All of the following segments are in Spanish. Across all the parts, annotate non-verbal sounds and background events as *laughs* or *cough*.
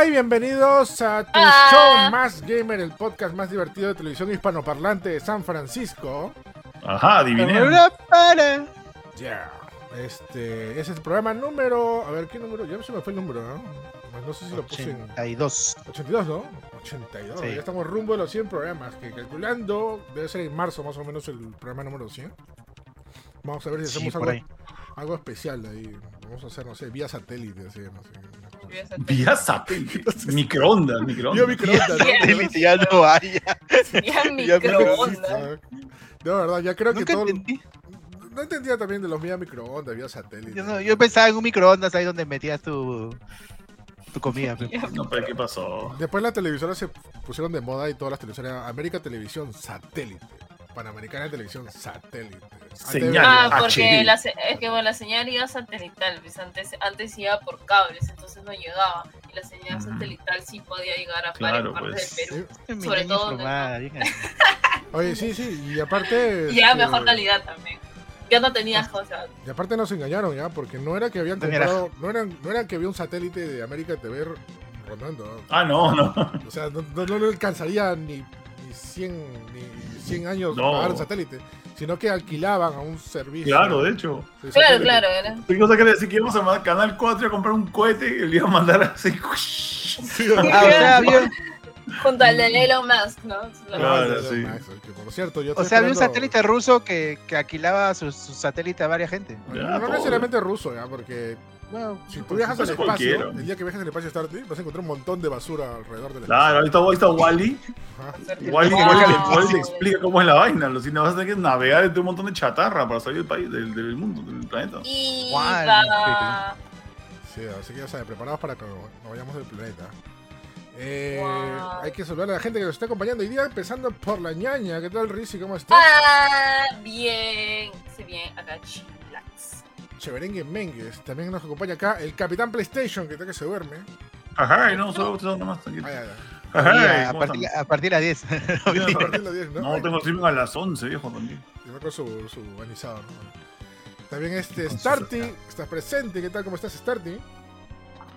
Hola y bienvenidos a tu Ah. show más gamer, el podcast más divertido de televisión hispanoparlante de San Francisco. Ajá, adiviné. Ya. Este, ese es el programa número. A ver, ¿qué número? Ya se me fue el número, ¿no? No sé si lo puse en. 82. 82, ¿no? 82. Sí. Ya estamos rumbo a los 100 programas. Que calculando, debe ser en marzo más o menos el programa número 100. Vamos a ver si Sí, hacemos algo, ahí. algo especial ahí. Vamos a hacer, no sé, vía satélite. Así, no sé, Vía satélite. Microondas, Vía microondas. microondas. ¿no? Satélite ya no hay. Ya microondas. De verdad, ya creo que todo. entendí. No entendía también de los vía microondas, vía satélite. Yo, no- yo pensaba en un microondas ahí donde metías tu, tu comida. No, pero ¿qué pasó? Después las televisoras se pusieron de moda y todas las televisoras. América Televisión Satélite. Panamericana Televisión Satélite. Señal. Ah, porque la, es que bueno, la señal iba satelital, pues antes, antes iba por cables, entonces no llegaba. Y la señal satelital sí podía llegar a Claro, varias partes pues. del Perú. Sí. Sobre todo. *laughs* Oye, sí, sí. Y aparte. Y era este, mejor calidad también. Ya no tenías cosas. Y aparte nos engañaron ya, porque no era que habían comprado. No era, no era que había un satélite de América TV rondando. Ah, no, no. O sea, no, no, no le alcanzaría ni, ni 100, ni 100 años No. pagar un satélite, sino que alquilaban a un servicio. Claro, de hecho. de Claro, claro. Era. ¿Qué cosa quiere decir que íbamos a mandar Canal 4 a comprar un cohete y le iba a mandar así? *laughs* Sí, Ah, o sea, había, Junto al de Elon Musk, ¿no? Claro, Ah, sí. Que por cierto, yo o sea, había un satélite ruso que, que alquilaba su, su satélite a varias gente. No, Ya, no necesariamente ruso, ya, porque Bueno, si tú viajas al espacio, cualquiera. el día que viajas al espacio Star Trek, vas a encontrar un montón de basura alrededor del Claro, ahí está, ahí está Wally. Ajá. Wally, Wally te explica cómo es la vaina. Lo si no vas a tener que navegar entre un montón de chatarra para salir del país, del, del mundo, del planeta. Y Sí, así que ya sabes, preparados para que nos vayamos del planeta. Eh, Wow. Hay que saludar a la gente que nos está acompañando hoy día, empezando por la ñaña. ¿Qué tal, Rizzi? ¿Cómo estás? Ah, bien. Sí, bien. Acá. Cheverengue Mengues. También nos acompaña acá el Capitán PlayStation, que está que se duerme. Ajá, y no, solo ustedes nomás, tranquilo. Ay, ay, ay. Ajá, a, ¿cómo partir, están? a partir de las 10. *laughs* A partir de las 10, ¿no? No, tengo streaming a las 11, viejo, también. Y va con su, su anisado, ¿no? También este Starty, estás presente. ¿Qué tal? ¿Cómo estás, Starty?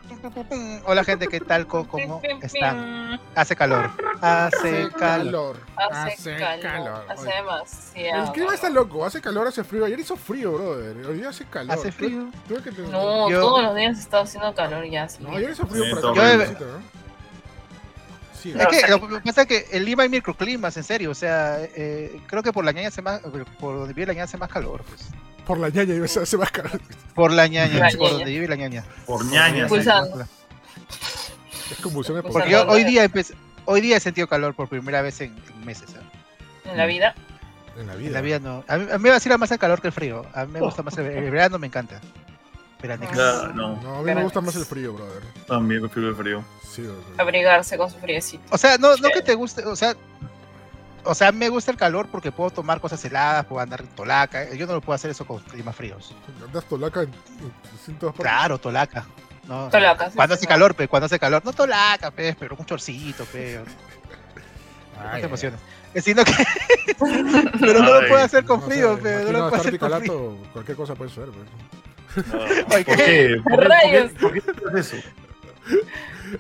*laughs* Hola gente, ¿qué tal? ¿Cómo, *laughs* están? Hace calor. Hace calor. Hace, calor. Hace demasiado. El clima está loco, hace calor, hace frío. Ayer hizo frío, brother. Hoy día hace calor. Hace frío. No, todos los días está haciendo calor ya. No, ayer hizo frío. Yo Es que lo que pasa es que en Lima hay microclimas, en serio. O sea, eh, creo que por la ñaña hace más. Por donde vive la ñaña hace más calor. Pues. por la ñaña iba a hace más calor. Por la ñaña, La por ñaña. donde vive la ñaña. Por ñañas. Pulsando. Es convulsión Pues Porque yo hoy día empe- hoy día he sentido calor por primera vez en, en meses. ¿eh? En la vida. en la En vida. la vida no. A mí, a mí me vacila más el calor que el frío. A mí me gusta más el, el verano, me encanta. Ya, no, No, a mí me gusta más el frío, brother. también prefiero el frío. Sí, brother. Abrigarse con su friecito. O sea, no, no que te guste, o sea, o sea, me gusta el calor porque puedo tomar cosas heladas, puedo andar en tolaca. Yo no lo puedo hacer eso con climas fríos. Andas tolaca en, partes. Claro, tolaca. No, Tolaca, sí, Cuando sí, hace sí. calor, pe, cuando hace calor. No tolaca, pe, pero un chorcito, pe. *laughs* No te emociones. Es sino que. *laughs* pero no lo puedo hacer con no frío, pe. No imagino lo puedo hacer con frío. Cualquier cosa puede ser, pues. ¿Por ¿qué? ¿Por qué, por qué, Rayos. por qué haces eso?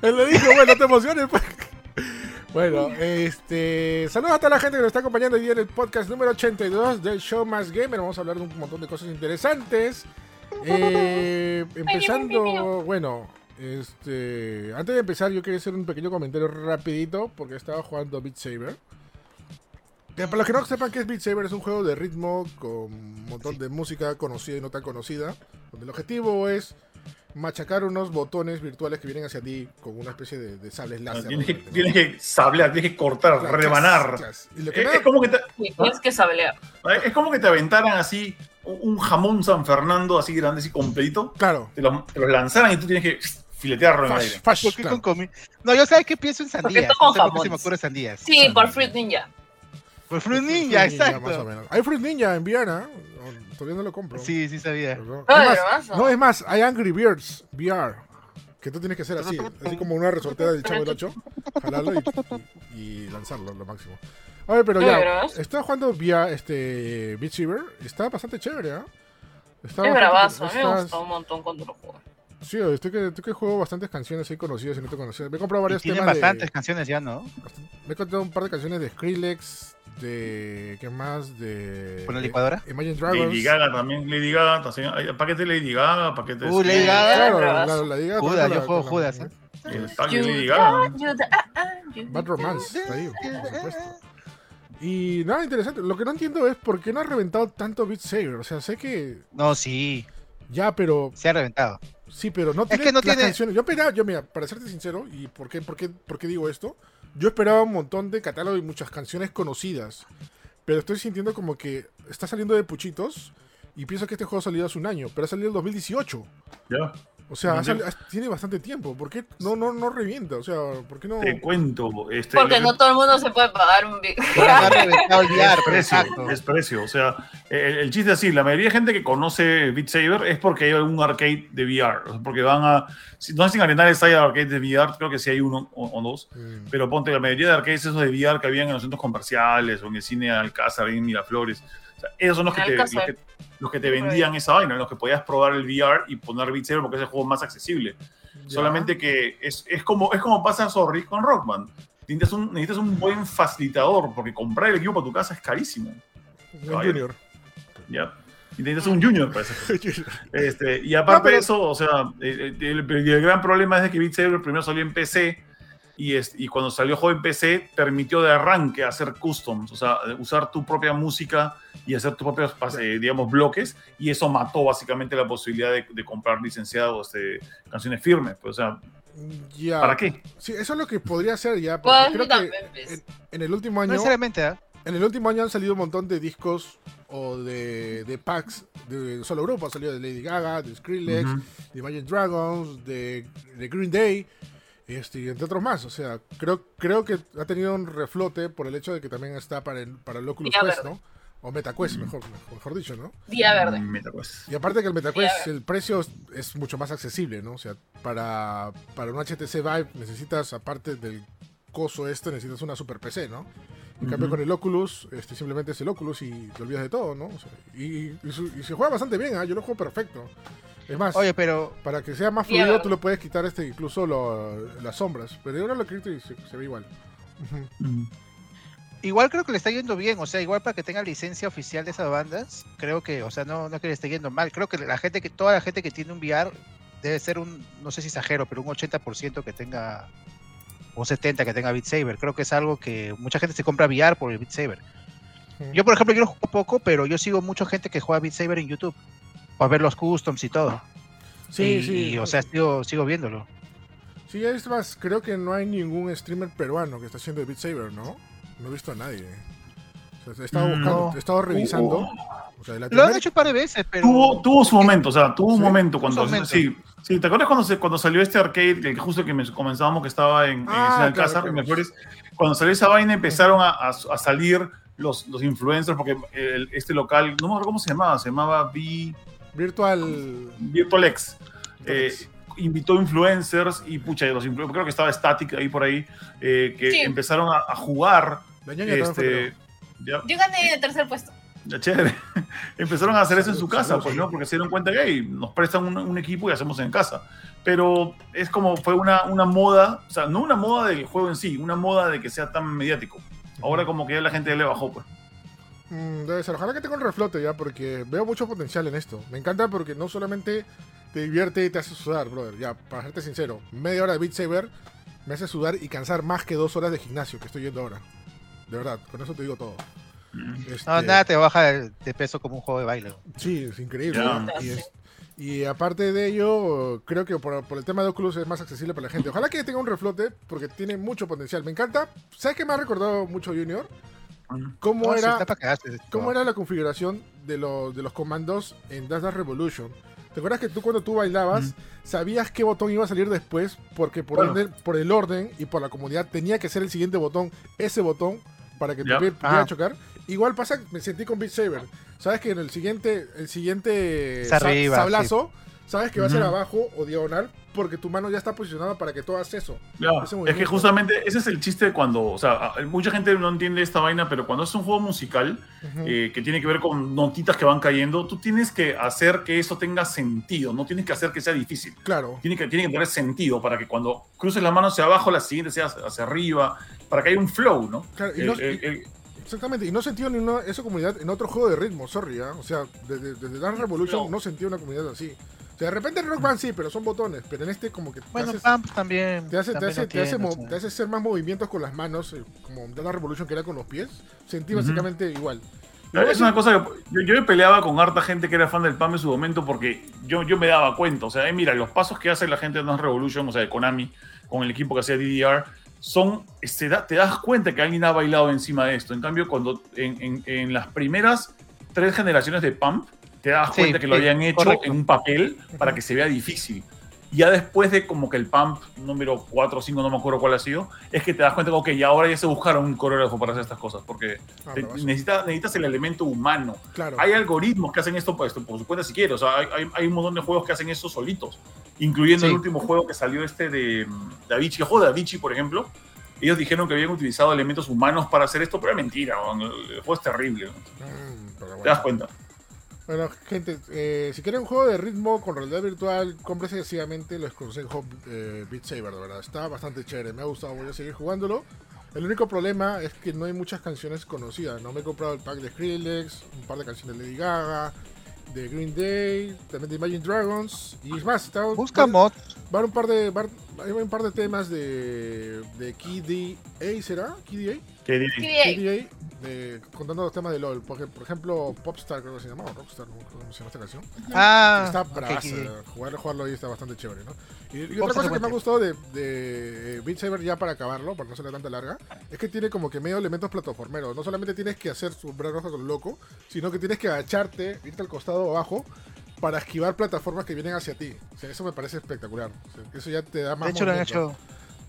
Él le dijo, bueno, no te emociones. pues. Bueno, este. Saludos a toda la gente que nos está acompañando hoy día en el podcast número 82 del Show Más Gamer. Vamos a hablar de un montón de cosas interesantes. Eh, empezando, bueno, este. Antes de empezar, yo quería hacer un pequeño comentario rapidito porque estaba jugando Beat Saber. Que para los que no sepan qué es Beat Saber, es un juego de ritmo con un montón de música conocida y no tan conocida. Donde el objetivo es machacar unos botones virtuales que vienen hacia ti con una especie de, de sables láser. Ah, Tienes que, ¿no? tienes que sablear, tienes que cortar, Claro, rebanar. Y lo que Es, como que te, Sí, tienes que sablear. es como que te aventaran así un jamón San Fernando así grande, así completo. Claro. Te los, te los lanzaran y tú tienes que filetearlo en el Fash, aire. fash, ¿Por qué claro. con comi- No, yo sabes que pienso en sandías. todo No sé jamón. se me ocurre sandías. Sí, por Fruit Ninja. Fruit Ninja, Fruit Ninja, exacto. más o menos. Hay Fruit Ninja en Viana. Todavía no lo compro. Sí, sí sabía. No, es más, no, es más, hay Angry Birds VR. Que tú tienes que hacer así, *laughs* así como una resortera del Chavo del 8, jalarlo y, y lanzarlo lo máximo. A ver, pero ya, estaba jugando vía este Beat Saber, está bastante chévere, ¿ah? Está Es bravazo, a mí me gustó un montón cuando lo jugué. Sí, estoy que, estoy que juego bastantes canciones ahí conocidas y no te conocías. Me he comprado varios tienen temas bastantes de... canciones ya, ¿no? Me he comprado un par de canciones de Skrillex, de... ¿Qué más? De... ¿Con la de licuadora? Imagine Dragons. Lady Gaga también, Lady Gaga, también, paquete Lady Gaga, paquete Uh, Lady Gaga. Claro, Bravas. la, la, Liga Judas, yo la- juego la- Judas, ¿eh? el pack de You Lady Gaga. ah, ah, Bad. Romance, está ahí, por supuesto. Y nada, interesante. Lo que no entiendo es por qué no ha reventado tanto Beat Saber. O sea, sé que No, sí, ya, pero se ha reventado. Sí, pero no Es tiene que no las tiene- canciones. Yo esperaba, yo mira, para serte sincero, y por qué, por qué, por qué digo esto, yo esperaba un montón de catálogo y muchas canciones conocidas. Pero estoy sintiendo como que está saliendo de puchitos y pienso que este juego ha salido hace un año, pero ha salido en 2018. Ya. O sea, ha- tiene bastante tiempo. ¿Por qué no, no, no revienta? O sea, ¿por qué no? Te cuento. Este, Porque no todo el mundo se puede pagar un Big. No ha reventado el VR, es pero precio, exacto. es precio. O sea, el, el chiste es así, la mayoría de gente que conoce Beat Saber es porque hay algún arcade de VR. porque van a... si- no sé si en Arenales hay arcades de VR, creo que sí hay uno o, o dos. Mm. Pero ponte, la mayoría de arcades esos de VR que habían en los centros comerciales o en el cine Alcázar, en Miraflores. Sea, esos son los que, te, los, que, los que te vendían esa vaina, en los que podías probar el VR y poner Beat Saber porque es el juego más accesible. Ya. Solamente que es, es, como, es como pasa sorry con Rockman. Necesitas un, necesitas un buen facilitador porque comprar el equipo para tu casa es carísimo. Un. Junior. ¿ya? Y necesitas un junior para eso. *laughs* Este, y aparte No, pero- de eso, o sea, el, el- el gran problema es de que Beat Saber primero salió en PC y, es, y cuando salió el juego en PC permitió de arranque hacer customs, o sea, usar tu propia música y hacer tus propios, eh, digamos, bloques y eso mató básicamente la posibilidad de, de comprar licenciados de canciones firmes. Pues, o sea, Ya. ¿para qué? Sí, eso es lo que podría ser ya. Porque Pues creo también, que en, en el último No año. necesariamente, ¿ah? En el último año han salido un montón de discos o de, de packs de solo grupo. Ha salido de Lady Gaga, de Skrillex, de Imagine Dragons, de, de Green Day, este, y entre otros más. O sea, creo, creo que ha tenido un reflote por el hecho de que también está para el, para el Oculus Día Quest, verde. ¿no? O MetaQuest, mejor, mejor dicho, ¿no? Día verde. MetaQuest. Y aparte que el MetaQuest, el precio es, es mucho más accesible, ¿no? O sea, para, para un HTC Vive necesitas, aparte del coso este, necesitas una super PC, ¿no? En cambio con el Oculus, este, simplemente es el Oculus y te olvidas de todo, ¿no? O sea, y, y su- y se juega bastante bien, ¿ah? Yo lo juego perfecto. Es más, Oye, pero para que sea más fluido, tú le puedes quitar este incluso lo- las sombras. Pero ahora lo quito y se, se ve igual. Igual creo que le está yendo bien. O sea, igual para que tenga licencia oficial de esas bandas, creo que, o sea, no, no que le esté yendo mal. Creo que la gente que, toda la gente que tiene un VR debe ser un, no sé si exagero, pero un 80% que tenga, o un 70% que tenga Beat Saber. Creo que es algo que mucha gente se compra VR por el Beat Saber. Yo, por ejemplo, yo lo juego poco, pero yo sigo mucha gente que juega Beat Saber en YouTube. Para ver los customs y todo. Sí, y, sí. y, o sea, sigo, sigo viéndolo. Sí, es más, creo que no hay ningún streamer peruano que está haciendo Beat Saber, ¿no? No he visto a nadie. O sea, he estado Mm, buscando, no. he estado revisando. Uh, O sea, de Lo han hecho un par de veces, pero. Tuvo, tuvo su momento, o sea, tuvo un Sí, momento cuando. momento. Sí, sí, ¿te acuerdas cuando, se- cuando salió este arcade, que justo que me- comenzábamos que estaba en, en Ah, Cine Alcázar, claro, en claro. Cuando salió esa vaina empezaron a, a- a salir los, los influencers, porque el- este local, no me acuerdo cómo se llamaba, se llamaba V- Virtual. VirtualX. Eh, invitó influencers y pucha, los influ- creo que estaba Static ahí por ahí, eh, que Sí. empezaron a, a jugar. Este, ya, Yo gané el tercer puesto. ya, chévere. *laughs* Empezaron a hacer eso en su casa, pues. ¿no? Porque se dieron cuenta que hey, nos prestan un, un equipo y hacemos en casa. Pero es como fue una, una moda, o sea, no una moda del juego en sí, una moda de que sea tan mediático. Ahora como que ya la gente ya le bajó, pues. Mm, debe ser. Ojalá que tenga un reflote ya, porque veo mucho potencial en esto. Me encanta porque no solamente te divierte y te hace sudar, brother. Ya, para serte sincero, media hora de Beat Saber me hace sudar y cansar más que dos horas de gimnasio que estoy yendo ahora. De verdad, con eso te digo todo. Este, No, nada te baja de, peso como un juego de baile. Sí, es increíble. Ya. ¿no? Y, es- y aparte de ello, creo que por, por el tema de Oculus es más accesible para la gente. Ojalá que tenga un reflote porque tiene mucho potencial. Me encanta. ¿Sabes qué me ha recordado mucho Junior? ¿Cómo No, sí, era? ¿Cómo era la configuración de los, de los comandos en Dance Dance Revolution? ¿Te acuerdas que tú cuando tú bailabas sabías qué botón iba a salir después? Porque por, orden- por el orden y por la comodidad tenía que ser el siguiente botón, ese botón, para que tu Ya. pie pudiera Ah. chocar. Igual pasa, me sentí con Beat Saber. ¿Sabes que en el siguiente, el siguiente arriba, sablazo sabes que va a ser abajo o diagonal porque tu mano ya está posicionada para que tú hagas eso. Es que justamente ese es el chiste de cuando, o sea, mucha gente no entiende esta vaina, pero cuando es un juego musical eh, que tiene que ver con notitas que van cayendo, tú tienes que hacer que eso tenga sentido, no tienes que hacer que sea difícil. Claro. Tiene que, tiene que tener sentido para que cuando cruces la mano hacia abajo, la siguiente sea hacia, arriba, para que haya un flow, ¿no? Claro, y El- no- el- el- Exactamente, y no sentí ni una, esa comunidad en otro juego de ritmo, sorry, ¿ah? O sea, desde, desde Dance Revolution No. no. sentí una comunidad así. Sea, de repente en Rock Band sí, pero son botones, pero en este como que te Bueno, haces- Pump también. te hace, te también hace, te hace o sea. te hace hacer más movimientos con las manos, eh, como Dance Revolution que era con los pies. Sentí básicamente igual. Es una cosa que yo, yo me peleaba con harta gente que era fan del PAM en su momento porque yo, yo me daba cuenta. O sea, eh, mira, los pasos que hace la gente de Dance Revolution, o sea, de Konami, con el equipo que hacía DDR, son. Se da- te das cuenta que alguien ha bailado encima de esto. En cambio, cuando en, en- en las primeras tres generaciones de Pump, te das Sí, cuenta que lo sí, habían hecho correcto. en un papel para que se vea difícil. Ya después de como que el Pump número 4 o 5, no me acuerdo cuál ha sido, es que te das cuenta que, ok, ya ahora ya se buscaron un coreógrafo para hacer estas cosas, porque Ah, te- necesitas, necesitas el elemento humano. Claro. Hay algoritmos que hacen esto pues, por su cuenta si quieres. O sea, hay, hay- un montón de juegos que hacen eso solitos. Incluyendo el Sí. último juego que salió este de mm, Da Vinci, el juego de Da Vinci, por ejemplo. Ellos dijeron que habían utilizado elementos humanos para hacer esto, pero es mentira. El juego es terrible. ¿no? Mm, pero Te das bueno. cuenta. Bueno, gente, eh, si quieren un juego de ritmo con realidad virtual, cómprese sencillamente, les aconsejo eh, Beat Saber, de verdad. Está bastante chévere, me ha gustado, voy a seguir jugándolo. El único problema es que no hay muchas canciones conocidas. No me he comprado el pack de Skrillex, un par de canciones de Lady Gaga, de Green Day, también de Imagine Dragons. Y es más, está, Busca va, mod. va un par de hay un par de temas de, de KDA, ¿será? KDA. KDA, de, contando los temas de LOL. Porque, por ejemplo, Popstar creo que se llamaba, Rockstar, cómo se llama esta canción. Ah, Está ok, bravaza, sí. jugar, jugarlo ahí está bastante chévere, ¿no? Y, y otra cosa que me ha gustado de, de Beat Saber ya para acabarlo, para no ser tanta larga, es que tiene como que medio elementos plataformeros. No solamente tienes que hacer su brazo con loco, sino que tienes que agacharte, irte al costado o abajo para esquivar plataformas que vienen hacia ti. O sea, eso me parece espectacular. O sea, eso ya te da más De hecho, lo han hecho,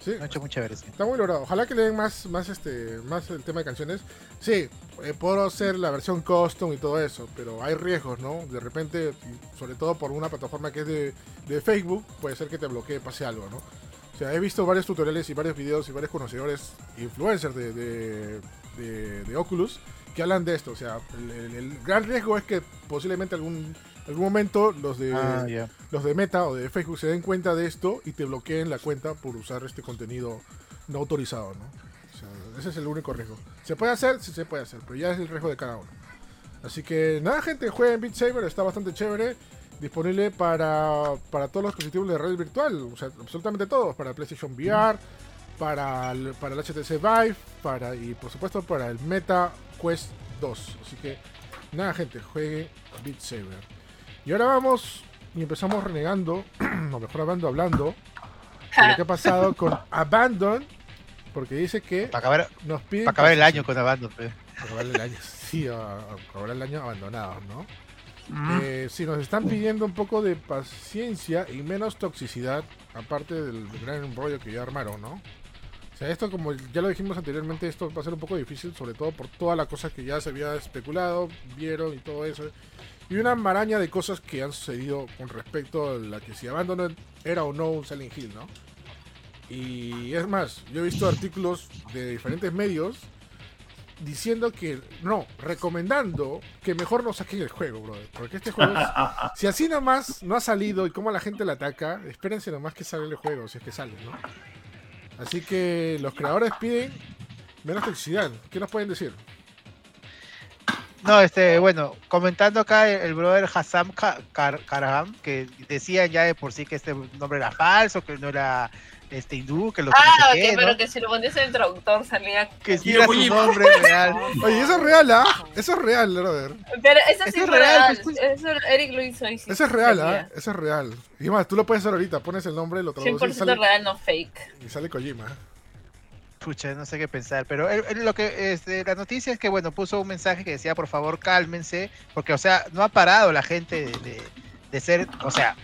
Sí, lo han hecho muy chévere. sí. Está muy logrado. Ojalá que le den más, más, este, más el tema de canciones. Sí, eh, puedo hacer la versión custom y todo eso, pero hay riesgos, ¿no? De repente, sobre todo por una plataforma que es de, de Facebook, puede ser que te bloquee, pase algo, ¿no? O sea, he visto varios tutoriales y varios videos y varios conocedores, influencers de, de, de- de Oculus, que hablan de esto. O sea, el, el- el gran riesgo es que posiblemente algún, algún momento los de Ah, los de Meta o de Facebook se den cuenta de esto y te bloqueen la cuenta por usar este contenido no autorizado, ¿no? O sea, ese es el único riesgo. ¿Se puede hacer? Sí se puede hacer, pero ya es el riesgo de cada uno. Así que nada, gente, jueguen Beat Saber, está bastante chévere. Disponible para, para todos los dispositivos de red virtual, o sea, absolutamente todos, para PlayStation VR, para el, para el HTC Vive, para, y por supuesto para el Meta Quest 2. Así que nada, gente, jueguen Beat Saber. Y ahora vamos y empezamos renegando, *clears throat* o mejor hablando, hablando de lo que ha pasado con *laughs* Abandon, porque dice que Para acabar, nos piden. para acabar el año con Abandon. pe. Para acabar el año, sí, a, a acabar el año abandonados, ¿no? Mm. Eh, sí, nos están pidiendo un poco de paciencia y menos toxicidad, aparte del gran rollo que ya armaron, ¿no? O sea, esto como ya lo dijimos anteriormente, esto va a ser un poco difícil, sobre todo por toda la cosa que ya se había especulado, vieron y todo eso. Y una maraña de cosas que han sucedido con respecto a la que si Abandoned era o no un Silent Hill, ¿no? Y es más, yo he visto artículos de diferentes medios diciendo que, no, recomendando que mejor no saquen el juego, brother. Porque este juego, es- *laughs* si así nomás no ha salido y cómo la gente la ataca, espérense nomás que sale el juego, si es que sale, ¿no? Así que los creadores piden menos toxicidad. ¿Qué nos pueden decir? No, este, bueno, comentando acá el, el brother Hassam Ka- Kar- Karaham, que decía ya de por sí que este nombre era falso, que no era este hindú, que lo que Ah, no sé ok, qué, ¿no? pero que si lo ponías en el traductor salía. que sí era su nombre *laughs* real. Oye, eso es real, ¿ah? Eso es real, brother. Pero eso es es real, real. pues, Eso Eric lo hizo y sí Eso es real. ¿ah? Eso es real. Y más, tú lo puedes hacer ahorita, pones el nombre, lo traduces y 100% sale, real, no fake. y sale Kojima. Pucha, no sé qué pensar, pero él- lo que este, la noticia es que bueno puso un mensaje que decía por favor cálmense, porque o sea no ha parado la gente de, de- de ser, o sea,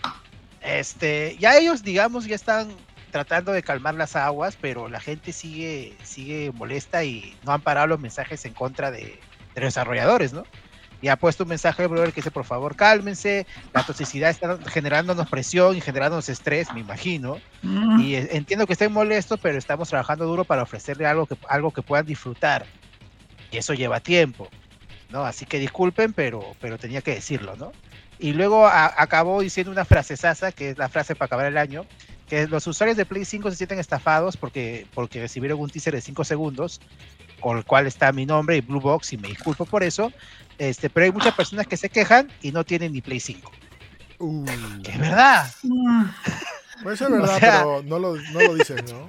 este, ya ellos digamos ya están tratando de calmar las aguas, pero la gente sigue sigue molesta y no han parado los mensajes en contra de, de los desarrolladores, ¿no? Y ha puesto un mensaje al brother que dice, por favor, cálmense, la toxicidad está generándonos presión y generándonos estrés, me imagino. Mm. Y eh, entiendo que estén molestos, pero estamos trabajando duro para ofrecerle algo que, algo que puedan disfrutar. Y eso lleva tiempo, ¿no? Así que disculpen, pero, pero tenía que decirlo, ¿no? Y luego a- acabó diciendo una frase sasa, que es la frase para acabar el año, que los usuarios de Play 5 se sienten estafados porque, porque recibieron un teaser de 5 segundos, con el cual está mi nombre y Blue Box, y me disculpo por eso, este, pero hay muchas personas que se quejan y no tienen ni Play 5. Uh, Que es verdad. Mm. puede ser *laughs* verdad, O sea- pero no lo, no lo dicen, ¿no?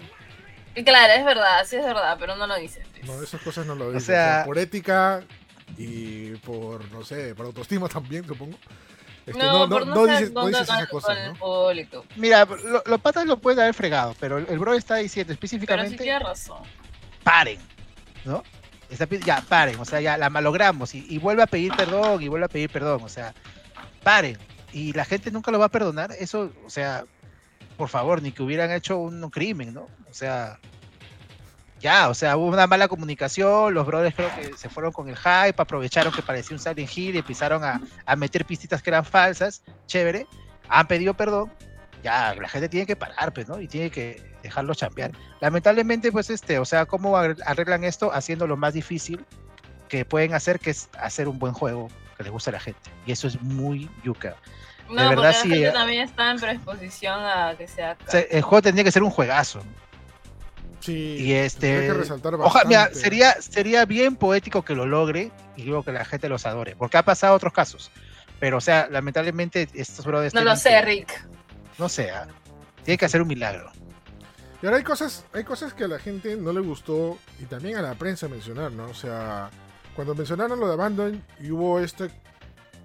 Claro, es verdad, sí es verdad, pero no lo dices. pues. No, esas cosas no lo dicen. O sea- sea, por ética y por, no sé, por autoestima también, supongo. Este, no, no, ser dices, no dices esas cosas, ¿no? Mira, lo- los patas lo pueden haber fregado, pero el, el bro está diciendo Pero sí específicamente, tiene razón. paren, ¿no? Ya, paren, o sea, ya la malogramos y, y vuelve a pedir perdón y vuelve a pedir perdón, o sea, paren. Y la gente nunca lo va a perdonar, eso, o sea, por favor, ni que hubieran hecho un crimen, ¿no? O sea, ya, o sea, hubo una mala comunicación, los brothers creo que se fueron con el hype, aprovecharon que parecía un Silent Hill y empezaron a, a meter pistitas que eran falsas, chévere, han pedido perdón, ya, la gente tiene que parar, pues, ¿no? Y tiene que dejarlo chambear. Lamentablemente, pues, este, o sea, ¿cómo ar- arreglan esto? Haciendo lo más difícil que pueden hacer, que es hacer un buen juego que le guste a la gente. Y eso es muy yuca. No, verdad, porque la sí, gente eh. también está en predisposición a que sea. Sea, el juego tendría que ser un juegazo. Sí, Y este- que resaltar Ojalá, mira, sería, sería bien poético que lo logre y luego que la gente los adore, porque ha pasado otros casos. Pero, o sea, lamentablemente estos brothers... No lo sé, que- Rick. No sé, ah, tiene que hacer un milagro. Y ahora hay cosas, hay cosas que a la gente no le gustó y también a la prensa mencionar, ¿no? O sea, cuando mencionaron lo de Abandon y hubo esta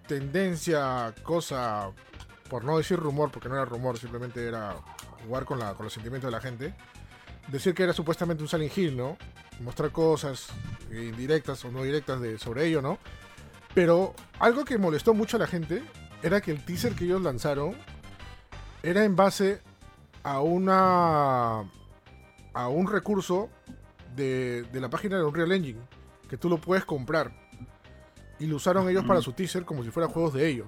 tendencia, cosa, por no decir rumor, porque no era rumor, simplemente era jugar con, la, con los sentimientos de la gente, decir que era supuestamente un Silent Hill, ¿no? Mostrar cosas indirectas o no directas de, sobre ello, ¿no? Pero algo que molestó mucho a la gente era que el teaser que ellos lanzaron era en base a una a un recurso de, de la página de Unreal Engine que tú lo puedes comprar y lo usaron ellos para su teaser como si fueran juegos de ellos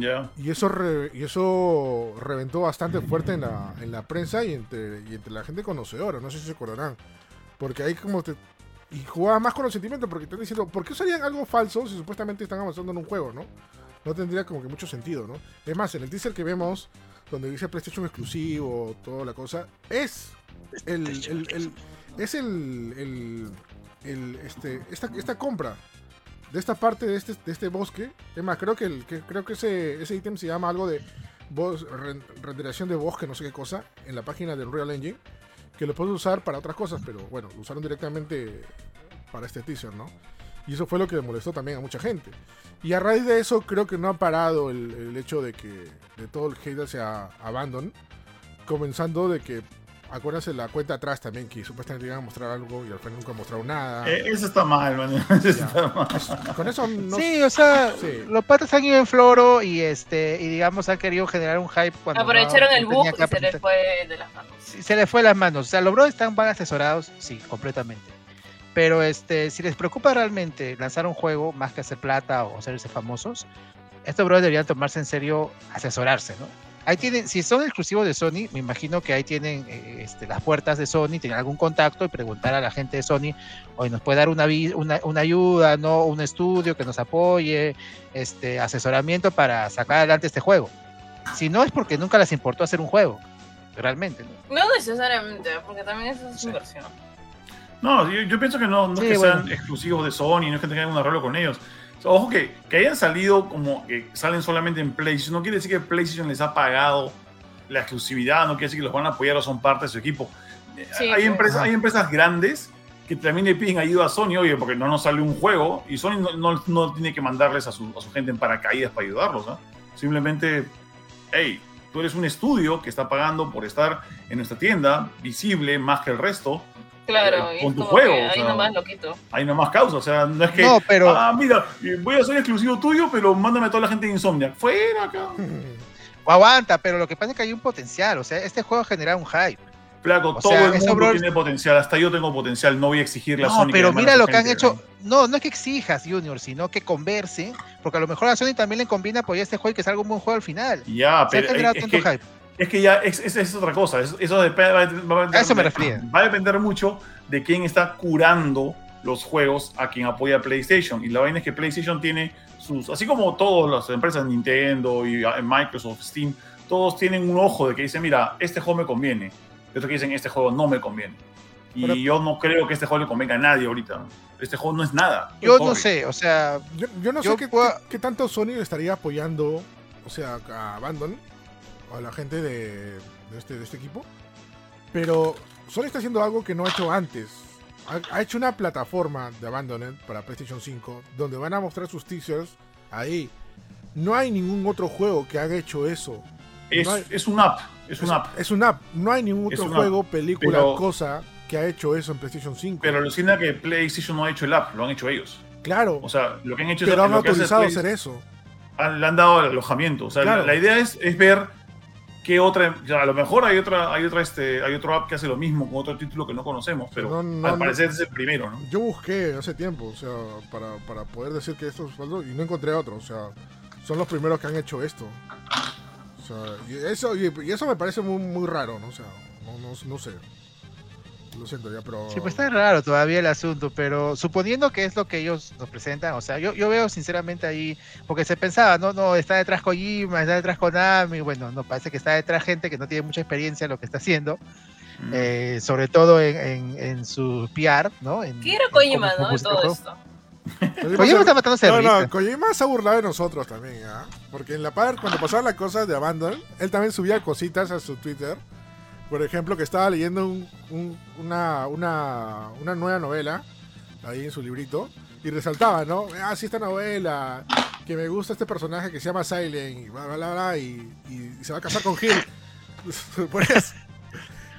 Ya. y eso re- y eso reventó bastante fuerte en la, en la prensa y entre, y entre la gente conocedora no sé si se acordarán porque ahí como te y jugaba más con los sentimientos porque te están diciendo ¿por qué usarían algo falso si supuestamente están avanzando en un juego no? No tendría como que mucho sentido ¿no? es más en el teaser que vemos donde dice PlayStation exclusivo, toda la cosa, es el, el- el- es el, este, esta, esta compra de esta parte de este, de este bosque. Es más, creo que, el, que creo que ese, ese ítem se llama algo de bos- ren- renderización de bosque, no sé qué cosa, en la página del Unreal Engine, que lo puedes usar para otras cosas, pero bueno, lo usaron directamente para este teaser, ¿no? Y eso fue lo que le molestó también a mucha gente. Y a raíz de eso creo que no ha parado el, el hecho de que de todo el hate hacia Abandon. Comenzando de que, acuérdense la cuenta atrás también, que supuestamente iban a mostrar algo y al final nunca mostraron nada. Eh, eso está mal, man. *laughs* Eso Ya. está mal. Con eso no... sí, o sea, Sí. los patas han ido en floro y este y digamos han querido generar un hype cuando no- Aprovecharon el bug y se les fue de las manos. Sí, se les fue las manos. O sea, los bros están van asesorados, sí, completamente. Pero este, si les preocupa realmente lanzar un juego más que hacer plata o hacerse famosos, estos bros deberían tomarse en serio asesorarse, ¿no? Ahí tienen, si son exclusivos de Sony, me imagino que ahí tienen eh, este, las puertas de Sony, tienen algún contacto y preguntar a la gente de Sony, oye, nos puede dar una, una, una ayuda, ¿no? Un estudio que nos apoye, este, asesoramiento para sacar adelante este juego. Si no es porque nunca les importó hacer un juego, realmente, ¿no? No necesariamente, porque también eso es Sí. inversión. No, yo, yo pienso que no, no es que bueno. sean exclusivos de Sony, no es que tengan un arreglo con ellos. O sea, ojo que, que hayan salido como que salen solamente en PlayStation, no quiere decir que PlayStation les ha pagado la exclusividad, no quiere decir que los van a apoyar o son parte de su equipo. Eh, Sí, hay, pues. empresas, hay empresas grandes que también le piden ayuda a Sony, oye, porque no nos sale un juego y Sony no, no- no tiene que mandarles a su, a su gente en paracaídas para ayudarlos. Simplemente, hey, tú eres un estudio que está pagando por estar en nuestra tienda, visible más que el resto. Claro, Eh, y con es tu juego, ahí sea, nomás lo quito. hay nada más causa, o sea, no es que, No, pero- ah, mira, eh, voy a ser exclusivo tuyo, pero mándame a toda la gente de Insomnia. Fuera acá. O *laughs* aguanta, pero lo que pasa es que hay un potencial, o sea, este juego genera un hype. Placo, O todo sea, el mundo bro- tiene potencial, hasta yo tengo potencial, no voy a exigirle a No, Sony. pero mira lo que han hecho. No, no es que exijas, Junior, sino que converse, porque a lo mejor a Sony también le combina apoyar este juego y que salga un buen juego al final. Ya, Se ha pero es, tanto que, hype. Es que ya es, es- es otra cosa. es- Eso depende, va, va- va- A eso me refería. va a depender mucho de quién está curando los juegos a quien apoya a PlayStation. Y la vaina es que PlayStation tiene sus, así como todas las empresas, Nintendo y ah, Microsoft, Steam, todos tienen un ojo de que dicen, mira, este juego me conviene. Y otros que dicen, este juego no me conviene. Y Pero- yo no creo que este juego le convenga a nadie ahorita. Este juego no es nada. Yo no sé, o sea, Yo, yo no Yo sé qué, puedo- qué- qué tanto Sony le estaría apoyando, o sea, a Abandon, a la gente de, de este, de este equipo. Pero Sony está haciendo algo que no ha hecho antes. Ha, ha hecho una plataforma de Abandoned para PlayStation 5, donde van a mostrar sus teasers ahí. No hay ningún otro juego que haga hecho eso. Es, no hay- es un app. Es un app. Es una app. No hay ningún otro app, juego, película, pero- cosa que ha hecho eso en PlayStation 5. Pero alucina que PlayStation no ha hecho el app, lo han hecho ellos. claro, O sea, lo que han hecho pero es han lo autorizado hacer eso. han- le han dado el alojamiento. O sea, Claro. la, la idea es, es ver qué otra. a lo mejor hay otra, hay otra, este, hay otro app que hace lo mismo con otro título que no conocemos, pero No, no, al no. parecer es el primero, ¿no? Yo busqué hace tiempo, o sea, para, para poder decir que esto es falso y no encontré otro, o sea, son los primeros que han hecho esto. O sea, y eso, y, y eso me parece muy, muy raro, ¿no? O sea, no sé. Lo siento ya, pero... sí, pues está raro todavía el asunto, pero suponiendo que es lo que ellos nos presentan, o sea, yo, yo veo sinceramente ahí, porque se pensaba, no, no, está detrás Kojima, está detrás Konami, bueno, no, parece que está detrás gente que no tiene mucha experiencia en lo que está haciendo, Mm. eh, sobre todo en, en, en su PR, ¿no? En, ¿Qué era en Kojima, no? El todo esto. Kojima está matándose de No, no. Kojima se ha burlado de nosotros también, ¿ah? Porque en la par, cuando pasaban las cosas de Abandon, él también subía cositas a su Twitter. Por ejemplo, que estaba leyendo un- un- una, una, una nueva novela ahí en su librito y resaltaba, ¿no? Ah, sí, esta novela, que me gusta este personaje que se llama Silent y bla, bla, bla, bla, y, y se va a casar con Gil. *laughs* Por eso.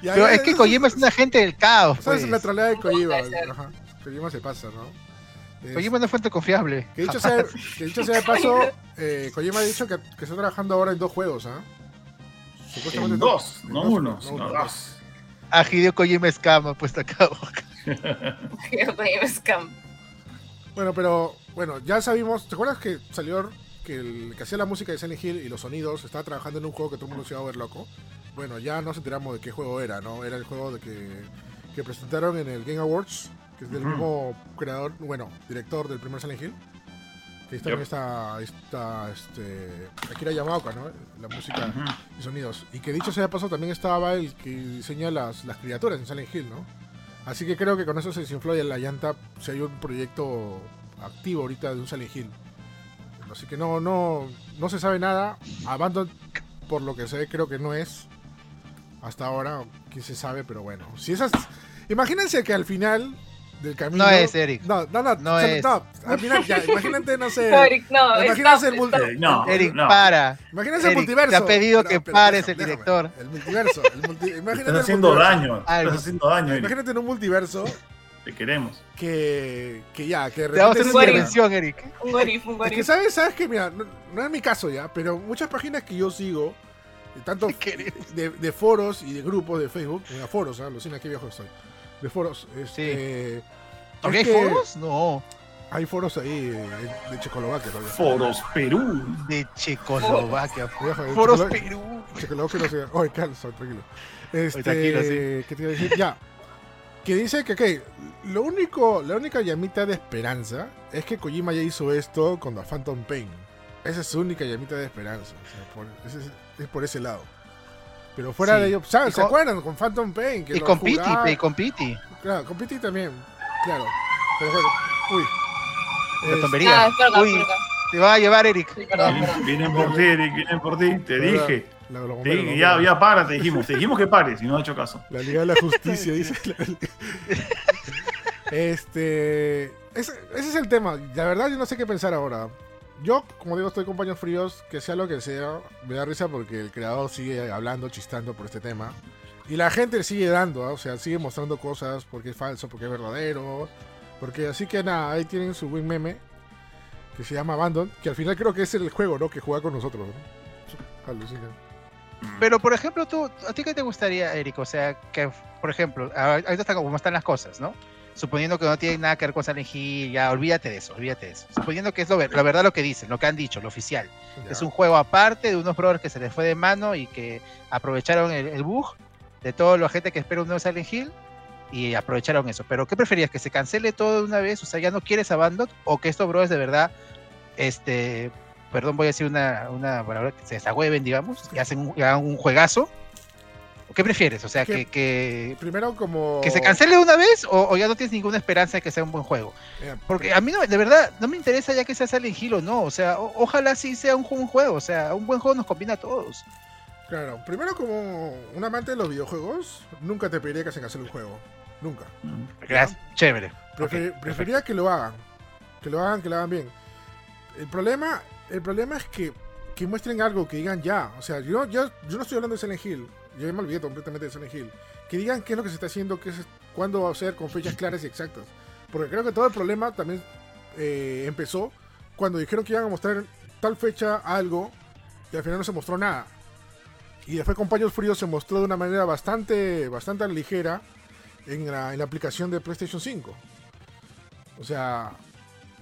Y ahí- Pero es que Kojima es un agente del caos, Esa es pues. la trolea de Kojima. Ajá. Kojima se pasa, ¿no? Es- Kojima no es fuente confiable. que dicho, sea, que dicho sea de paso, eh, Kojima ha dicho que, que está trabajando ahora en dos juegos, ¿ah? Supuestamente En to- dos, en no dos, uno, no sino uno, dos. A Hideo Kojima escama, pues acá. Kojima Scam. Bueno, pero bueno, ya sabimos. ¿Te acuerdas que salió que el que hacía la música de Silent Hill y los sonidos estaba trabajando en un juego que todo el mundo se iba a ver loco? Bueno, ya nos enteramos de qué juego era, ¿no? Era el juego de que, que presentaron en el Game Awards, que es del Ujú. mismo creador, bueno, director del primer Silent Hill. Que ahí también está, está este, Akira Yamaoka, ¿no? La música Ujú. y sonidos. Y que dicho sea de paso, también estaba el que diseña las, las criaturas en Silent Hill, ¿no? Así que creo que con eso se desinfló ya la llanta si hay un proyecto activo ahorita de un Silent Hill. Así que no, no, no se sabe nada. Abandon, por lo que sé, creo que no es. Hasta ahora, quién se sabe, pero bueno. Si esas. Imagínense que al final del camino. No es, Eric. No, no, no. No o sea, es. no, al final, ya, imagínate, no sé. *laughs* No, Eric, no. Imagínate stop, el multi- stop. Eh, no, Eric, no. para. Imagínense el multiverso. te ha pedido que pares el director. El multiverso. El multi- *laughs* imagínate haciendo multiverso. daño. Algo. Estás haciendo daño, Eric. Imagínate en un multiverso Te queremos. que, que ya, que de Te vamos a hacer una intervención, Eric. Un gorif, un Es gorif. que sabes, sabes que mira, no, no es mi caso ya, pero muchas páginas que yo sigo, de tanto *laughs* de, de foros y de grupos de Facebook, mira, foros, ¿ah? alucina qué viejo estoy. De foros, este, ¿Por es qué hay foros? No. Hay foros ahí de, de Checoslovaquia todavía. Foros Perú. De Checoslovaquia. Foros Perú. Checoslovaquia no. Oye, Carlos, tranquilo. Este, tranquilo, sí. ¿Qué te iba a decir? Ya. Que dice que, ok, lo único, la única llamita de esperanza es que Kojima ya hizo esto con The Phantom Pain. Esa es su única llamita de esperanza. o sea, por- ese es, es por ese lado. Pero fuera Sí. de ello, ¿sabes? Y ¿Se con- acuerdan? Con Phantom Pain. Que Y lo con pe, y con Piti. Claro, con Pity también. Claro. Pero bueno, uy. La Es- tontería. Ah, acá, Uy. Te va a llevar, Eric. Sí, perdón, Vienen, perdón. vienen por ti, Eric, vienen por ti. Te dije. la- ya, ya para, te dijimos. Te dijimos que pares y no ha hecho caso. La Liga de la Justicia, dice. *laughs* este. Ese, ese es el tema. La verdad, yo no sé qué pensar ahora. Yo, como digo, estoy con paños fríos, que sea lo que sea, me da risa porque el creador sigue hablando, chistando por este tema. Y la gente sigue dando, ¿ah? o sea, sigue mostrando cosas porque es falso, porque es verdadero. Porque así que nada, ahí tienen su buen meme que se llama Abandon, que al final creo que es el juego, ¿no? Que juega con nosotros, ¿no? Pero, por ejemplo, tú, ¿a ti qué te gustaría, Eric? O sea, que, por ejemplo, ahorita está como están las cosas, ¿no? Suponiendo que no tiene nada que ver con Silent Hill, ya olvídate de eso, olvídate de eso. Suponiendo que es lo, la verdad lo que dicen, lo que han dicho, lo oficial. Ya. Es un juego aparte de unos brothers que se les fue de mano y que aprovecharon el, el bug de toda la gente que espera un nuevo Silent Hill y aprovecharon eso. Pero, ¿qué preferías? ¿Que se cancele todo de una vez? O sea, ¿ya no quieres Abandon? ¿O que estos brothers de verdad, este, perdón, voy a decir una, una palabra, que se desagüeven, digamos, y hacen un, y hagan un juegazo? ¿O ¿Qué prefieres? O sea, que, que, Primero como... que se cancele una vez o, o ya no tienes ninguna esperanza de que sea un buen juego. Porque a mí no, de verdad no me interesa ya que sea Silent Hill o no. O sea, o- ojalá sí sea un, un juego. O sea, un buen juego nos combina a todos. Claro, primero como un amante de los videojuegos, nunca te pediría que se cancele un juego. Nunca. Mm. Gracias. Chévere. Prefer- Ok, preferiría que lo hagan. Que lo hagan, que lo hagan bien. El problema, el problema es que, que muestren algo, que digan ya. O sea, yo, yo, yo no estoy hablando de Silent Hill. Yo me olvidé completamente de Silent Hill. Que digan qué es lo que se está haciendo, qué es, cuándo va a ser, con fechas claras y exactas. Porque creo que todo el problema también eh, empezó cuando dijeron que iban a mostrar tal fecha algo y al final no se mostró nada. Y después con Paños Fríos se mostró de una manera bastante, bastante ligera en la, en la aplicación de PlayStation 5. O sea,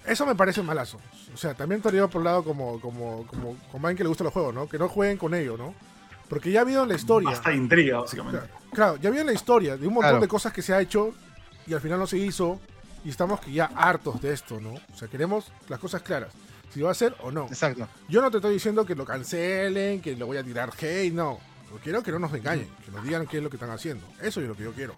eso me parece malazo. O sea, también digo por un lado como, como, como, como alguien que le gusta los juegos, ¿no? Que no jueguen con ello, ¿no? Porque ya ha habido en la historia. Basta de intriga, básicamente. sea, claro, ya había en la historia de un montón Claro. de cosas que se ha hecho y al final no se hizo. Y estamos que ya hartos de esto, ¿no? O sea, queremos las cosas claras. Si va a ser o no. Exacto. Yo no te estoy diciendo que lo cancelen, que lo voy a tirar hate, no. Yo quiero que no nos engañen, que nos digan qué es lo que están haciendo. Eso es lo que yo quiero.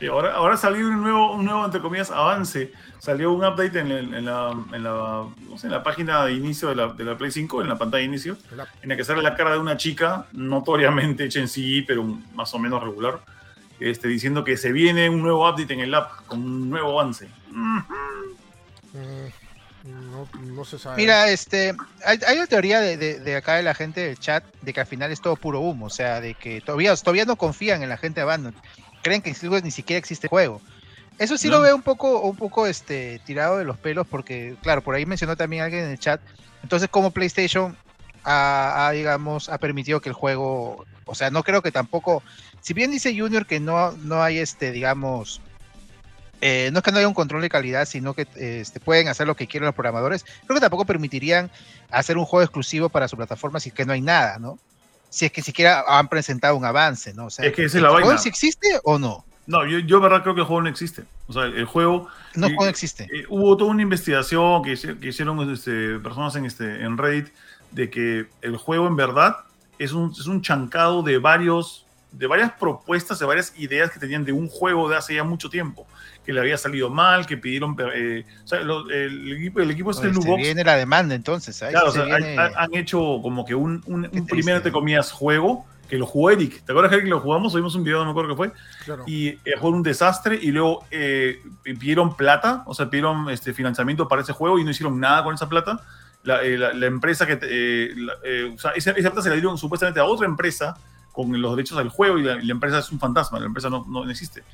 Y ahora, ahora salió un nuevo, un nuevo, entre comillas, avance. Salió un update en, el- en la, en, la, no sé, en la página de inicio de la, de la Play 5, en la pantalla de inicio, en la que sale la cara de una chica, notoriamente hecha en CGI, pero más o menos regular, este, diciendo que se viene un nuevo update en el app, con un nuevo avance. Mm, Mm, no, no se sabe. Mira, este, hay, hay una teoría de, de- de acá de la gente del chat de que al final es todo puro humo. O sea, de que todavía, todavía no confían en la gente de Abandon. Creen que incluso ni siquiera existe el juego. Eso sí No. lo veo un poco, un poco este, tirado de los pelos porque, claro, por ahí mencionó también alguien en el chat. Entonces, como PlayStation ha, ha, digamos, ha permitido que el juego, o sea, no creo que tampoco, si bien dice Junior que no, no hay, este, digamos, eh, no es que no haya un control de calidad, sino que eh, este, pueden hacer lo que quieran los programadores, creo que tampoco permitirían hacer un juego exclusivo para su plataforma si es que no hay nada, ¿no? Si es que siquiera han presentado un avance, ¿no? O sea, Es que esa es ¿el la juego vaina. si existe o no? No, yo, yo verdad creo que el juego no existe. O sea, el juego No, el juego existe. Eh, hubo toda una investigación que, que hicieron este, personas en, este, en Reddit de que el juego en verdad es un, es un chancado de varios de varias propuestas, de varias ideas que tenían de un juego de hace ya mucho tiempo, que le había salido mal, que pidieron... eh, o sea, lo- el, equipo, el equipo este Pues, Blue se Box, viene la demanda entonces. ahí claro, o sí sea, viene- han, han hecho como que un, un, un primer, entre ¿no? comillas, juego, que lo jugó Eric. ¿Te acuerdas, Eric, que lo jugamos? Subimos un video, no me acuerdo qué fue Claro. y eh, fue un desastre y luego eh, pidieron plata, o sea, pidieron este, financiamiento para ese juego y no hicieron nada con esa plata. La, eh, la- la empresa que, eh, la- eh, o sea, esa, esa plata se la dieron supuestamente a otra empresa con los derechos del juego y la, y la empresa es un fantasma, la empresa no, no existe.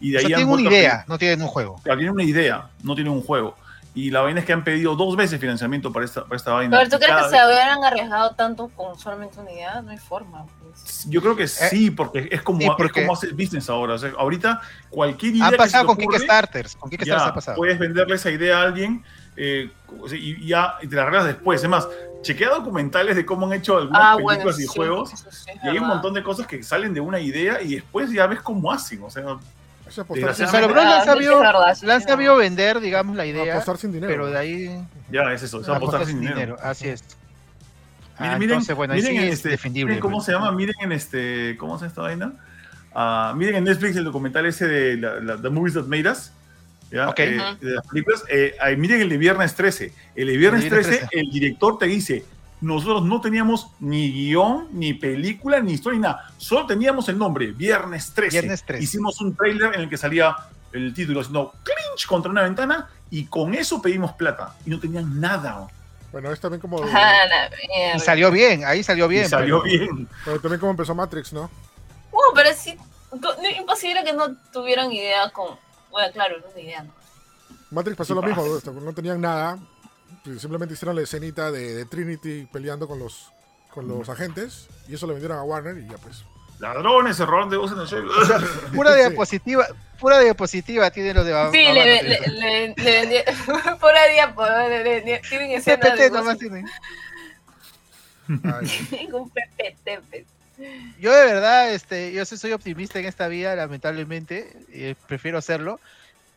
Y de o sea, ahí han tienen una vuelto a idea, no tienen un juego. tienen una idea, no tienen un juego. Y la vaina es que han pedido dos veces financiamiento para esta, para esta vaina. Pero tú crees que se hubieran arriesgado tanto con solamente una idea? No hay forma. pues. Yo creo que sí, porque es como, sí, porque- es como hacer business ahora. O sea, ahorita cualquier idea Han que se pasado con ocurre, Kickstarters. Con Kickstarters ya, ha pasado. puedes venderle esa idea a alguien eh, y, y ya y te la arreglas después. Es más, chequea documentales de cómo han hecho algunas Ah, películas bueno, y sí, juegos sí es y hay un montón de cosas que salen de una idea y después ya ves cómo hacen. O sea, Eso es apostar, Desgraciadamente- O sea, los bros sí, sabido, es vender, digamos, la idea, apostar sin dinero. pero de ahí ya es eso, sea, apostar sin dinero. Así es. Miren, Ah, miren, entonces, bueno, ahí miren sí en es este, defendible. miren ¿Cómo pues. se llama? Miren en este. ¿Cómo se llama esta vaina? Ah, miren en Netflix el documental ese de la, la- The Movies That Made Us. ¿Ya? Ok. Eh, de las películas. Eh, ahí miren el de Viernes 13. El de Viernes, El de Viernes 13, el director te dice: Nosotros no teníamos ni guion, ni película, ni historia, ni nada. Solo teníamos el nombre: Viernes 13. Viernes 13. Hicimos un trailer en el que salía el título haciendo clinch contra una ventana y con eso pedimos plata. Y no tenían nada. Bueno, es también como, Ah. Y salió bien, ahí salió bien. y salió pero- bien. pero también como empezó Matrix, ¿no? Bueno, pero sí. imposible que no tuvieran idea con. Bueno, claro, no una idea. Matrix pasó lo mismo, no tenían nada. Simplemente hicieron la escenita de, de Trinity peleando con los con los agentes y eso lo vendieron a Warner y ya pues. Ladrones, se robaron de voz en el show. *laughs* Pura Sí. diapositiva, pura diapositiva tienen los de Sí, le, le, le, *laughs* le por- le vendí. Tienen escenas de PPT nomás tienen. *laughs* Un PPT. Yo de verdad, este, yo sí soy optimista en esta vida, lamentablemente, eh, prefiero hacerlo.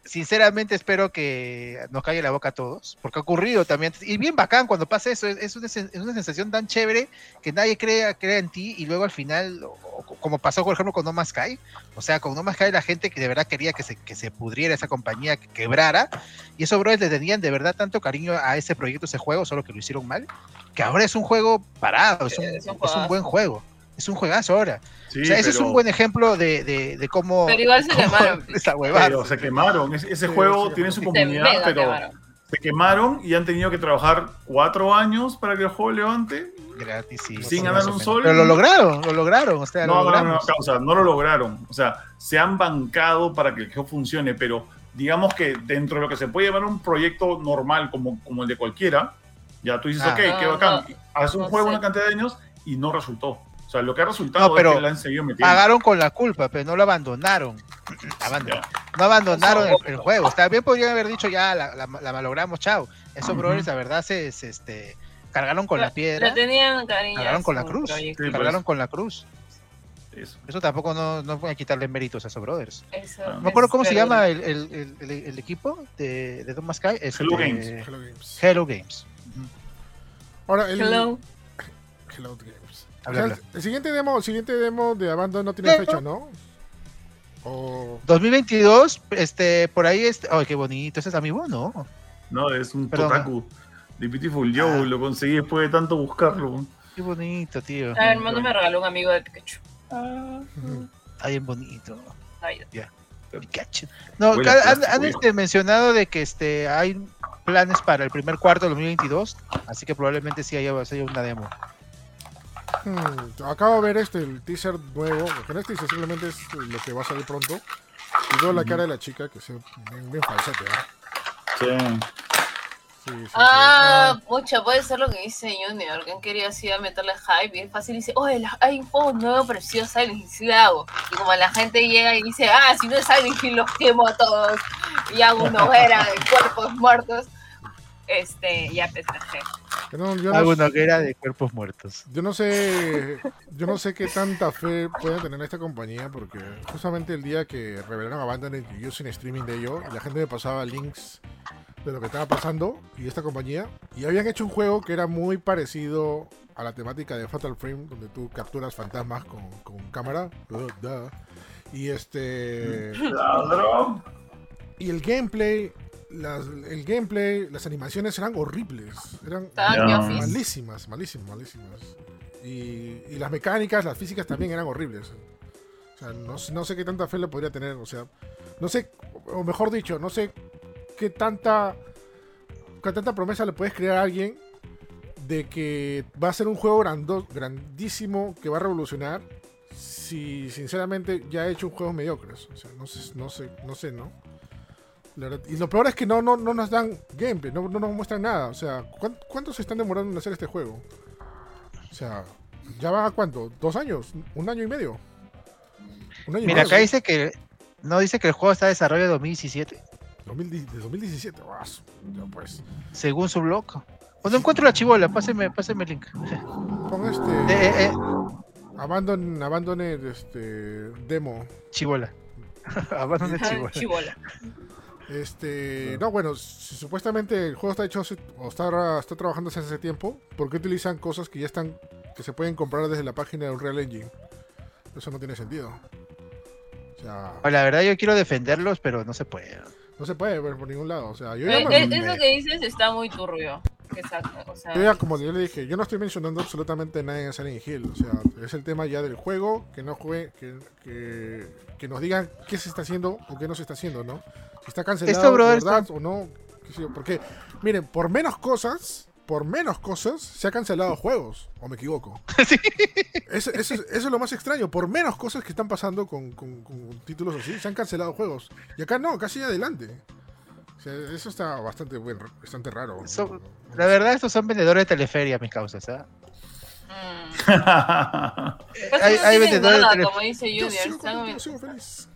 Sinceramente espero que nos calle la boca a todos, porque ha ocurrido también, y bien bacán cuando pasa eso, es, es una, es una sensación tan chévere que nadie crea, crea en ti y luego al final, o- o como pasó por ejemplo con No Más Sky, o sea, con No Más Sky la gente que de verdad quería que se, que se pudriera esa compañía, que quebrara, y esos brothers le tenían de verdad tanto cariño a ese proyecto, ese juego, solo que lo hicieron mal, que ahora es un juego parado, es un, Es un es un buen juego, es un juegazo ahora. Sí, O sea, ese es un buen ejemplo de, de, de cómo. Pero igual se cómo quemaron. *laughs* Esa huevada. Pero se quemaron. Ese, ese Sí, juego sí, tiene sí. su comunidad, pero quemaron. se quemaron y han tenido que trabajar cuatro años para que el juego levante. Gratis, sí, Sin ganar un sol. Pero lo lograron, lo lograron. O sea, lo No, no, no, no, logramos. o sea, no lo lograron. O sea, se han bancado para que el juego funcione, pero digamos que dentro de lo que se puede llamar un proyecto normal como, como el de cualquiera, ya tú dices, Ah. ok, qué No, bacán, no, haces un no juego sé. una cantidad de años y no resultó. O sea, lo que ha resultado No, pero es que la han seguido metiendo. Pagaron con la culpa, pero no lo abandonaron. *clears throat* No abandonaron el, el juego. Está bien, podrían haber dicho ya, la, la, la malogramos, chao. Esos brothers, la verdad, se, se, este, cargaron con la piedra, tenían cariño. cargaron con la cruz. Sí, cargaron pues. con la cruz. Eso. Eso tampoco no, no voy a quitarle méritos a esos brothers. Eso No No me acuerdo cómo se llama el, el, el, el- el equipo de, de Thomas Sky. Es Hello este, Games. Hello Games. Hello Games. Ahora, el, Hello. Hello Games. Habla, O sea, habla. el siguiente demo, el siguiente demo de Abandon no tiene fecha, ¿no? O 2022, este, por ahí, este, ay, qué bonito, ese es amigo, ¿no? No, es un Perdón. Totaku. The Beautiful Joe, Ah. lo conseguí después de tanto buscarlo. Qué bonito, tío. A ver, hermano me regaló un amigo de Pikachu. Ah. Está bien bonito. Navidad. Pikachu. No, a han, han, viejo. este, mencionado de que este, hay planes para el primer cuarto de 2022, así que probablemente sí haya, haya una demo. Hmm, acabo de ver este, el teaser nuevo, que no es teaser, simplemente es lo que va a salir pronto. Y veo la cara de la chica que se bien, bien falsete, ¿ah? Sí. Sí, sí, sí. Ah, pucha, puede ser lo que dice Junior, que han querido así a meterle hype y es fácil y dice, oye, la- hay un juego nuevo parecido a Silent Hill, lo hago. Y como la gente llega y dice, ah, si no es Silent Hill los quemo a todos y hago una hoguera de cuerpos muertos, este, ya no, yo, no, Hago una hoguera de cuerpos muertos. yo no sé yo no sé qué tanta fe puede tener esta compañía porque justamente el día que revelaron Abandoned y yo sin streaming de ello, la gente me pasaba links de lo que estaba pasando y esta compañía y habían hecho un juego que era muy parecido a la temática de Fatal Frame donde tú capturas fantasmas con, con cámara Uh, duh. y este Ladrón. y el gameplay las- el gameplay las animaciones eran horribles eran malísimas malísimas malísimas y, y las mecánicas las físicas también eran horribles o sea no, sé- no sé qué tanta fe le podría tener o sea no sé o mejor dicho no sé qué tanta qué tanta promesa le puedes crear a alguien de que va a ser un juego grando- grandísimo que va a revolucionar si sinceramente ya ha hecho un juego mediocres. O sea, no sé, no sé, no sé, ¿no? La verdad- y lo peor es que no, no, no nos dan gameplay, no, no nos muestran nada. O sea, ¿cuán- ¿cuánto se están demorando en hacer este juego? O sea, ¿ya va a cuánto? ¿Dos años? ¿Un año y medio? Un año y Mira, medio, acá ¿sí? dice que no dice que el juego está en desarrollo de 2017, 2010 de 2017. ah, su- ya pues. según su blog. O no encuentro la chivola, páseme, páseme el link. Pon Eh, este. eh, eh, Abandon, abandone este demo. chivola. Abandona chivola. Chibola. *laughs* Este, no, bueno, si supuestamente el juego está hecho o está, está trabajando hace ese tiempo, ¿por qué utilizan cosas que ya están, que se pueden comprar desde la página de Unreal Engine? Eso no tiene sentido. O sea, Pues La verdad yo quiero defenderlos, pero no se puede. no se puede ver por ningún lado. O sea, yo Eh, ya, me- Eso que dices está muy turbio. Exacto. O sea, yo ya, como yo le dije, yo no estoy mencionando absolutamente nada en Silent Hill. O sea, es el tema ya del juego, que no juegue, que, que, que nos digan qué se está haciendo o qué no se está haciendo, ¿no? Si está cancelado, Esto, brother, ¿verdad? O no. qué sé yo, Porque, miren, por menos cosas, por menos cosas, se ha cancelado juegos, o me equivoco. *laughs* Sí. Eso, eso es- eso es lo más extraño. Por menos cosas que están pasando con, con- con títulos así, se han cancelado juegos. Y acá no, casi adelante. O sea, eso está bastante, bueno, bastante raro. Eso- La verdad, estos son vendedores de teleferia, mis causas. ¿ah? mm, *laughs* Pues hay, no hay vendedores de nada, tele- como dice Yo Junior. sigo, están con- bien- yo sigo feliz.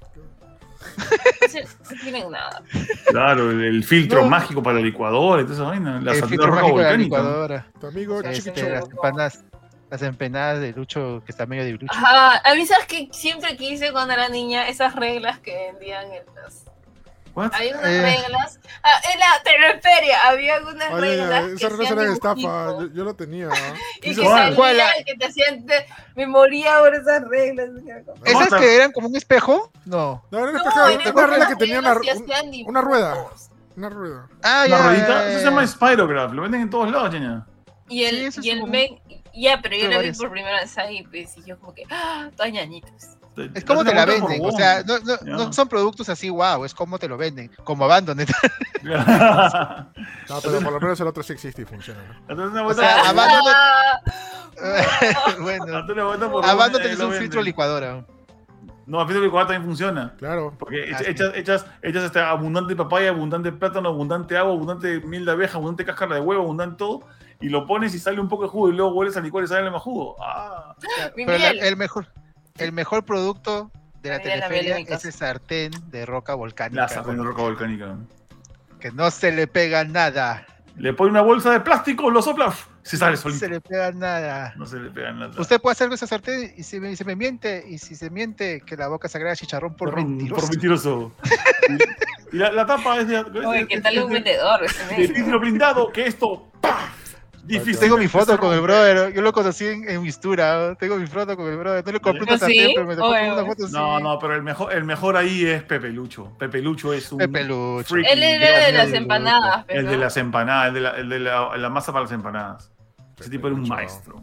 *laughs* no tienen nada. Claro, el, el filtro No. mágico para la licuadora esa vaina. La el filtro roja mágico de la volcánica. licuadora. Tu amigo Este, las empanadas, las empanadas de Lucho, que está medio de Lucho. Ajá, a mí sabes que siempre quise cuando era niña esas reglas que vendían en las... What? Había unas Eh. reglas, ah, en la teleferia había unas Oye, reglas que esa regla era estafa. dibujitos Yo, yo lo tenía. *laughs* y que salían, que te hacían, me moría por esas reglas. ¿Esas que eran como un espejo? No. No, era una, No, espeja- eran una regla que tenía una, un- una rueda. una rueda. Ah, ¿Una ya. ruedita? Eso se llama Spirograph. Lo venden en todos lados, ñaña. Y el, Sí, y el como- men, ya, pero yo la vi varias. por primera vez ahí, pues, y yo como que, ¡ah! Todas ñañitas. Es como te la venden, o sea, no, no, son productos así, wow, es como te lo venden, como Abandoned. *laughs* No, pero por lo menos el otro sí existe y funciona. ¿no? O sea, Abandoned- *laughs* bueno, Abandoned es un filtro licuadora. No, el filtro licuadora también funciona. Claro. Porque Ah, echas, echas, echas este abundante papaya, abundante plátano, abundante agua, abundante miel de abeja, abundante cáscara de huevo, abundante todo, y lo pones y sale un poco de jugo y luego vuelves al licuar y sale más jugo. Ah, Mi Pero la- miel. el mejor, el mejor producto de la teleferia es el sartén de roca volcánica. la sartén de roca volcánica. Que no se le pega nada. Le pone una bolsa de plástico, lo sopla, se sale No solito. se le pega nada. No se le pega nada. Usted puede hacer con esa sartén y si me, se me miente, y si se miente, que la boca sagrada chicharrón por mentiroso. Por mentiroso. *laughs* y y la, la tapa es de, Oye, ¿qué es tal un vendedor? ese de vidrio blindado, que esto, ¡pah! Difícil. Tengo mi foto con el brother, yo lo conocí en, en Mistura, tengo mi foto con el brother, no le compré una ¿Ah, sí? sartén, pero me con una foto así. No, no, pero el mejor, el mejor ahí es Pepe Lucho. Pepe Lucho es un. Pepe Lucho. Él era de las empanadas. El de las empanadas, el de la, el de la, la masa para las empanadas. Ese tipo era un maestro.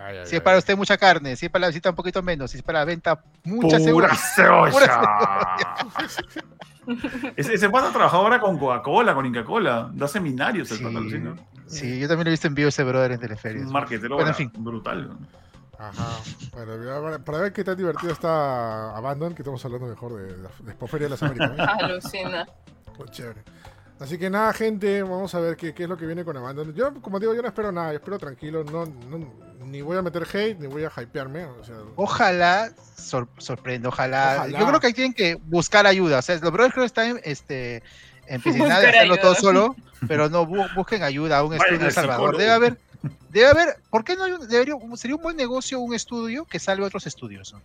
Ay, ay, Si es ay. para usted mucha carne, si es para la visita un poquito menos, si es para la venta mucha Pura cebolla. cebolla. *laughs* *laughs* ese, ese pata trabajaba ahora con Coca-Cola, con Inca-Cola. Da seminarios el Sí, pata, alucina. sí, yo también lo he visto en vivo ese brother en Teleferia. Un marketero Bueno, en fin. brutal. Ajá. Bueno, para, ver qué tan divertido está Abandon, que estamos hablando mejor de, de, de Expoferia de las Américas. ¿eh? *laughs* Alucina. Pues chévere. Así que nada, gente, vamos a ver qué, qué es lo que viene con Abandon. Yo, como digo, yo no espero nada, yo espero tranquilo, no, no- ni voy a meter hate, ni voy a hypearme. O sea, Ojalá sor- sorprenda, ojalá. Ojalá. Yo creo que ahí tienen que buscar ayuda. O sea, los brothers creo que están este, empecinados *laughs* de Buscar hacerlo todo solo, *laughs* pero no bu- busquen ayuda a un estudio de Salvador. Debe haber, debe haber, ¿por qué no hay un- debería, sería un buen negocio un estudio que salve otros estudios? ¿no?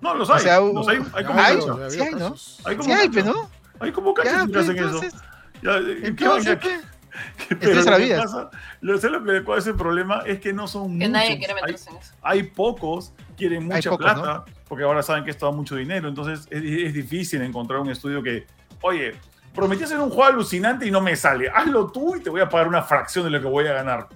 No, los O hay. sea, los hay, hay como hay, sí habido hay, ¿no? casos. Hay como Sí hay, ¿no? Hay como cachos Ya, que pues, hacen eso. Ya, ¿qué entonces, *laughs* Pero es lo la que vida. pasa- lo, ¿sabes lo que cuál es el problema? Es que no son Que muchos. nadie quiere hay, en eso. hay pocos, quieren Hay mucha pocos, plata, porque ahora saben que esto da mucho dinero. Entonces es, es difícil encontrar un estudio que, oye, prometí hacer un juego alucinante y no me sale. Hazlo tú y te voy a pagar una fracción de lo que voy a ganar.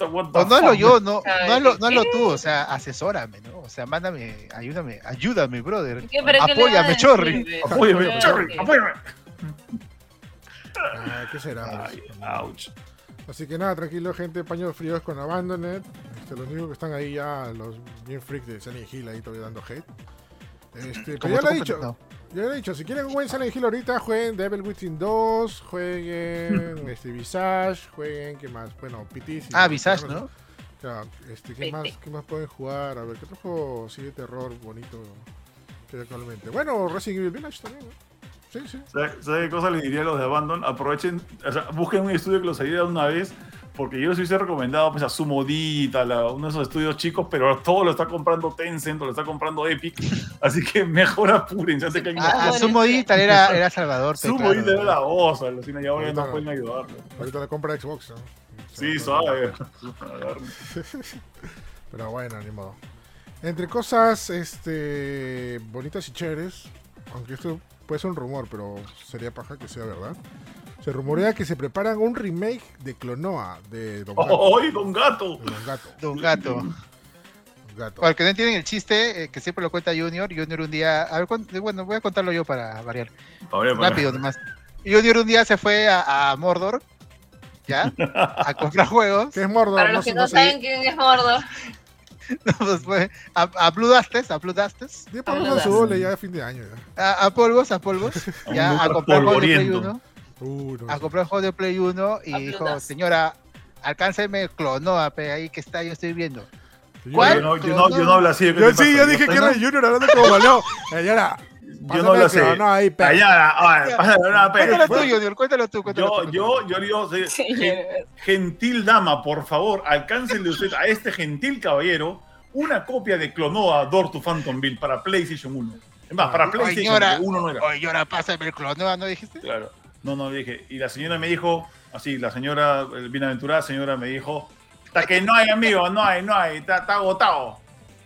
What the O no hazlo yo, no, no hazlo, no hazlo tú, o sea, asesórame, ¿no? O sea, mándame, ayúdame, ayúdame, brother. ¿Qué, pero le Apóyame, Chorri. Apóyame. Chorri, apóyame. Ah, ¿Qué será? Ay, pues? ouch. Así que nada, tranquilo, gente, paños fríos con Abandoned. Este, los únicos que están ahí ya, los bien freaks de Silent Hill ahí todavía dando hate. Este, pero Como ya lo he dicho, no. ya lo he dicho, si quieren un buen Silent Hill ahorita, jueguen Devil Within 2, jueguen *laughs* este, Visage, jueguen, ¿qué más? Bueno, PT. si- Ah, Visage, ¿no? Ya, este, ¿qué, más, ¿Qué más pueden jugar? A ver, ¿qué otro juego sigue terror bonito que hay actualmente? Bueno, Resident Evil Village también, ¿no? Sí, sí. ¿Sabes sabe qué cosa les diría a los de Abandon? Aprovechen, o sea, busquen un estudio que los ayude de una vez, porque yo les hubiese recomendado pues, a Sumodita, la- uno de esos estudios chicos, pero todo lo está comprando Tencent, o lo está comprando Epic, *laughs* así que mejor apuren, ya sé que hay A, a Bueno, Sumo sí. Digital era, era Salvador. Sumodita claro, era la voz, alucina, y ahora no pueden ayudarlo. Ahorita la compra Xbox, ¿no? Sí, suave. *laughs* Pero bueno, ni modo. Entre cosas este bonitas y chéveres, aunque esto puede ser un rumor, pero sería paja que sea verdad. Se rumorea que se preparan un remake de Clonoa de Don Gato. *laughs* ¡Ay, don gato! de Don Gato. Don Gato. Para el que no entienden el chiste, eh, que siempre lo cuenta Junior, Junior un día, a ver, bueno, voy a contarlo yo para variar, ver, rápido nomás. Junior un día se fue a, a Mordor, ¿ya? *laughs* A comprar juegos, ¿Qué es Mordor? Para los que no saben quién es Mordor. *laughs* pues fue a, a Blue Dustes, a Blue a su doble ya a fin de año. Ya. a, a polvos, a polvos, *laughs* ya a comprar juegos de Play polvoriento. 1, Uh, no a comprar juegos de Play 1 y dijo, señora, alcánceme Clonoa, pe, ahí que está, yo estoy viendo. ¿Cuál? Yo no, yo no, yo no hablo así. ¿qué Yo sí, yo dije que era Junior hablando como malo. Señora, Yo no así. No, ahí. Allá, ay, pásame una Cuéntalo tú, Junior, cuéntalo tú. Cuéntalo Yo, tú, yo, yo digo, gentil dama, por favor, alcáncenle usted a este gentil caballero una copia de Clonoa Door to Phantomville para PlayStation 1. Es más, para Oye, PlayStation señora. 1 no era. Oye, ahora pásame el clonoa, ¿no dijiste? Claro. No, no, dije. Y la señora me dijo, así, la señora, bienaventurada señora me dijo, hasta que no hay, amigo, no hay, no hay, está, agotado.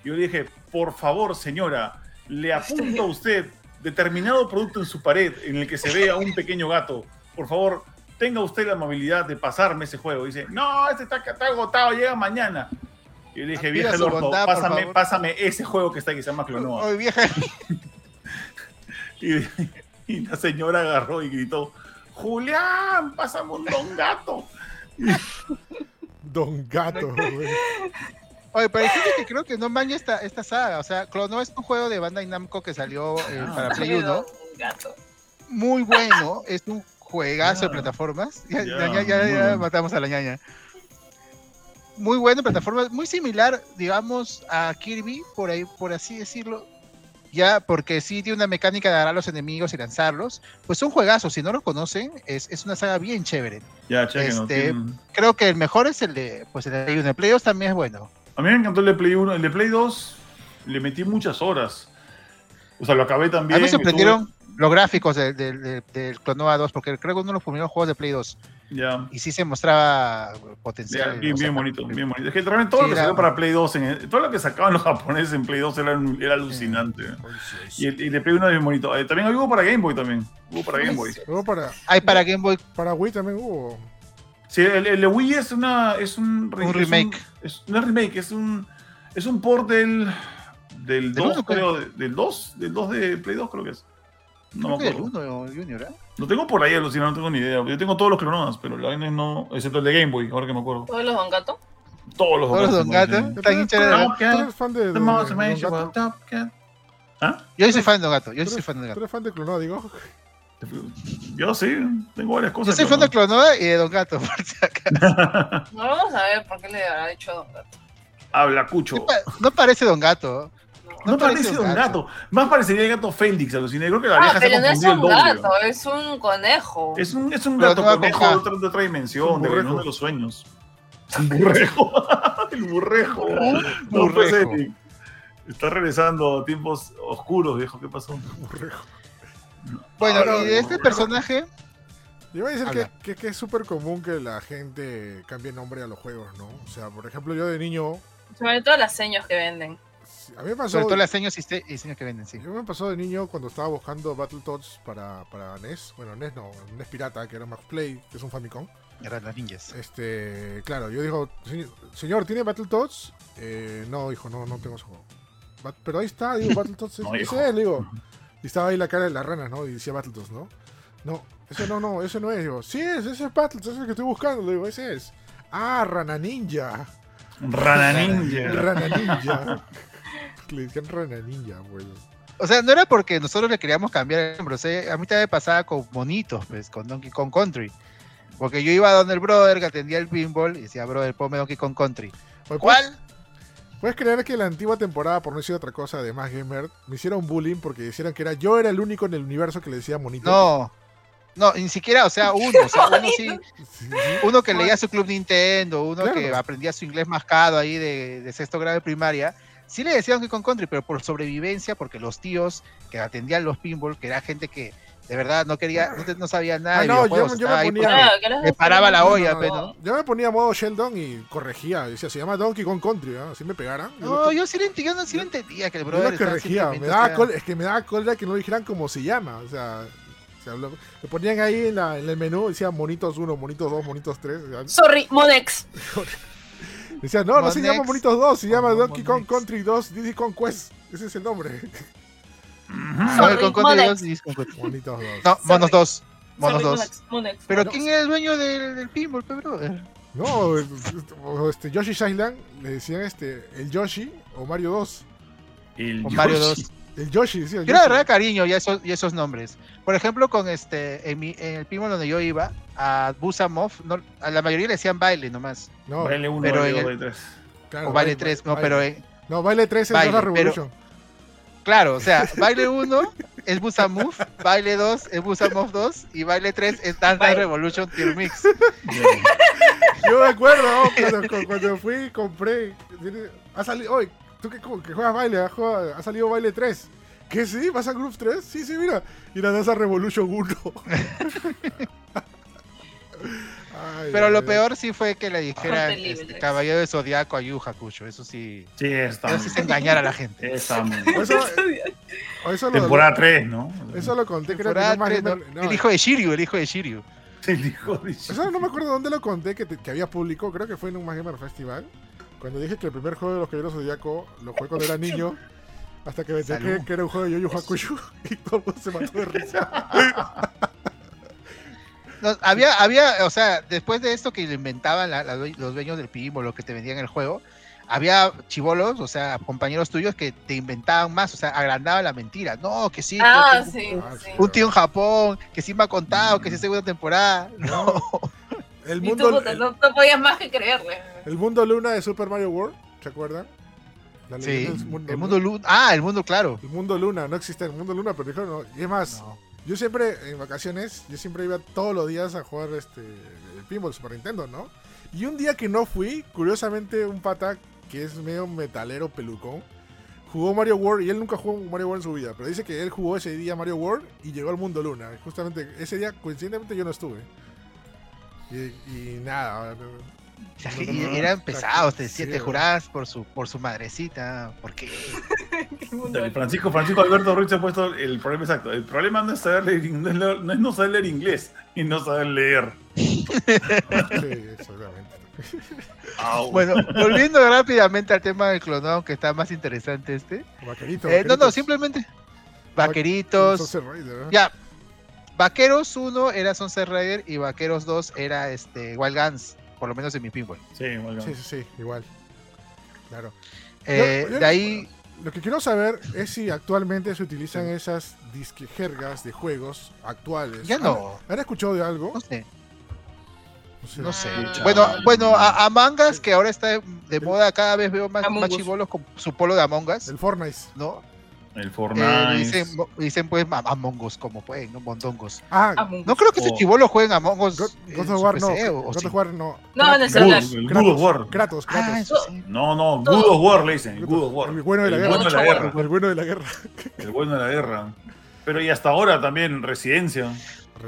Yo le dije, por favor, señora, le apunta a *laughs* usted determinado producto en su pared en el que se vea un pequeño gato. Por favor, tenga usted la amabilidad de pasarme ese juego. Dice, no, este está, está agotado, llega mañana. Y yo le dije, vieja bondad, por pásame, favor". pásame ese juego que está aquí, se llama Clonoa. Oye, vieja. *laughs* Y, y la señora agarró y gritó, Julián, pásame un don gato. *laughs* Don Gato, *laughs* güey. Oye, pero que creo que no maña esta, esta saga. O sea, Clonoa es un juego de Bandai Namco que salió eh, Ah. para Play 1. Gato. Muy bueno. Es un juegazo de plataformas. Ya, Ya, ya, ya, ya, muy ya bueno. matamos a la ñaña. Muy bueno en plataformas. Muy similar, digamos, a Kirby, por ahí, por así decirlo. Ya, porque sí tiene una mecánica de agarrar a los enemigos y lanzarlos. Pues son juegazos. Si no lo conocen, es, es una saga bien chévere. Ya, chequenlo. Este, Creo que el mejor es el de, pues el de Play 1. El Play 2 también es bueno. A mí me encantó el de Play 1. El de Play 2 le metí muchas horas. O sea, lo acabé A también. mí me sorprendieron los gráficos del de, de- del Clonoa 2, porque creo que uno de los primeros juegos de Play 2. tuve- Ya. Y sí se mostraba Ya, potencial. bien, o sea, bien bonito, bien bonito. Es que realmente todo Sí, lo que era- salió para Play 2, en- todo lo que sacaban los japoneses en Play 2 era, era alucinante. Y el, y el de Play 1 es bien bonito. Eh, también hubo para Game Boy también. Hubo para Game Boy. Luego para, Hay para Game Boy para Wii también hubo. Sí, el, el Wii es una es un, Un es remake. Es, una remake, es un es un port del del Del 2, uno, creo, de- del 2, del 2 de Play 2 creo que es. No creo me acuerdo. 1 Junior, ¿eh? Lo tengo por ahí, alucinado, no tengo ni idea. Yo tengo todos los clononas, pero la vaina no, excepto el de Game Boy, ahora que me acuerdo. ¿Todos los Don Gato? Todos los Todos los Don Gato. sí. Tan hincha de- ¿Tú Don Gato? one, Top Cat. ¿Ah? Yo soy fan de Don Gato. Yo ¿Tú soy eres, fan de Don tú Gato. eres fan de Clonado, digo. Yo sí, tengo varias Yo cosas. soy fan de Clonoa y de Don Gato. *laughs* por si acaso. *laughs* No vamos a ver por qué le habrá dicho Don Gato. Habla Cucho. No pa- No parece Don Gato. No, no parece parece un gato. Más parecería el gato Félix, aluciné. Creo que la Ah, vieja se pero ha no es confundido el un doble. gato, es un conejo. Es un, es un gato conejo con de otra, de otra dimensión, de burrejo. reunión de los sueños. Un burrejo. *laughs* el burrejo. Un pues, burrejo. Está regresando a tiempos oscuros, viejo. ¿Qué pasó? Bueno, y de este personaje, Yo iba a decir que, Habla. que- que es súper común que la gente cambie nombre a los juegos, ¿no? O sea, por ejemplo, yo de niño, Sobre todo las señas que venden. a mí me pasó, sobre todo las señas y se- y señas que venden, sí. yo me pasó de niño cuando estaba buscando Battletoads para, para NES, bueno, NES no, NES Pirata, que era Max Play, que es un Famicom. Eran las ninjas. Este, claro, yo digo, "Señor- ¿tiene Battletoads? Eh, no, hijo, no, no tengo ese juego. "Bat- pero ahí está, digo, *laughs* Battletoads, No, es, le digo. Y estaba ahí la cara de las ranas, ¿no? Y decía Battletoads, ¿no? No, ese no, no, ese no es. Digo, sí es, ese es Battletoads, ese es el que estoy buscando. Le digo, ese es. Ah, Rana Ninja. Rana Ninja. Rana Ninja. Le decían Rana Ninja, pues. O sea, no era porque nosotros le queríamos cambiar el nombre. O sea, a mí también me pasaba con monitos, pues, con Donkey Kong Country. Porque yo iba a donde el brother que atendía el pinball y decía, brother, ponme Donkey Kong Country. Oye, ¿Cuál? ¿Puedes- ¿Puedes creer que la antigua temporada, por no decir otra cosa de Más Gamer, me hicieron bullying porque decían que era yo era el único en el universo que le decía monito? No. No, ni siquiera, o sea, *laughs* uno. O sea, uno sí. Uno que leía su club Nintendo, uno Claro. que aprendía su inglés mascado ahí de, de sexto grado de primaria, sí le decían que con country, pero por sobrevivencia, porque los tíos que atendían los pinball, que era gente que de verdad no quería, no, te- no sabía nada Ah, no, yo- yo me ponía- Claro, los le paraba la no, olla, no, pe, no. ¿no? Yo me ponía modo Sheldon y corregía. Decía, se llama Donkey Kong Country, ¿ah? Así me pegaran. Yo No, lo- yo sí, yo no, sí le entendía que el yo brother lo estaba corregía. Me daba sea, es que me daba cólera que no dijeran cómo se llama. O sea, o sea, lo, lo ponían ahí en, la- en el menú, decía monitos 1, monitos 2, monitos 3. Sorry, Monex. Decía, no, no se llama monitos 2, se llama Donkey Kong. Country 2, Diddy Kong Quest. Ese es el nombre. Donkey Sorry, Kong Country Monex. 2 y Disco Country. Monitos 2. No, Monos Sorry. 2. Monos Sorry, 2. Monex, Monex. Pero. ¿quién es el dueño del, del pinball, brother? No, o este, Yoshi's Island le decían este, el Yoshi o Mario 2. El O Mario Yoshi. 2. El Yoshi, decía el Yo Yoshi. agarraba cariño y esos, y esos nombres. Por ejemplo, con este, en, mi- en el pinball donde yo iba, a Busamov, no, a la mayoría le decían baile nomás. No, Baile uno, Pero baile en dos, el- baile tres. Claro, o baile baile- 3, no, pero eh, No, baile 3 es Baile, la pero- Revolution. Claro, o sea, baile 1 es Busa Move, baile 2 es Busa Move 2 y baile 3 es Dance Dance. Revolution Tier Mix. Yo me acuerdo oh, cuando, cu- cuando fui y compré. Ha salido. Oye, tú que, que juegas baile, ha, jugado- ha salido baile 3. ¿Qué sí? ¿Vas a Groove 3? Sí, sí, mira. Y la danza Revolution 1. *laughs* Ay, Pero lo peor sí fue que le dijeran este. Caballero de Zodiaco a Yu Hakusho. Eso sí, Sí, está. eso sí es engañar a la gente. Está O Eso, o *laughs* eso lo, Temporada 3, ¿no? eso lo conté, creo que más ¿no? no, El hijo de Shiryu, el hijo de Shiryu. El hijo de Eso no me acuerdo dónde lo conté que, te- que había público, creo que fue en un Más Gamer Festival. Cuando dije que el primer juego de los Caballeros Zodíaco lo jugué cuando era niño, hasta que me enteré que, que era un juego de Yu Yu Hakusho *laughs* y todo el mundo se mató de risa. *laughs* No, había, había, o sea, después de esto que lo inventaban la- la due- los dueños del pinball, lo que te vendían el juego, había chivolos, o sea, compañeros tuyos que te inventaban más, o sea, agrandaban la mentira. No, que sí, Ah, sí, Ah, sí. un tío en Japón, que sí me ha contado, que sí es segunda temporada. No, *laughs* El Y tú, mundo, el, no, no podías más que creerle. el mundo luna de Super Mario World, ¿se acuerdan? La sí, el mundo luna. Ah, el mundo, claro. El mundo luna, no existe el mundo luna, pero dijeron no. Y es más, No. Yo siempre en vacaciones, yo siempre iba todos los días a jugar este el pinball Super Nintendo, ¿no? Y un día que no fui, curiosamente un pata que es medio metalero pelucón, jugó Mario World y él nunca jugó Mario World en su vida, pero dice que él jugó ese día Mario World y llegó al mundo luna. Justamente ese día, coincidentemente yo no estuve. Y, y nada, no, no, eran pesados, te sí, decía, jurabas por su, por su madrecita, porque *laughs* Francisco, Francisco Alberto Ruiz ha puesto el problema exacto. El problema no es saber leer, no es, leer- no es no saber leer inglés y no saber leer. sí, exactamente. Bueno, volviendo rápidamente al tema del clonado, que está más interesante este. Vaquerito, Eh, no, no, simplemente vaqueritos. Rider, ¿no? Ya, Vaqueros 1 era Sunset Rider y Vaqueros 2 era este, Wild Guns, por lo menos en mi pinball. Sí. Sí, sí, sí, igual. Claro. Eh, Yo- yo- de ahí, Lo que quiero saber es si actualmente se utilizan esas disque jergas de juegos actuales. ya no, ¿Han, han escuchado de algo? no sé, No sé. no sé. Ah. Bueno, bueno, a, a Mangas, que ahora está de moda, cada vez veo más, más chivolos con su polo de Among Us, El Fortnite. ¿no? El Eh, Fortnite. dicen, dicen pues a- Among Us como pueden, ¿no? Mondongos. Ah, Among No creo que ese Oh. chivolo jueguen Among Us. God, God su of War no. God of War no. No, en el Kratos, celular. Kratos, God of War. Kratos, Kratos. Ah, sí. No, no, Good of War le dicen. Good of War. El bueno de la El guerra. bueno de la Mucho guerra. El bueno de la guerra. El bueno de la guerra. Pero y hasta ahora también Residencia.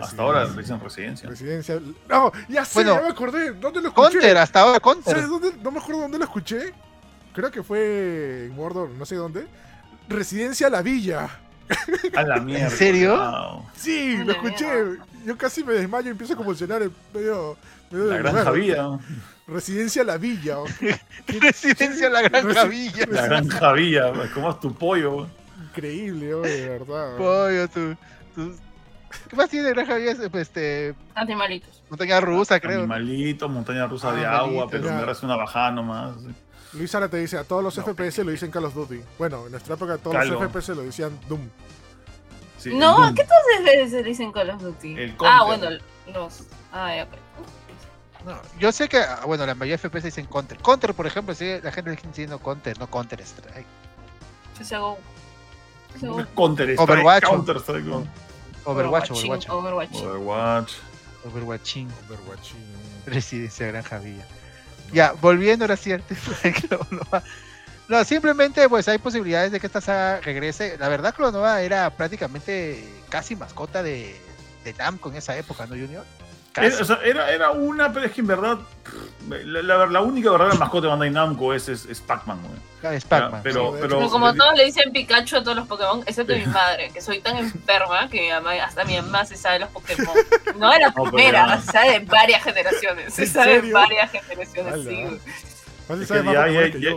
Hasta ahora le dicen Residencia. Residencia. No, ya sé, Bueno. ya me acordé. ¿Dónde lo escuché? Counter, hasta ahora Counter. ¿Sabes dónde? No me acuerdo dónde lo escuché. Creo que fue en Mordor, no sé dónde. Residencia La Villa. A la mierda. serio? Wow. Sí, Ah, lo escuché. mierda. Yo casi me desmayo y empiezo a convulsionar en medio, medio La granja villa. Residencia La Villa. *laughs* Residencia La Granja Villa. La granja villa. ¿Cómo es tu pollo? Increíble, de verdad. Pollo, tu, tu- ¿Qué más tiene Granja Villa? Este, Animalitos. montaña rusa, creo. ¿no? Animalito, montaña rusa de Animalito, agua, pero ya. me hace una bajada nomás. Luis Sara te dice, a todos los No. FPS lo dicen Call of Duty. Bueno, en nuestra época todos Calo. los FPS lo decían Doom. Sí, No, Doom. ¿qué entonces se dicen Call of Duty? El ah, bueno, los. Ah, ya, ok. No, yo sé que, ah, bueno, la mayoría de FPS dicen Counter. Counter, por ejemplo, sí, la gente sigue diciendo Counter, no Counter Strike. Se hago. Se hago. Counter Strike, Overwatch. Counter Strike. ¿no? Overwatch, Overwatching, Overwatch. Overwatch. Overwatch. Overwatching. Overwatching. Residencia Granja Villa. Ya, volviendo ahora sí al tema. No, simplemente pues hay posibilidades de que esta saga regrese. La verdad, Clonova era prácticamente casi mascota de, de Namco en esa época, ¿no, Junior? Era, o sea, era, era una, pero es que en verdad, la, la- la única verdadera mascota de Bandai Namco es, es, es Pac-Man, güey. Ah, es Pac-Man. Pero, sí. pero, Pero como todos le dicen Pikachu a todos los Pokémon, excepto mi madre, que soy tan enferma que mi mamá- hasta mi mamá se sabe los Pokémon. *laughs* No de la primera, se sabe de varias generaciones. Se ¿En sabe de varias generaciones, Ala. sí. Sabe más ya- ya-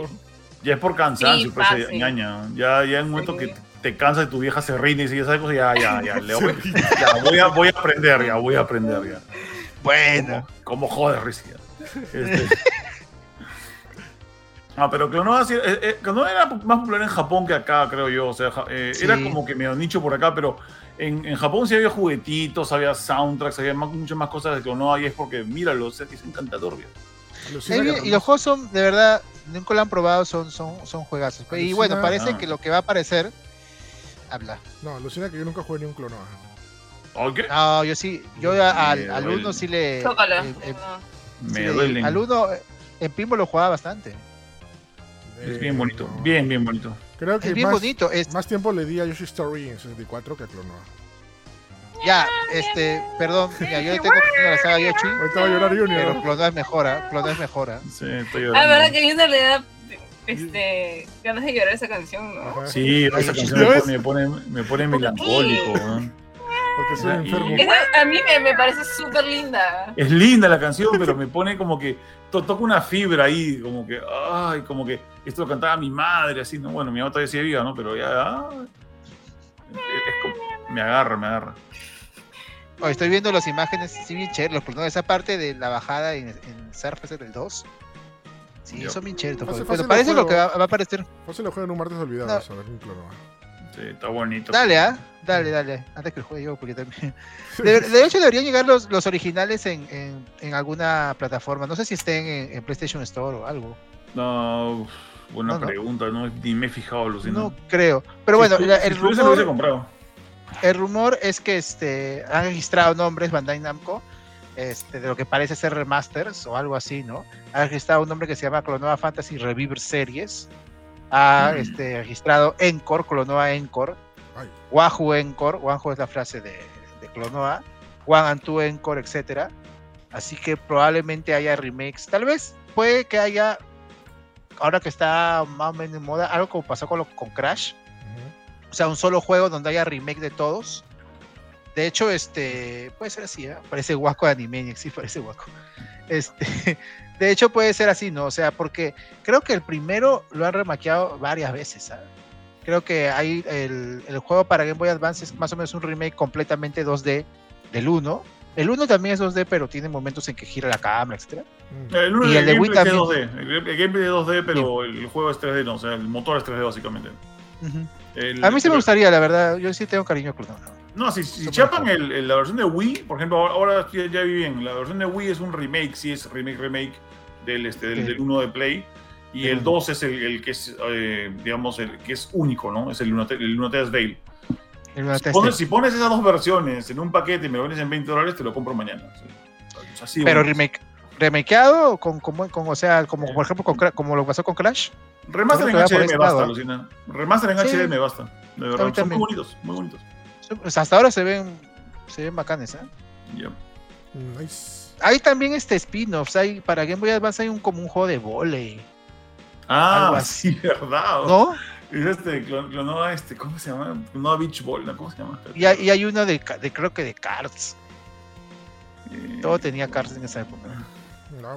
ya- es por cansancio, Sí, pues, ñaña. Ya, ya en un momento Sí. que te cansas de tu vieja se rinde y sigue esas cosas, ya, ya, ya, le *laughs* voy, ya voy, a, voy a aprender, ya, voy a aprender, ya. Bueno. Como joder, Rizky. Este... *laughs* Ah, pero Clonoa, sí, eh, eh, Clonoa era más popular en Japón que acá, creo yo. O sea, eh, Sí. era como que medio nicho por acá, pero en, en Japón sí había juguetitos, había soundtracks, había más- muchas más cosas de Clonoa y es porque, míralo, o sea, que es encantador. y los juegos son de verdad nunca lo han probado, son, son, son juegazos. Y bueno, parece Ah. que lo que va a aparecer. Habla. No, alucina que yo nunca jugué ni un Clonoa. ¿O qué? No, yo sí, yo a- al, al uno sí le. Chócala. eh, eh, Me sí le- duelen. Al uno, eh, en Pinball lo jugaba bastante. Es bien bonito, no. bien, bien bonito. Creo que Es bien más, bonito. Es, más tiempo le di a Yoshi Story en 64 que a Clonoa. ya, este, perdón, ya, yo tengo a la saga Yoshi, Ahorita va a llorar pero Junior. Clonoa es mejora, Clonoa es mejora. Sí, estoy Ah, llorando. verdad que a uno le da este, ganas de llorar esa canción, ¿no? Ajá, Sí, esa canción ¿ya me pone, me pone, me pone melancólico. weón. Porque soy enfermo. Esa a mí me, me parece súper linda. Es linda la canción, pero me pone como que to- toca una fibra ahí, como que, ay, como que esto lo cantaba mi madre, así, ¿no? Bueno, mi mamá todavía sigue viva, ¿no? Pero ya. ay, es- es como- me agarra, me agarra. Oh, estoy viendo las imágenes, sí, bien chéveres, los esa parte de la bajada en, en Surface del 2. Sí, Yo. son bien chéveres. Fácil, fácil parece lo juego. que va, va a aparecer. Fácil lo juego en un martes olvidado. No. A ver, un Clonoa. Sí, está bonito. Dale, ¿ah? Dale, dale. Antes que el juegue yo, porque también. *laughs* De, de hecho, deberían llegar los, los originales en, en, en alguna plataforma. No sé si estén en, en PlayStation Store o algo. No, buena No, pregunta, no, ni me he fijado, Lucina. No creo. Pero bueno, Si la- si el, lo hubiese rumor, comprado. el rumor es que este, han registrado nombres Bandai Namco este, de lo que parece ser remasters o algo así, ¿no? Ha registrado un nombre que se llama Clonoa Fantasy Reviver Series. Ha Mm. este, registrado Encore, Clonoa Encore. Ay, Wahoo Encore, Wahoo es la frase de, de Clonoa, One and Two Encore, etcétera. Así que probablemente haya remakes. Tal vez puede que haya, ahora que está más o menos en moda, algo como pasó con, lo- con Crash. O sea, un solo juego donde haya remake de todos. De hecho, este puede ser así, ¿eh? Parece guaco de anime, sí, parece guaco. Este, *laughs* de hecho, puede ser así, ¿no? O sea, porque creo que el primero lo han remaqueado varias veces, ¿sabes? Creo que hay el, el juego para Game Boy Advance es más o menos un remake completamente 2D del 1. El 1 también es 2D, pero tiene momentos en que gira la cámara, etc. Mm. El, Y el de Wii gameplay es también. 2D. El, el gameplay es 2D, pero el juego es 3D, no. O sea, el motor es 3D básicamente. El- A mí sí me gustaría, la verdad. Yo sí tengo cariño por. No, si, si chapan el- el- la versión de Wii, por ejemplo, ahora, ya, ya vi bien, la versión de Wii es un remake, sí es remake, remake del, este, del, Sí. del 1 de Play. Y el uno. 2 es el, el que es, eh, digamos, el que es único, ¿no? Es el Lunates Veil. Luna Si pones, si pones esas dos versiones en un paquete y me lo vendes en 20 dólares, te lo compro mañana. O sea, así de Pero bueno. remake, remakeado con, con, con- o sea, como Sí. por ejemplo con como lo pasó con Crash. Remaster en HD me basta. Lucina. Remaster en Sí. HD me basta. De A verdad, son muy bonitos, muy bonitos. Pues hasta ahora se ven se ven bacanes, ¿eh? Ya. Nice. Hay también este spin-offs, hay para Game Boy Advance hay un como un juego de volei, Algo *laughs* Ah, así. sí, verdad. ¿no? Es este, Clon- Clonoa, este, ¿cómo se llama? Clonoa Beach Ball, ¿no? ¿cómo se llama? Y hay, y hay uno de creo que de cards. Eh, Todo tenía cards en esa época. No,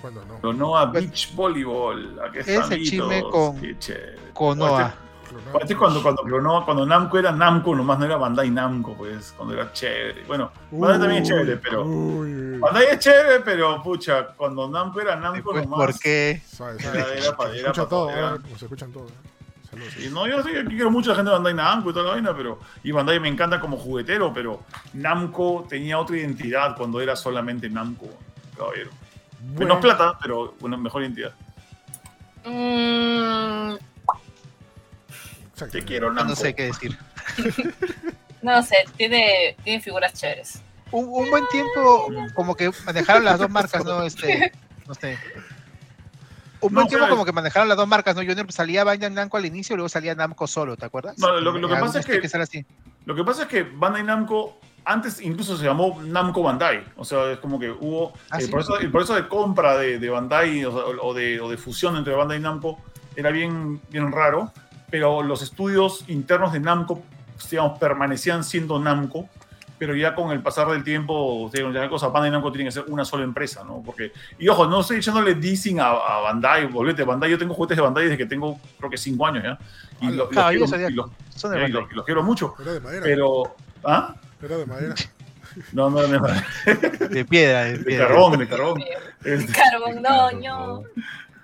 cuando no. Clonoa Pues- Beach Volleyball. Aquí Ese chisme con-. Clonoa. Parece cuando, cuando, Clonoa- cuando Namco era Namco, nomás no era Bandai Namco, pues, cuando era chévere. Bueno, Bandai también es chévere, pero. Uy, Bandai es chévere, pero pucha, cuando Namco era Namco Después, nomás. ¿por qué? Era, era Se era escucha pa- todo, era- se escuchan todo. ¿eh? Saludos. Y no, yo sí, quiero mucho a la gente de Bandai Namco y toda la vaina, pero. Y Bandai me encanta como juguetero, pero Namco tenía otra identidad cuando era solamente Namco, caballero. Bueno, Menos plata, pero una mejor identidad. Mm, exacto. Te quiero, Namco. No sé qué decir. *laughs* no sé, tiene, tiene figuras chéveres. Un, un buen tiempo como que manejaron las dos marcas, ¿no? Este, no sé. Un buen No, tiempo como que manejaron las dos marcas, ¿no? Junior salía Bandai Namco al inicio y luego salía Namco solo, ¿te acuerdas? No, lo- lo que pasa es que- así. Lo que pasa es que Bandai Namco antes incluso se llamó Namco Bandai. O sea, es como que hubo Ah, el, ¿sí? proceso, el proceso de compra de, de Bandai o, o de, o de fusión entre Bandai y Namco era bien, bien raro, pero los estudios internos de Namco digamos, permanecían siendo Namco, pero ya con el pasar del tiempo, digamos, ya la cosa, Bandai y Namco tienen que ser una sola empresa, ¿no? Porque, y ojo, no estoy echándole dissing a, a Bandai, volvete, Bandai, yo tengo juguetes de Bandai desde que tengo, creo que 5 años ya. Y, lo- y los, quiero, mucho. Era de madera. Pero. ¿Ah? Era de madera. *laughs* No, no, no. De piedra, de De piedra. carbón, de carbón. Este, Carbón, no, no.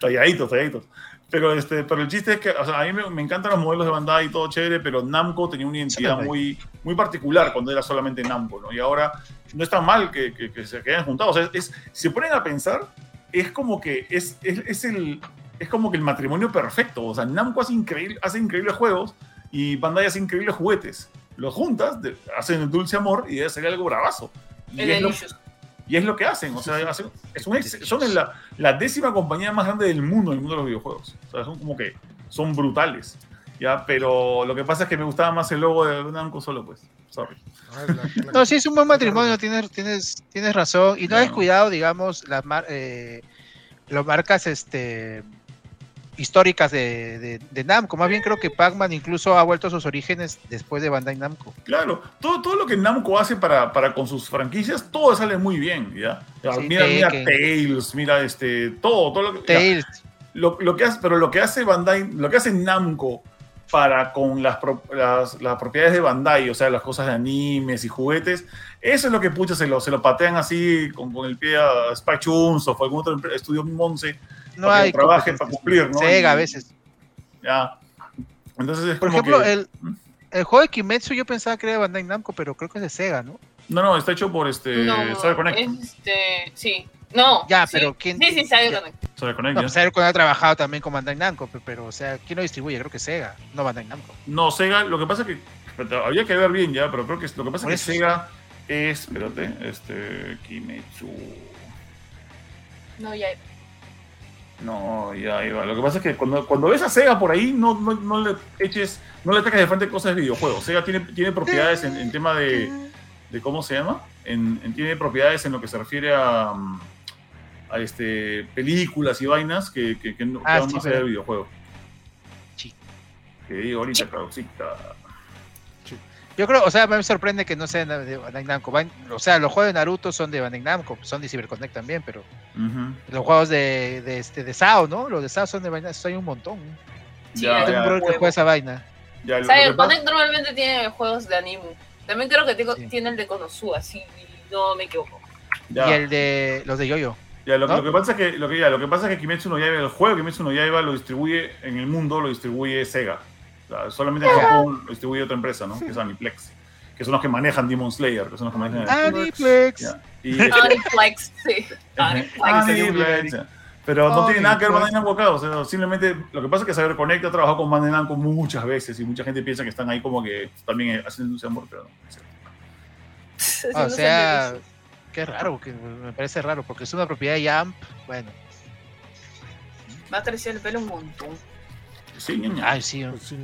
Talladitos, talladitos. Pero, este, pero el chiste es que, o sea, a mí me, me encantan los modelos de Bandai y todo chévere, pero Namco tenía una identidad muy, muy particular cuando era solamente Namco, ¿no? Y ahora no es tan mal que, que- que se que hayan juntado. O sea, es, si se ponen a pensar, es como que es, es, es el, es como que el matrimonio perfecto. O sea, Namco hace, increíble, hace increíbles juegos y Bandai hace increíbles juguetes. Los juntas, de- hacen el dulce amor y debe salir algo bravazo. Y es, lo, Delicious. y es lo que hacen. O sea, hacen- es un ex- son la, la décima compañía más grande del mundo, en el mundo de los videojuegos. O sea, son como que son brutales. ¿ya? Pero lo que pasa es que me gustaba más el logo de Namco solo, pues. Sorry. *laughs* No, sí, es un buen matrimonio, tienes, tienes, tienes razón. Y no Claro. has cuidado, digamos, las mar- eh, las marcas este, históricas de, de, de Namco. Más bien creo que Pac-Man incluso ha vuelto a sus orígenes después de Bandai Namco. Claro, todo, todo lo que Namco hace para, para con sus franquicias, todo sale muy bien, ¿ya? Sí, mira, mira. Tails, mira este, todo, todo lo que, ya, lo, lo que hace, pero lo que hace Bandai, lo que hace Namco para con las, pro- las, las propiedades de Bandai, o sea, las cosas de animes y juguetes, eso es lo que pucha se lo, se lo patean así con, con el pie a Spike Chunsoft o algún otro estudio Monse no para que hay. trabajen para cumplir, ¿no? Sega a veces. Ya. Entonces es Por como ejemplo, que- el, el juego de Kimetsu yo pensaba que era de Bandai Namco, pero creo que es de Sega, ¿no? No, no, está hecho por este No, CyberConnect. este, sí. No. Ya, sí. pero ¿quién- Sí, sí, con CyberConnect, No, ya. pues Cyberconnect ha trabajado también con Bandai Namco, pe- pero, o sea, ¿quién lo distribuye? Creo que Sega, no Bandai Namco. No, Sega, lo que pasa es que había que ver bien ya, pero creo que lo que pasa Por es que eso. Sega es, espérate, este Kimetsu. No, ya. No, ya iba. Lo que pasa es que cuando, cuando ves a Sega por ahí, no, no, no le eches, no le ataques de frente cosas de videojuegos. Sega tiene, tiene propiedades en, en tema de, de cómo se llama, en, en- tiene propiedades en lo que se refiere a, mm, a este películas y vainas que, que, que no Ah, que van sí, más allá del videojuego. Sí. Que digo ahorita, causita. Yo creo, o sea, me sorprende que no sean de Bandai Namco. O sea, los juegos de Naruto son de Bandai Namco, son de CyberConnect también, pero los juegos de, de, este, de SAO, ¿no? Los de SAO son de Bandai Namco, hay un montón. Sí, Ya, hay Tengo ya. un brother que juega esa vaina. Ya, lo- lo ¿Sabes? que pasa- Connect normalmente tiene juegos de anime. También creo que tengo- Sí. tiene el de Konosuba, si no me equivoco. ya. Y el de los de Yoyo. Ya, lo, lo que pasa es que lo que, ya, lo que pasa es que Kimetsu no Yaiba, el juego de Kimetsu no Yaiba lo distribuye en el mundo, lo distribuye Sega. O sea, solamente en. Japón lo distribuye otra empresa, ¿no? Que es Aniplex. Que son los que manejan Demon Slayer, que son los que manejan Ah, Aniplex. Y, *laughs* Aniplex, sí. Aniplex. Pero no tiene nada que ver Aniplex. Bandai Namco acá, o sea, simplemente lo que pasa es que Saber Connect ha trabajado con Bandai Namco muchas veces y mucha gente piensa que están ahí como que también haciendo un amor, pero no. es cierto. Ah, O sea, qué raro, que me parece raro, porque es una propiedad de Jump. Bueno, Me ha crecido el pelo un montón. Sí, ñaña. ay, sí. Pues sí,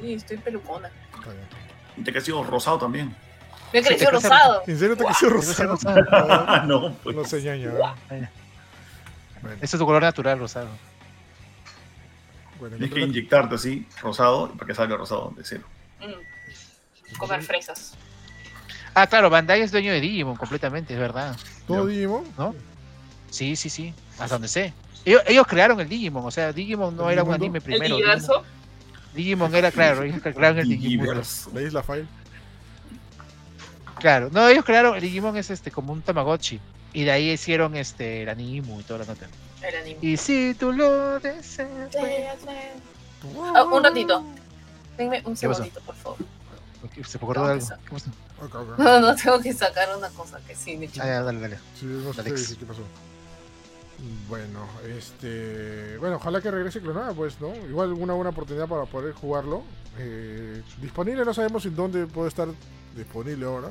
Sí, estoy pelucona. está bien. Y te sido rosado también. Me te crece rosado. ¿En serio te quedó rosado? *laughs* no, pues. No sé, ñaña. Bueno, Ese es tu color natural, rosado. bueno, Tienes que inyectarte así, rosado, para que salga rosado de cero. Mm. Comer fresas. Ah, claro, Bandai es dueño de Digimon completamente, es verdad. ¿Todo. Digimon? ¿No? Sí, sí, sí, hasta donde sé. Ellos, ellos crearon el Digimon, o sea, Digimon no ¿El era un mundo? anime El primero. universo. Digimon, Digimon era, claro, ellos crearon el Digimon. ¿Veis la file? Claro, no, ellos crearon, el Digimon es este como un Tamagotchi. Y de ahí hicieron este el Animu y toda la nota. El anime. Y si tú lo deseas. Ah, un ratito. Denme un segundito, por favor. ¿Se acordó de algo? ¿Qué pasó? Ok, ok. No, no, tengo que sacar una cosa que sí me Ah, ya, dale, dale. Sí, no sé Alex. qué pasó. Bueno, este. Bueno, ojalá que regrese Clonada, pues, ¿no? Igual una buena oportunidad para poder jugarlo. Eh, disponible, no sabemos en dónde puede estar disponible ahora.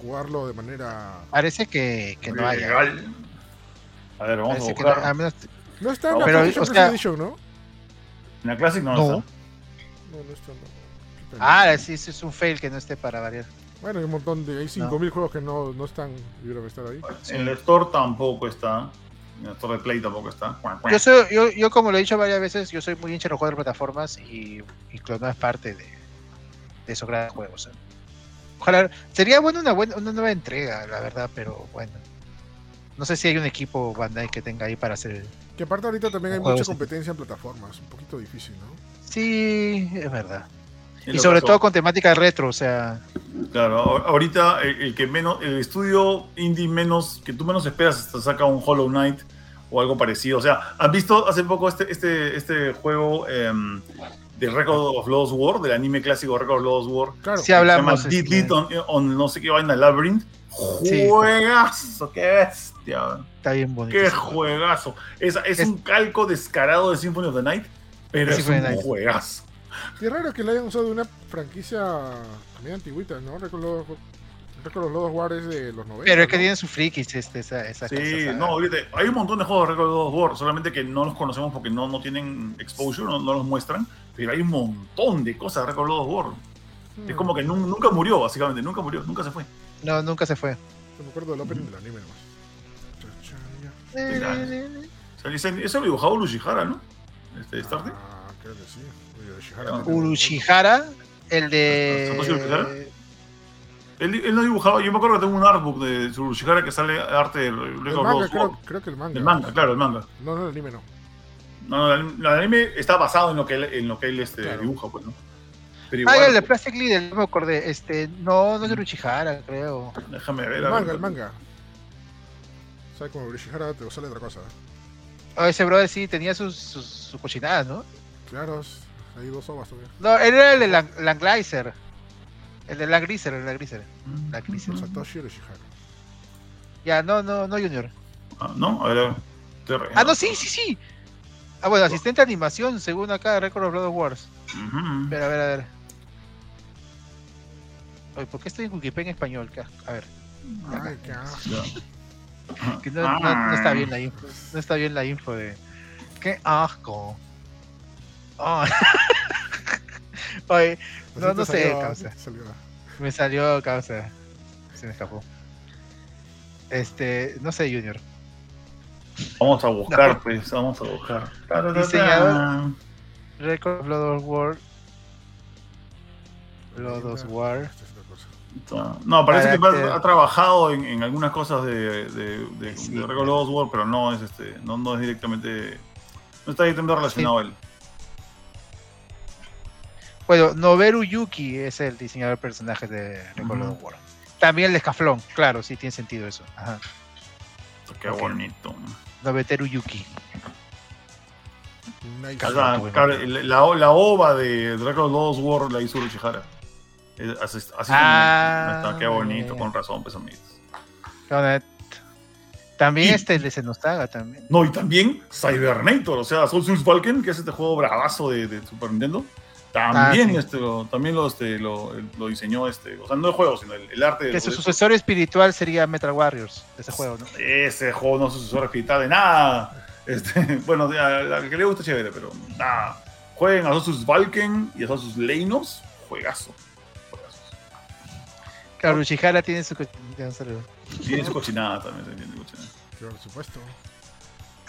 Jugarlo de manera. Parece que, que no haya. Legal. A ver, vamos a que no, buscar. menos- No está en la Pero, PlayStation o sea- Edition, ¿no? En la Classic no, No. está. No, no está. no. Ah, sí, sí, es un fail que no esté para variar. Bueno, hay un montón de. Hay 5000 juegos que no, no están. y deben estar ahí. En el Store tampoco está. En el Store de Play tampoco está. Yo, soy, yo, yo, como lo he dicho varias veces, yo soy muy hincha de los juegos de plataformas y, y es parte de, de esos grandes juegos. ¿eh? Ojalá, sería bueno una, buena, una nueva entrega, la verdad, pero bueno. No sé si hay un equipo Bandai que tenga ahí para hacer. Que aparte ahorita también hay mucha de- competencia en plataformas. Un poquito difícil, ¿no? Sí, es verdad. Y sobre todo con temática retro, o sea, Claro, ahorita el, el que menos, el estudio indie menos, que tú menos esperas, hasta saca un Hollow Knight o algo parecido. O sea, ¿han visto hace poco este, este, este juego em, de Record of Lost War, del anime clásico Record of Lost War. Claro. Sí, hablamos. Se llama este, Lit on, on no sé qué vaina, Labyrinth. Sí. Juegazo, qué bestia. Está bien bonito. Qué juegazo. Es, es, Es- un calco descarado de Symphony of the Night, pero es un juegazo. Qué raro que le hayan usado de una franquicia también antigüita, ¿no? Record of Lost War es de los 90. Pero es que ¿no? tienen sus frikis, este, esa, esas Sí, ah. no, ahorita hay un montón de juegos de Record of War, solamente que no los conocemos porque no, no tienen exposure, no, no los muestran, pero hay un montón de cosas de Record of War. Hmm. Es como que nun- nunca murió, básicamente, nunca murió, nunca se fue. No, nunca se fue. Yo me acuerdo del opening del anime nomás. Eso lo dibujaba Lushihara, ¿no? Este. Ah, creo que sí. Ah. Urushihara, el ¿Satoshi Urushihara? de. Él, él no dibujaba, yo me acuerdo que tengo un artbook de Lushihara que sale arte del El Record of manga, creo, creo que el manga. Del manga, claro, el manga. No, no, el anime no. No, no, el, el anime está basado en lo que él, en lo que él este, Claro. dibuja, pues, ¿no? Pero Ah, igual, el de Plastic Leader, no me acordé. Este, no, no es de Urushihara, creo. déjame ver. El a ver. manga, el manga. ¿Sabes como Yoshihara te sale otra cosa? Oh, ese brother sí tenía sus, sus, sus cochinadas, ¿no? Claro, hay dos ovas todavía. No, él era el de Lang- Langlizer. El de Langrizer, el de Langrizer. Langrizer. Satoshi Yoshihara. Ya, no, no, no, Junior. Ah, ¿No? A ver, Ah, no, sí, sí, sí. Ah, bueno, asistente de animación, según acá, Record of Blood Wars. Ujú. Pero a ver, a ver. Oye, ¿por qué estoy en Wikipedia en español? A ver, Ay, qué asco. Ya. que no, no- no está bien la info. No está bien la info de. ¡Qué asco! Ah. *laughs* Oye, No, no sé, salió, causa. salió. me salió causa. Se me escapó. Este, no sé, Junior. Vamos a buscar, pues, vamos a buscar. Diseñador. Record Blood of War. Blood of War. No, parece que Carácter. ha, ha trabajado en, en algunas cosas de, de, de, Sí. de Record of War, pero no es este, no, no es directamente, no está directamente relacionado a él. Bueno, Noberu Yuki es el diseñador de personajes de Record of War. También el escaflón, claro, sí tiene sentido eso. Ajá. Qué Ok. bonito. Nobeteru Yuki. Nice. La, la ova de Record of War la hizo Uruchihara. Así, así Ah, está, qué bonito, con razón, pues amigos. También Y- este el de Xenosaga también. No, y también Cybernator, o sea, Soul Falcon, que es este juego bravazo de, de Super Nintendo. También, Ah, sí. este, lo, también lo, este, lo, lo diseñó, este, o sea, no el juego, sino el, el arte Que su sucesor espiritual sería Metal Warriors, ese juego, ¿no? Ese juego no es sucesor espiritual de nada. Este, *laughs* bueno, a- al que le gusta chévere, pero nada. Jueguen a sus Valken y a sus Leinos. Juegazo. Juegazos. Claro, tiene su... Tiene su cochinada también. Tiene su cochinada. Por supuesto.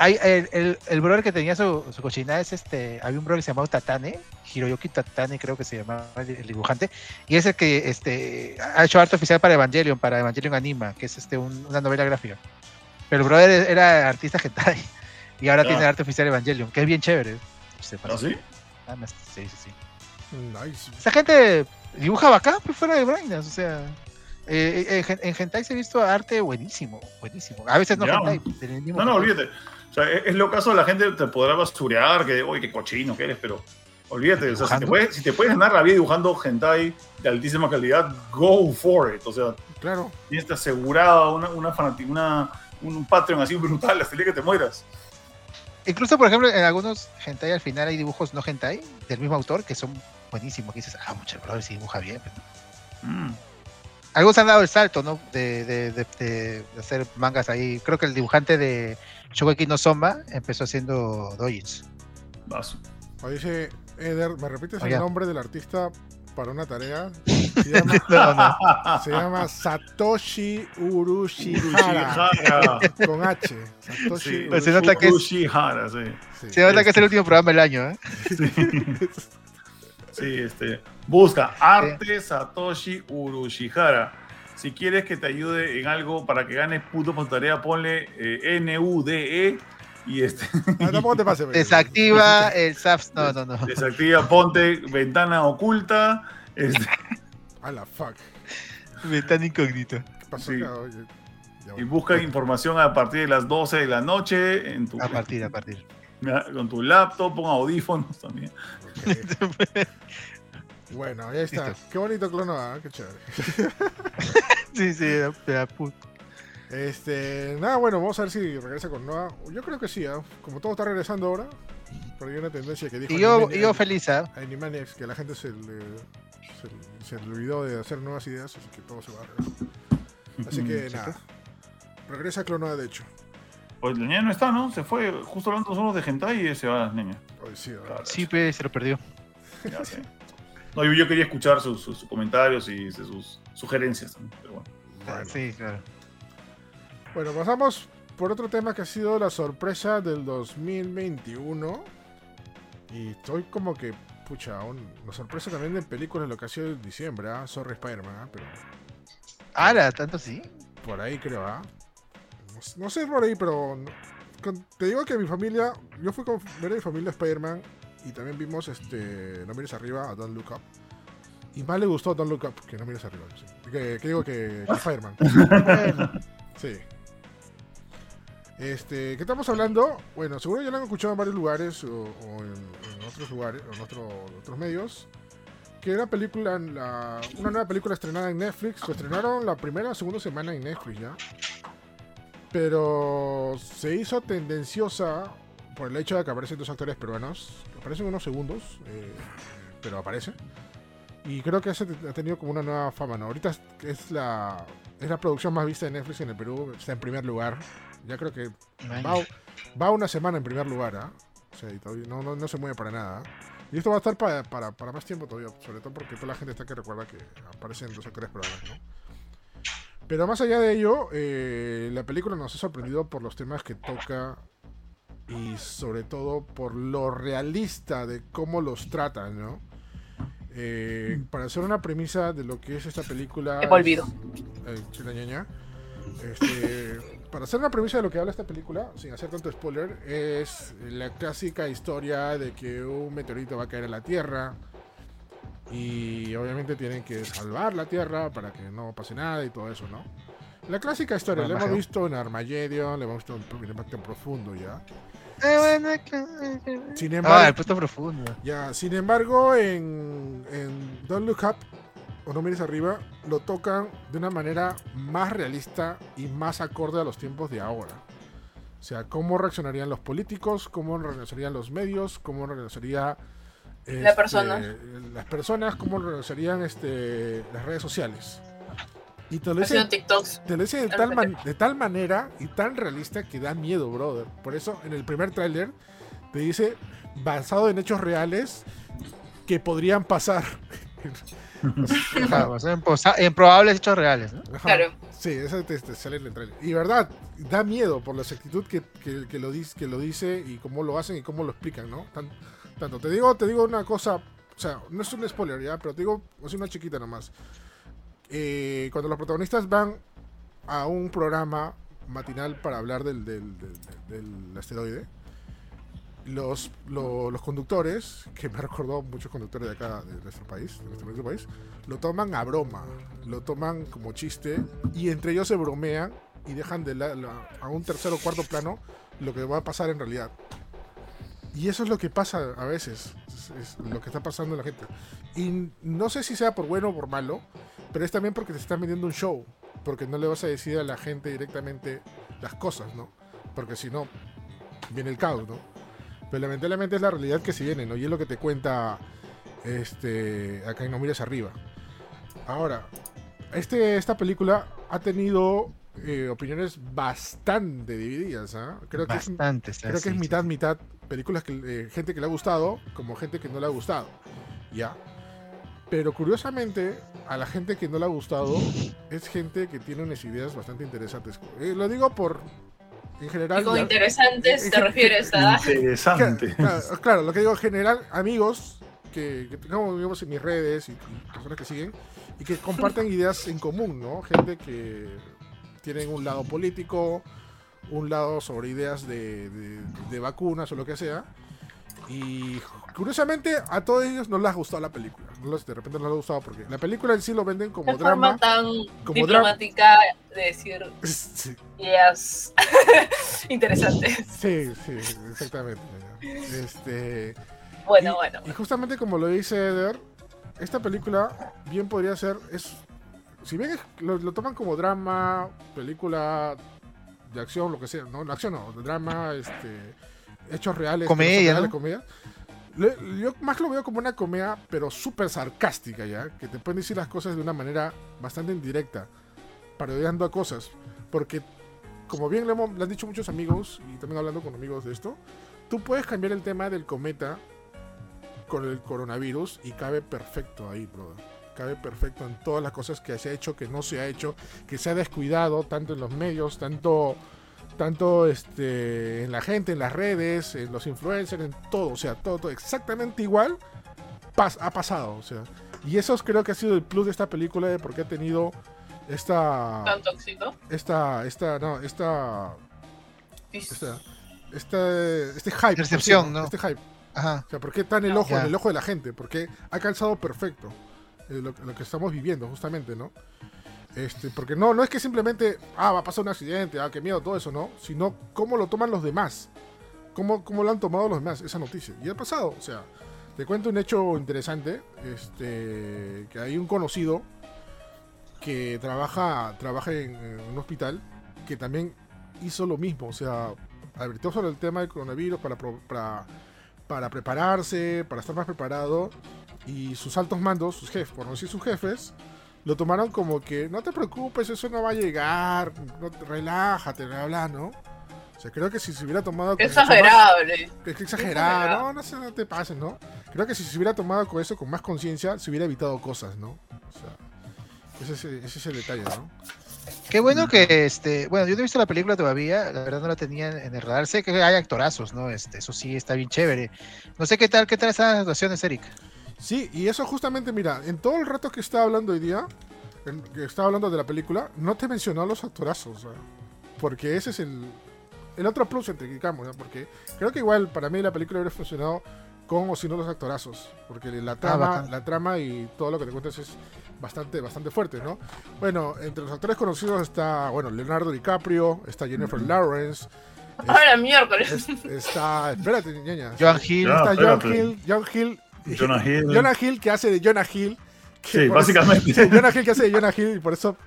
Hay, el, el, el brother que tenía su, su cochinada es este. Había un brother que se llamaba Tatane, Hiroyuki Tatane, creo que se llamaba el, el dibujante, y es el que este, ha hecho arte oficial para Evangelion, para Evangelion Anima, que es este, un- una novela gráfica. Pero el brother era artista hentai, y ahora Ya. tiene arte oficial Evangelion, que es bien chévere. ¿Ah, sí? Ah, no, sí, sí, sí. Nice. Esa gente dibuja bacán, pues fuera de vainas, o sea. eh, eh, en, en hentai se ha visto arte buenísimo, buenísimo. A veces no Ya. hentai, No, no, olvídate. O sea, es, es lo caso, la gente te podrá basurear, que, oye, qué cochino que eres, pero olvídate. O sea, si te, puedes, si te puedes ganar la vida dibujando hentai de altísima calidad, go for it. O sea, Claro. tienes asegurada una, una, una un Patreon así brutal hasta el día que te mueras. Incluso, por ejemplo, en algunos hentai al final hay dibujos no hentai del mismo autor que son buenísimos. Que dices, ah, mucha brother, si dibuja bien. ¿no? Mm. Algunos han dado el salto, ¿no? De, de, de- de- de hacer mangas ahí. Creo que el dibujante de Shogeki no Soma empezó haciendo doujins. Vaso. O dice Eder, ¿me repites el nombre del artista para una tarea? *laughs* Se llama, No, no. se llama Satoshi Urushihara. Con H. Satoshi Sí. Pues se nota que es- Urushihara, sí. Sí. Se nota que es el último programa del año, ¿eh? Sí, *laughs* este. Busca Arte Satoshi Urushihara. Si quieres que te ayude en algo para que ganes puntos por tarea, ponle eh, N-U-D-E y este, Ah, tampoco te pases. Desactiva el SAPS. No, no, no. desactiva, ponte ventana oculta. Este, A la fuck. Ventana incógnito. ¿Qué pasó Sí. acá? Oye, ya y busca información a partir de las 12 de la noche en tu, A partir, a partir. Con tu laptop, pon audífonos también. *laughs* Bueno, ahí está. Listo. Qué bonito Clonoa, ¿eh? qué chévere. *laughs* sí, sí, da- me da pu- Este, nada, bueno, vamos a ver si regresa con Noah. Yo creo que sí, ¿ah? como todo está regresando ahora, pero hay una tendencia que dijo Y yo, y yo feliz, ¿ah? Animaniacs, que la gente se le, se, se le olvidó de hacer nuevas ideas, así que todo se va a regresar. Así que *laughs* Sí, nada, regresa Clonoa de hecho. Pues la niña no está, ¿no? Se fue justo hablando nosotros de hentai y se va la niña. Hoy sí. Sí, pues, se lo perdió. Ya sé. No, yo, yo quería escuchar sus, sus- sus comentarios y sus sugerencias también, pero bueno. Bueno. Sí, claro. Bueno, pasamos por otro tema que ha sido la sorpresa del 2021. Y estoy como que, pucha, aún, la sorpresa también de películas lo que ha sido en diciembre, ¿ah? Sorry Spider-Man, ¿ah? pero Ahora, tanto sí. por ahí creo, ¿ah? No, sé- por ahí, pero con- te digo que mi familia, yo fui con ver a mi familia Spider-Man y también vimos este No mires arriba a Don't Look Up. Y más le gustó Don't Look Up que No mires arriba. sí. Que, que digo que, que Spider-Man. *laughs* Sí. Este, ¿qué estamos hablando? Bueno, seguro ya lo han escuchado en varios lugares o, o en, en otros lugares, o en otro- otros medios. Que era película, la, una nueva película estrenada en Netflix. Lo estrenaron la primera o segunda semana en Netflix ya. Pero se hizo tendenciosa por el hecho de que aparecen dos actores peruanos. Aparecen unos segundos, eh, pero aparecen. Y creo que ha tenido como una nueva fama, ¿no? Ahorita es, la, es la producción más vista de Netflix en el Perú, está en primer lugar. Ya creo que va, va una semana en primer lugar, ¿ah? O sea, y todavía no, no, no se mueve para nada. Y esto va a estar para, para, para más tiempo todavía, sobre todo porque toda la gente está que recuerda que aparecen dos actores peruanos, ¿no? Pero más allá de ello, eh, la película nos ha sorprendido por los temas que toca y sobre todo por lo realista de cómo los tratan, ¿no? Eh, para hacer una premisa de lo que es esta película... He volvido. Eh. Este, para hacer una premisa de lo que habla esta película, sin hacer tanto spoiler, es la clásica historia de que un meteorito va a caer a la Tierra y obviamente tienen que salvar la Tierra para que no pase nada y todo eso, ¿no? La clásica historia, la hemos visto en Armageddon, la hemos visto en Impacto Profundo ya. Sin Ah, embargo, el puesto profundo. ya, sin embargo, en, en Don't Look Up o No Mires Arriba lo tocan de una manera más realista y más acorde a los tiempos de ahora. O sea, cómo reaccionarían los políticos, cómo reaccionarían los medios, cómo reaccionaría este, persona. las personas, cómo reaccionarían este, las redes sociales. Y te lo te dice de tal, man- de tal manera y tan realista que da miedo, brother. Por eso en el primer tráiler te dice basado en hechos reales que podrían pasar. *laughs* Ajá, o sea, en, probables hechos reales. Claro. Sí, eso te, te sale en el trailer. Y verdad, da miedo por la exactitud que, que- que lo, dice, que lo dice y cómo lo hacen y cómo lo explican, ¿no? Tan- tanto. Te digo, te digo una cosa, o sea, no es un spoiler ya, pero te digo, es una chiquita nomás. Eh, cuando los protagonistas van a un programa matinal para hablar del, del, del- del asteroide, los, lo- los conductores, que me *laughs* recordó muchos conductores de acá, de nuestro país, de nuestro país, lo toman a broma, lo toman como chiste y entre ellos se bromean y dejan de la- la- a un tercer o cuarto plano lo que va a pasar en realidad. Y eso es lo que pasa a veces, es, lo que está pasando la gente. Y no sé si sea por bueno o por malo, pero es también porque te están vendiendo un show, porque no le vas a decir a la gente directamente las cosas, ¿no? Porque si no, viene el caos, ¿no? Pero lamentablemente es la realidad que se viene, ¿no? Y es lo que te cuenta este, acá en No Mires Arriba. Ahora, este, esta película ha tenido eh, opiniones bastante divididas, ¿ah? Creo que es, Bastante. creo que mitad, mitad. Películas que eh, gente que le ha gustado, como gente que no le ha gustado. Ya. Pero curiosamente, a la gente que no le ha gustado, es gente que tiene unas ideas bastante interesantes. Eh, lo digo por. En general. Interesantes Eh, te refieres a. Interesante. Claro, claro, lo que digo en general, amigos que, que tengamos digamos, en mis redes y, y personas que siguen y que comparten *laughs* ideas en común, ¿no? Gente que tienen un lado político, un lado sobre ideas de, de- de vacunas o lo que sea. Y curiosamente a todos ellos no les ha gustado la película. No les- de repente no les ha gustado porque la película en sí lo venden como forma drama. tan como diplomática de decir *laughs* Sí, ideas *laughs* interesantes. Sí, sí, exactamente. Este, Bueno, y, bueno. y justamente como lo dice Eder, esta película bien podría ser, es, si bien lo, lo toman como drama, película de acción, lo que sea, no, no, acción no, de drama, este, hechos reales, Comedia, no comedia. Le- yo más lo veo como una comedia, pero súper sarcástica, ¿ya? Que te pueden decir las cosas de una manera bastante indirecta, parodiando a cosas. Porque, como bien le, hemos- han dicho muchos amigos, y también hablando con amigos de esto, tú puedes cambiar el tema del cometa con el coronavirus y cabe perfecto ahí, brother. Cabe perfecto en todas las cosas que se ha hecho, que no se ha hecho, que se ha descuidado, tanto en los medios, tanto, tanto este, en la gente, en las redes, en los influencers, en todo, o sea, todo, todo exactamente igual pas- ha pasado, o sea. Y eso creo que ha sido el plus de esta película, de por qué ha tenido esta, Tan tóxico. esta, esta, no, esta, esta, este, hype, Percepción, ¿sí? ¿no? Este hype. Ajá. O sea, ¿por qué está en el ojo, en el ojo de la gente? Porque ha calzado perfecto eh, lo, lo que estamos viviendo, justamente, ¿no? Este, porque no, no es que simplemente, ah, va a pasar un accidente, ah, qué miedo, todo eso, ¿no? Sino cómo lo toman los demás. Cómo, cómo lo han tomado los demás, esa noticia. Y ha pasado, o sea, te cuento un hecho interesante, este, que hay un conocido que trabaja, trabaja en, en un hospital que también hizo lo mismo, o sea, advirtió sobre el tema del coronavirus para, para, para prepararse, para estar más preparado, y sus altos mandos, sus jefes, por no decir sus jefes, lo tomaron como que no te preocupes, eso no va a llegar, no relájate, bla, bla, ¿no? O sea, creo que si se hubiera tomado con mucho más- exagerable. que, que exagerado, exagerado. no, no, se- no te pases, ¿no? Creo que si se hubiera tomado con eso con más conciencia, se hubiera evitado cosas, ¿no? O sea, ese es, el- ese es el detalle, ¿no? Qué bueno que, este, bueno, yo no he visto la película todavía, la verdad no la tenía en en el radar. Sé que hay actorazos, ¿no? Este, eso sí está bien chévere. No sé qué tal, qué tal están las actuaciones, Eric. Sí, y eso justamente, mira, en todo el rato que estaba hablando hoy día, en- que estaba hablando de la película, no te mencionó a los actorazos, ¿sabes? porque ese es el, el otro plus, entre digamos, ¿no? porque creo que igual para mí la película hubiera funcionado con o sin los actorazos, porque la trama, bacán. la trama y todo lo que te cuentas es bastante, bastante fuerte, ¿no? Bueno, entre los actores conocidos está, bueno, Leonardo DiCaprio, está Jennifer Lawrence, Ahora miércoles. es- está, espérate, ñaña, Joan Hill. Ya. está Ah, John. Hill, John Hill, Jonah *laughs* Hill. Jonah Hill que hace de Jonah Hill. que Sí, por eso- básicamente. sí, *laughs* Jonah Hill que hace de Jonah Hill y por eso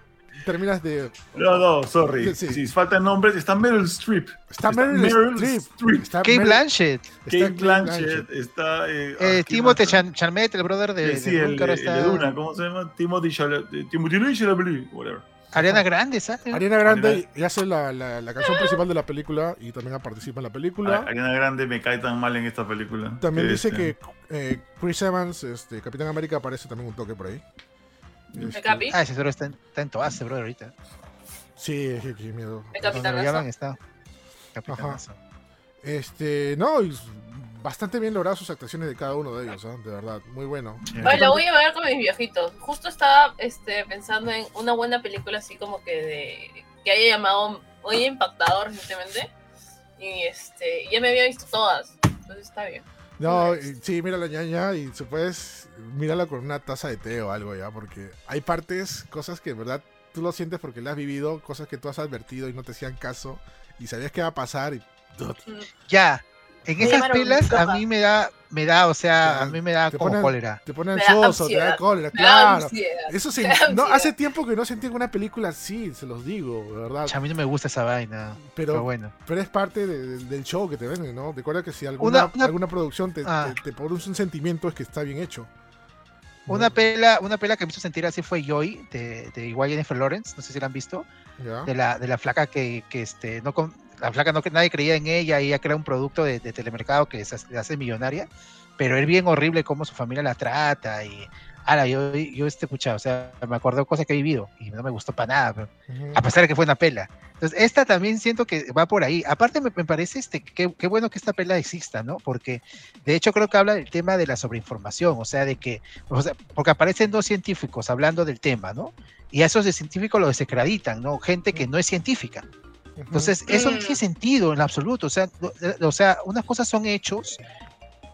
terminas de. No, no, sorry. Sí, sí. Si faltan nombres, está Meryl Streep. Está Meryl Streep. Está Kate Meryl- Blanchett. está Kate Kate Blanchett, está. Eh, Eh, ah, ¿quién Timothée? Chan- Chalamet, el brother de, Eh, de sí, Dune, el, de- el está- de Duna, ¿cómo se llama? Timothy Chalamet. Timothy Chalamet, whatever. Ariana Grande, ¿sabes? Ariana Grande Ariana- y hace la, la, la canción principal de la película y también participa en la película. A- Ariana Grande me cae tan mal en esta película. También dice Este, que eh, Chris Evans, este, Capitán América, aparece también un toque por ahí. Este, Capi? Ah, ese seguro está en, está en todas, ese brother, ahorita. sí, qué, qué miedo. El está. Capitanazo. Este, no, y bastante bien logradas sus actuaciones de cada uno de ellos, ¿ah? de verdad, muy bueno. Ay, la voy a ver con mis viejitos. Justo estaba este, pensando en una buena película así como que de que haya llamado, o haya impactado recientemente. Y este, ya me había visto todas. Entonces está bien. No, y- sí, mira la ñaña y se puedes mírala con una taza de té o algo ya, porque hay partes, cosas que en verdad tú lo sientes porque las has vivido, cosas que tú has advertido y no te hacían caso y sabías que va a pasar y Ya, en esas pelas a mí me da, me da, o sea, a mí me da te como ponen- cólera. te pone ansioso, te da cólera, Me claro. ansiedad. Eso se, da no, hace tiempo que no sentí una película así, se los digo, de verdad. A mí no me gusta esa vaina, pero, Pero, bueno. pero es parte de- de- del show que te venden, ¿no? Recuerda que si alguna, Una- una- alguna producción te, Ah. te, te produce un sentimiento es que está bien hecho. Una pela, una pela que me hizo sentir así fue Joy, de, de igual Jennifer Lawrence, no sé si la han visto, ¿Ya? de la, de la flaca que, que este, no con, la flaca no que nadie creía en ella y ella crea un producto de, de telemercado que se hace, millonaria, pero es bien horrible cómo su familia la trata y ahora yo, yo este pucha, o sea, me acordé de cosas que he vivido y no me gustó para nada, pero- Ujú. a pesar de que fue una pela. Entonces, esta también siento que va por ahí. Aparte, me, me parece este, que qué bueno que esta pela exista, ¿no? Porque de hecho creo que habla del tema de la sobreinformación, o sea, de que, o sea, porque aparecen dos científicos hablando del tema, ¿no? Y a esos de científicos los desacreditan, ¿no? Gente que no es científica. Entonces, eso no Mm. tiene sentido en absoluto. O sea, eh, o sea unas cosas son hechos,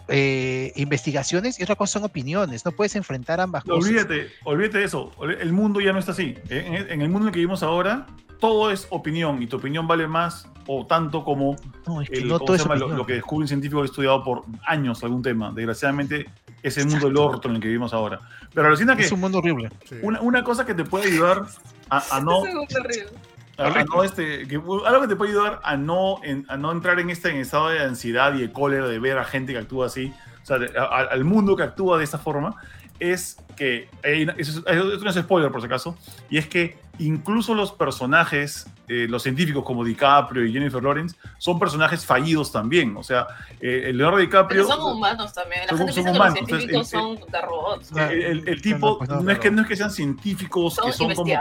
eh, investigaciones, y otra cosa son opiniones. No puedes enfrentar ambas No, cosas. olvídate, olvídate de eso. El mundo ya no está así. En, en el mundo en el que vivimos ahora, todo es opinión y tu opinión vale más o tanto como No, es que el- no ¿cómo todo se es llama? lo, que descubre un científico que ha estudiado por años algún tema. Desgraciadamente, es el mundo del orto en el que vivimos ahora. Pero alucina que Es un mundo horrible. Una, una cosa que te puede ayudar a, a *laughs* no es horrible. A- a no, este, que- algo que te puede ayudar a no, en- a no entrar en este en estado de ansiedad y de cólera de ver a gente que actúa así, o sea, de- a- a- al mundo que actúa de esa forma, es que, eh, eso es, eso no es spoiler por si acaso, y es que incluso los personajes, eh, los científicos como DiCaprio y Jennifer Lawrence, son personajes fallidos también, o sea, eh, el Leonardo DiCaprio... Pero son humanos también. La Son- gente son piensa humanos, que los científicos entonces, son de robots. El, el- el no, tipo no, es que, no es que sean científicos Son que son como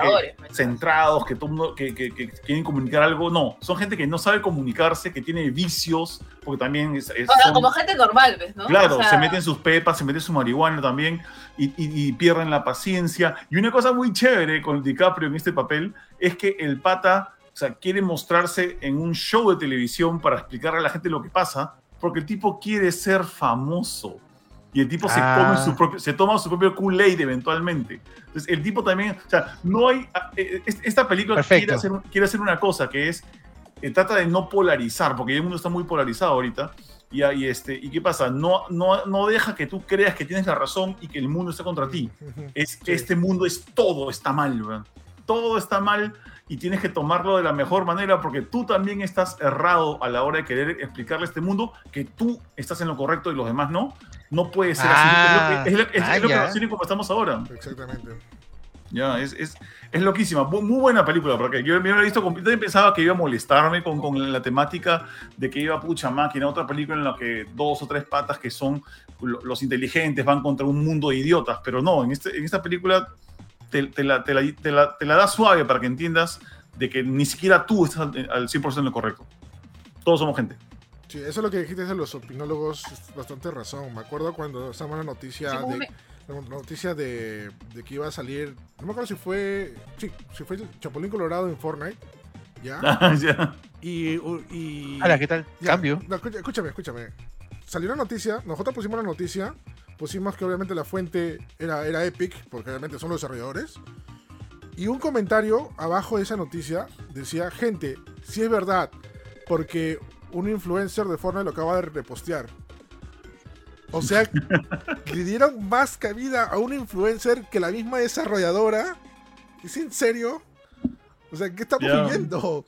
centrados, que, todo mundo- que, que- que quieren comunicar algo. No, son gente que no sabe comunicarse, que tiene vicios, porque también es, es- O sea, son- como gente normal, ¿ves? ¿no? Claro, O sea, se meten sus pepas, se meten su marihuana también y, y- y pierden la paciencia. Y una cosa muy chévere con DiCaprio en este papel es que el pata o sea, quiere mostrarse en un show de televisión para explicarle a la gente lo que pasa, porque el tipo quiere ser famoso. Y el tipo se, Ah. come su propio, se toma su propio Kool-Aid eventualmente. Entonces, el tipo también, o sea, no hay. ah, eh, eh, Esta película quiere hacer, quiere hacer una cosa que es. eh, trata de no polarizar, porque el mundo está muy polarizado ahorita. Y, ahí, este, ¿Y qué pasa? No, no, no deja que tú creas que tienes la razón y que el mundo está contra ti. Es, Sí. Este mundo es todo está mal, weón. Todo está mal y tienes que tomarlo de la mejor manera porque tú también estás errado a la hora de querer explicarle a este mundo que tú estás en lo correcto y los demás no. No puede ser Ah, así. Es lo que, es, ah, es lo que ya. nos tiene como estamos ahora. Exactamente. Ya, es, es, es loquísima. Bu- Muy buena película, porque yo me había visto, yo pensaba que iba a molestarme con, con la temática de que iba pucha máquina, otra película en la que dos o tres patas que son lo- los inteligentes van contra un mundo de idiotas, pero no, en, este, en esta película te, te la, te, la, te, la, te la da suave para que entiendas de que ni siquiera tú estás al, al 100% en lo correcto. Todos somos gente. Sí, eso es lo que dijiste de los opinólogos, bastante razón. Me acuerdo cuando estaba la noticia Sí, de, me- la noticia de, de que iba a salir, no me acuerdo si fue, sí, si fue Chapulín Colorado en Fortnite, ¿ya? *laughs* Ya. Y, y Hola, ¿qué tal? Ya, Cambio. no, escúchame, escúchame. Salió la noticia, nosotros pusimos la noticia, pusimos que obviamente la fuente era, era Epic, porque obviamente son los desarrolladores. Y un comentario abajo de esa noticia decía, gente, si es verdad, porque un influencer de Fortnite lo acaba de repostear. O sea, *laughs* le dieron más cabida a un influencer que la misma desarrolladora. ¿Es en serio? O sea, ¿qué estamos Ya. viviendo?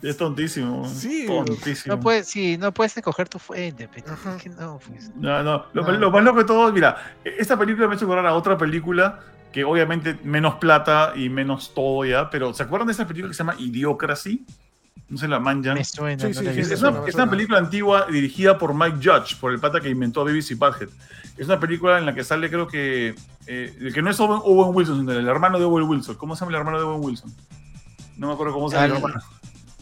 Es tontísimo. Sí, tontísimo. No puedes, sí, no puedes escoger tu fuente, pero Ajá. es que no, pues. No, no. Lo, No. lo más loco de todo, mira, esta película me ha hecho acordar a otra película que obviamente menos plata y menos todo ya, pero ¿se acuerdan de esa película que se llama Idiocracy? No se la manjan. Me suena, Sí, no sí, la he sí, Es, una, es película antigua dirigida por Mike Judge, por el pata que inventó a BBC Butthead. Es una película en la que sale, creo que. eh, el que no es Owen, Owen Wilson, sino el hermano de Owen Wilson. ¿Cómo se llama el hermano de Owen Wilson? No me acuerdo cómo se llama el hermano.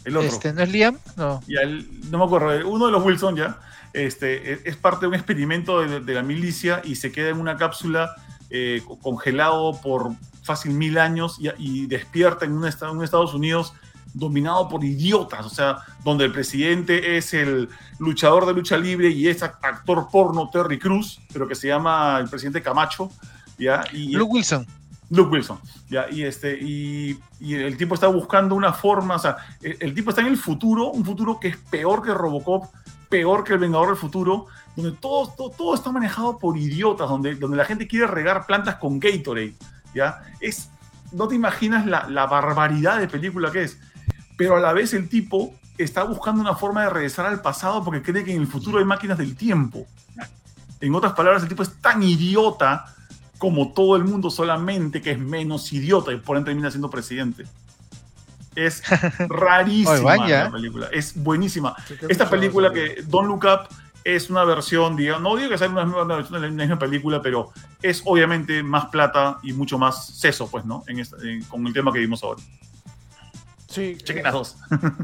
El otro. Este, ¿No es Liam? No. Al- no me acuerdo, uno de los Wilson ya, este, es, es parte de un experimento de, de la milicia y se queda en una cápsula eh, co- congelado por fácil mil años y, y despierta en un, un Estados Unidos dominado por idiotas, o sea, donde el presidente es el luchador de lucha libre y es ac- actor porno Terry Cruz, pero que se llama el presidente Camacho, ¿ya? Y, Luke Wilson. Luke Wilson. ¿ya? Y, este, y, el tipo está buscando una forma, o sea, el, tipo está en el futuro, un futuro que es peor que Robocop, peor que el Vengador del Futuro, donde todo, todo, todo está manejado por idiotas, donde, donde la gente quiere regar plantas con Gatorade. ¿ya? Es, no te imaginas la barbaridad de película que es, pero a la vez el tipo está buscando una forma de regresar al pasado porque cree que en el futuro hay máquinas del tiempo. En otras palabras, el tipo es tan idiota como todo el mundo, solamente que es menos idiota y por ende termina siendo presidente. Es *laughs* rarísima Oye, vaya. la película, es buenísima. Sí, Esta película que Don't Look Up es una versión, digamos, no digo que sea una, una versión de la misma película, pero es obviamente más plata y mucho más seso, pues, ¿no? En esta- en- con el tema que vimos ahora. Sí, Chequen eh, las dos. *laughs*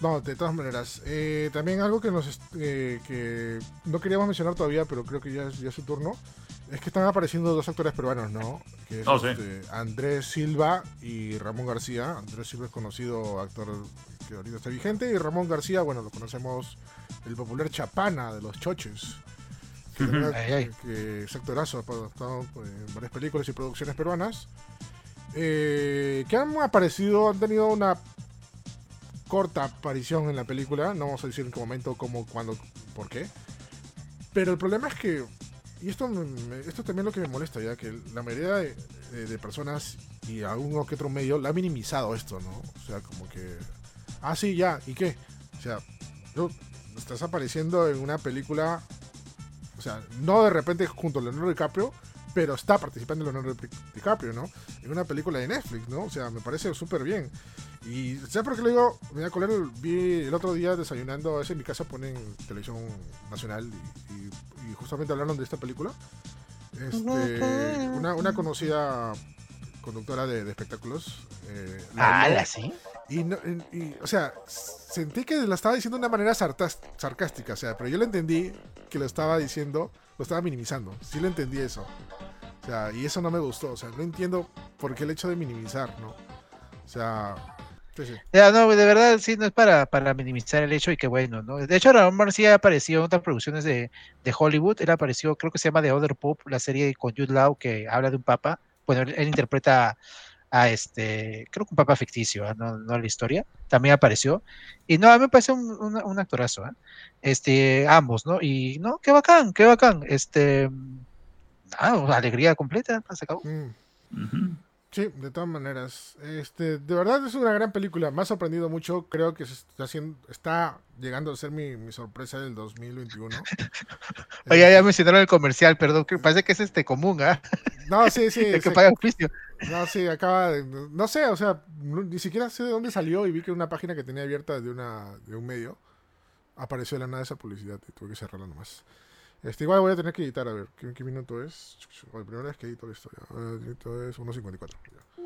No, de todas maneras. Eh, también algo que nos eh, que no queríamos mencionar todavía, pero creo que ya es, ya es su turno, es que están apareciendo dos actores peruanos, ¿no? Que es Oh, sí. este, Andrés Silva y Ramón García. Andrés Silva es conocido actor que ahorita está vigente y Ramón García, bueno, lo conocemos el popular Chapana de los Choches. Que, Ujú. también- Ay, ay. que es actorazo, ha estado en varias películas y producciones peruanas. eh, que han aparecido, han tenido una corta aparición en la película. No vamos a decir en qué momento, cómo, cuándo, por qué. Pero el problema es que, y esto, esto también es lo que me molesta, ya que la mayoría de, personas y alguno que otro medio la ha minimizado esto, ¿no? O sea, como que, ah, sí, ya, ¿y qué? O sea, tú estás apareciendo en una película, o sea, no de repente junto a Leonardo DiCaprio, pero está participando Leonardo Di- DiCaprio, ¿no? En una película de Netflix, ¿no? O sea, me parece súper bien. Y ¿sabes por qué le digo? Me voy a colar, vi el otro día desayunando, es en mi casa ponen televisión nacional y, y- y justamente hablaron de esta película. Este, una, una conocida conductora de, de espectáculos. eh, la Ah, la sí. Y, no- y- o sea, sentí que lo estaba diciendo de una manera sarcástica, o sea, pero yo lo entendí que lo estaba diciendo, lo estaba minimizando. Sí lo entendí eso. O sea, y eso no me gustó, o sea, no entiendo por qué el hecho de minimizar, ¿no? O sea. Ya, no, de verdad, sí, no es para, para minimizar el hecho y que bueno, ¿no? De hecho, Ramón García apareció en otras producciones de, de Hollywood. Él apareció, creo que se llama The Other Pope, la serie con Jude Law que habla de un papa. Bueno, él interpreta a este, creo que un papa ficticio, ¿ah? no, no la historia. También apareció. Y no, a mí me parece un, un- un actorazo, ¿ah? Este, ambos, ¿no? Y no, qué bacán, qué bacán. Este, ah, alegría completa, se acabó. Mm, sí, de todas maneras. Este, de verdad es una gran película, me ha sorprendido mucho, creo que se está haciendo, está llegando a ser mi, mi sorpresa del 2021. *laughs* Oye, ya mencionaron el comercial, perdón, que parece que es este común, ¿ah? No, sí, sí. *laughs* El que sí. paga oficio. No, sí, acaba de... No sé, o sea, no- ni siquiera sé de dónde salió y vi que una página que tenía abierta de, una, de un medio apareció de la nada esa publicidad y tuve que cerrarla nomás. Este, igual voy a tener que editar, a ver, ¿qué, qué minuto es? La primera vez que edito esto ya. Edito es 1.54. ya.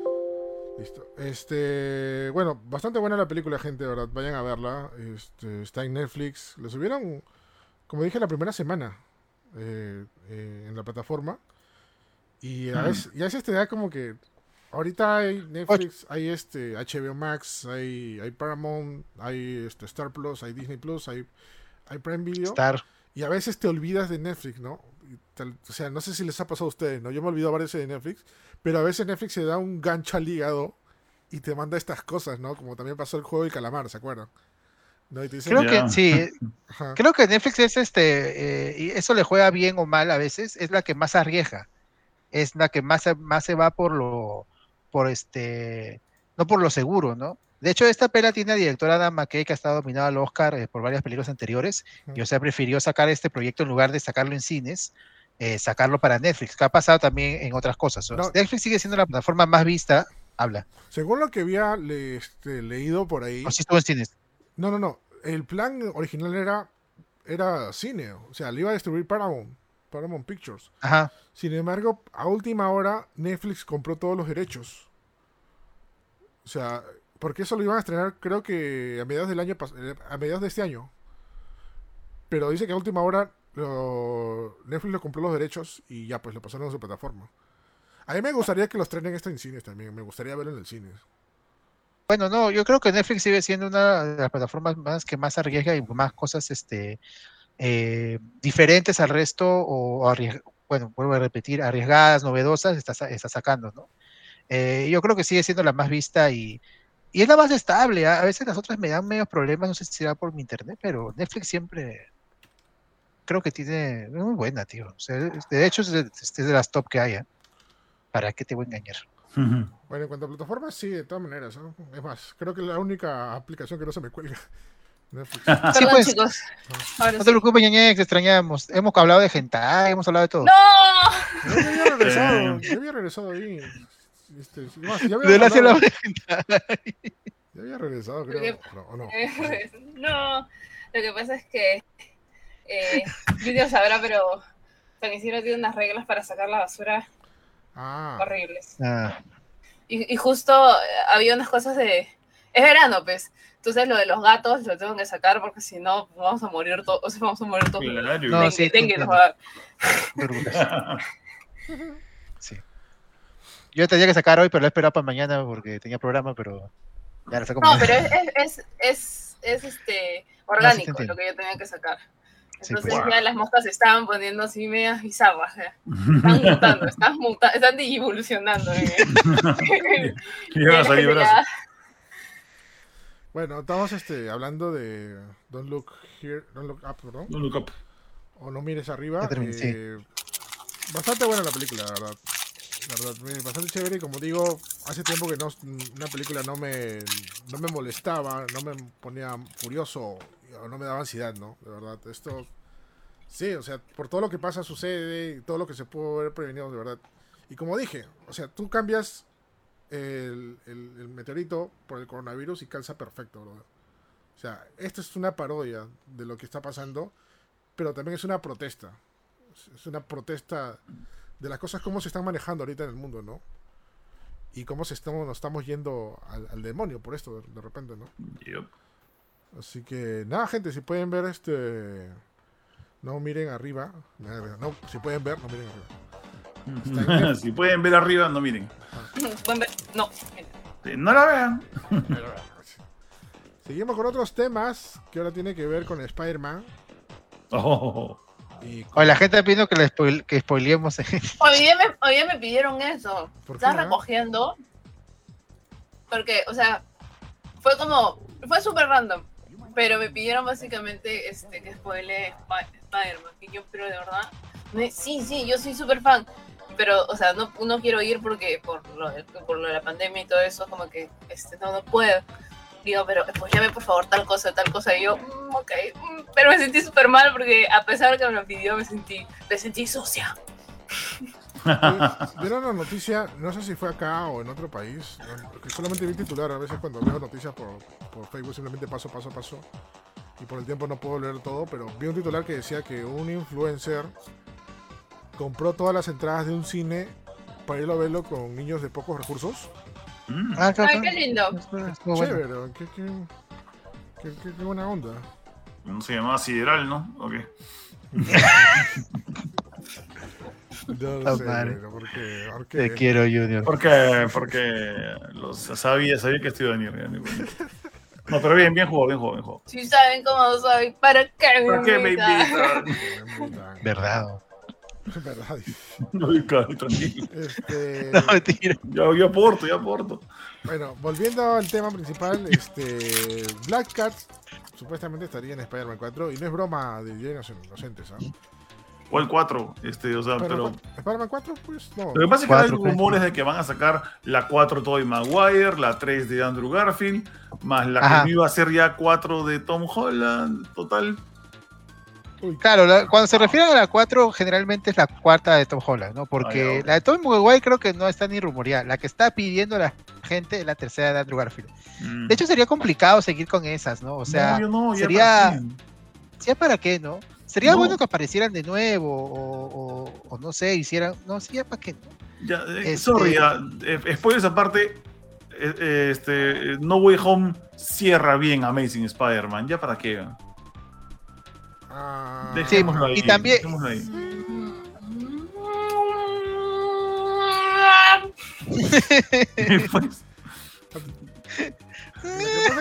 Listo. Este, bueno, bastante buena la película, gente, verdad. Vayan a verla. Este, está en Netflix. Lo subieron, como dije, la primera semana eh, eh, en la plataforma. Y a Mm. veces, y a veces te da como que. Ahorita hay Netflix, hay este HBO Max, hay, hay Paramount, hay este Star Plus, hay Disney Plus, hay, hay Prime Video. Star. Y a veces te olvidas de Netflix, ¿no? Tal- o sea, no sé si les ha pasado a ustedes, ¿no? Yo me olvido varias veces de Netflix, pero a veces Netflix se da un gancho al hígado y te manda estas cosas, ¿no? Como también pasó el juego del calamar, ¿se acuerdan? ¿No? Y te dicen, Creo que sí, ajá, *laughs* creo que Netflix es este, eh, y eso le juega bien o mal a veces, es la que más arriesga, es la que más, se- más se va por lo, por este, no por lo seguro, ¿no? De hecho, esta pela tiene a directora Adam McKay que ha estado nominada al Oscar eh, por varias películas anteriores, y o sea, prefirió sacar este proyecto en lugar de sacarlo en cines, eh, sacarlo para Netflix, que ha pasado también en otras cosas. ¿no? No. Netflix sigue siendo la plataforma más vista, habla, Según lo que había le- este, leído por ahí, o si estuvo en cines. no, no, no, el plan original era, era cine, o sea, le iba a distribuir Paramount, Paramount Pictures. Ajá. Sin embargo, a última hora, Netflix compró todos los derechos. O sea, porque eso lo iban a estrenar, creo que a mediados del año eh, a mediados de este año. Pero dice que a última hora lo- Netflix le compró los derechos y ya pues lo pasaron a su plataforma. A mí me gustaría que los estrenen esto en cines también, me gustaría verlo en el cine. Bueno, no, yo creo que Netflix sigue siendo una de las plataformas más que más arriesga y más cosas este, eh, diferentes al resto o arriesg- bueno, vuelvo a repetir, arriesgadas, novedosas, está, está sacando, ¿no? Eh, yo creo que sigue siendo la más vista y, y es la más estable. ¿ah? A veces las otras me dan medios problemas, no sé si será por mi internet, pero Netflix siempre creo que tiene, es muy buena, tío. O sea, es- de hecho, es de, es de las top que hay. ¿ah? ¿Para qué te voy a engañar? Bueno, en cuanto a plataformas, sí, de todas maneras. ¿no? Es más, creo que la única aplicación que no se me cuelga. Netflix. Sí, pues. chicos. Ahora No te sí. preocupes, ñañex, te extrañamos. Hemos hablado de hentai, hemos hablado de todo. ¡No! Yo había regresado, yo había regresado ahí. Este, más, ya había De sí hablado- de hentai. Ya había regresado, creo. Porque- pero- ¿O no? *laughs* no, lo que pasa es que eh, sabrá, pero San Isidro tiene unas reglas para sacar la basura Ah, horribles. Ah, Y, y justo eh, había unas cosas de... Es verano, pues. Entonces lo de los gatos lo tengo que sacar porque si no vamos a morir todos, o sea, vamos a morir todos. Claro. No, sí. *laughs* Sí. Yo tenía que sacar hoy, pero lo he esperado para mañana porque tenía programa, pero ya lo saco No, mañana. pero es, es, es, es, este, orgánico lo que yo tenía que sacar. Sí, Entonces pues. ya las moscas se estaban poniendo así medias bizarras. Están mutando, están, muta están van a salir brazos. Bueno, estamos este, hablando de Don't Look Here, Don't Look Up, ¿no? No look up. O No Mires Arriba. Ya terminé, sí. eh, Bastante buena la película, la verdad. La verdad, bastante chévere y como digo, hace tiempo que no, una película no me, no me molestaba, no me ponía furioso, o no me daba ansiedad, ¿no? De verdad, esto... Sí, o sea, por todo lo que pasa sucede, y todo lo que se pudo haber prevenido, de verdad. Y como dije, o sea, tú cambias el, el- el meteorito por el coronavirus y calza perfecto, bro. O sea, esto es una parodia de lo que está pasando, pero también es una protesta. Es- Es una protesta de las cosas como se están manejando ahorita en el mundo, ¿no? Y cómo se estamos, nos estamos yendo al, al demonio por esto, de, de repente, ¿no? Yep. Así que, nada, gente, si pueden ver este... No miren arriba. No, si pueden ver, no miren arriba. *laughs* si pueden ver arriba, no miren. Ver- No. No la vean. *laughs* Seguimos con otros temas que ahora tiene que ver con Spider-Man. Oh. O la gente pidiendo que, le spoil- que spoileemos. *laughs* Hoy día me, hoy día me pidieron eso. ¿Por qué, Estaba ah? recogiendo. Porque, o sea, fue como. Fue súper random. Pero me pidieron básicamente este, que spoile Sp- Spider-Man. Y yo, pero de verdad. me- sí, sí, yo soy súper fan. Pero, o sea, no, no quiero ir porque por lo, de, por lo de la pandemia y todo eso, como que este, no, no puedo. Digo, pero spoilame por favor tal cosa, tal cosa. Y yo, "Mm, ok. mm", Pero me sentí súper mal porque a pesar de que me lo pidió, me sentí, me sentí sucia. ¿Vieron la noticia? No sé si fue acá o en otro país. Que solamente vi titular. A veces cuando veo noticias por, por Facebook simplemente paso, paso, paso. Y por el tiempo no puedo leer todo. Pero vi un titular que decía que un influencer compró todas las entradas de un cine para irlo a verlo con niños de pocos recursos. Mm. Ah, claro, Ay, qué lindo. Chévere, qué, qué, qué- qué- qué buena onda. No se llamaba Sideral, ¿no? Ok. *laughs* No Oh, sé, madre. pero porque, porque- Te quiero, Junior. Porque, porque los, sabía, sabía que estoy cuenta. No, pero bien, bien jugado, bien jugado, bien jugado. Si saben cómo soy, ¿para qué me ¿Por qué me invitan? invitan? Verdad. Verdad. Ay, *laughs* cabrón, tranquilo. Este, *laughs* No, mentira. Yo, yo aporto, yo aporto. Bueno, volviendo al tema principal, este Black Cat supuestamente estaría en Spider-Man 4 y no es broma de los Inocentes, ¿ah? O el 4, este, o sea, pero... Spider-Man 4, pues no. Lo que pasa es que hay rumores de que van a sacar la 4 de Tobey Maguire, la 3 de Andrew Garfield, más la Ajá. que no iba a ser ya 4 de Tom Holland, total. Claro, la- cuando se refieren a la 4, generalmente es la cuarta de Tom Holland, ¿no? Porque la de Tom Maguire creo que no está ni rumoreada. La que está pidiendo la gente es la tercera de Andrew Garfield. Mm. De hecho, sería complicado seguir con esas, ¿no? O sea, No, no, ya sería-. ¿ya para qué, no? Sería No. bueno que aparecieran de nuevo o, o- o no sé, hicieran... No, sí, ya para qué. Ya, eh, Este- Sorry, ya, eh, spoilers aparte, eh, eh, este, No Way Home cierra bien Amazing Spider-Man, ¿ya para qué? Ah, Dejémoslo ahí. y también- dejémoslo ahí. Pues,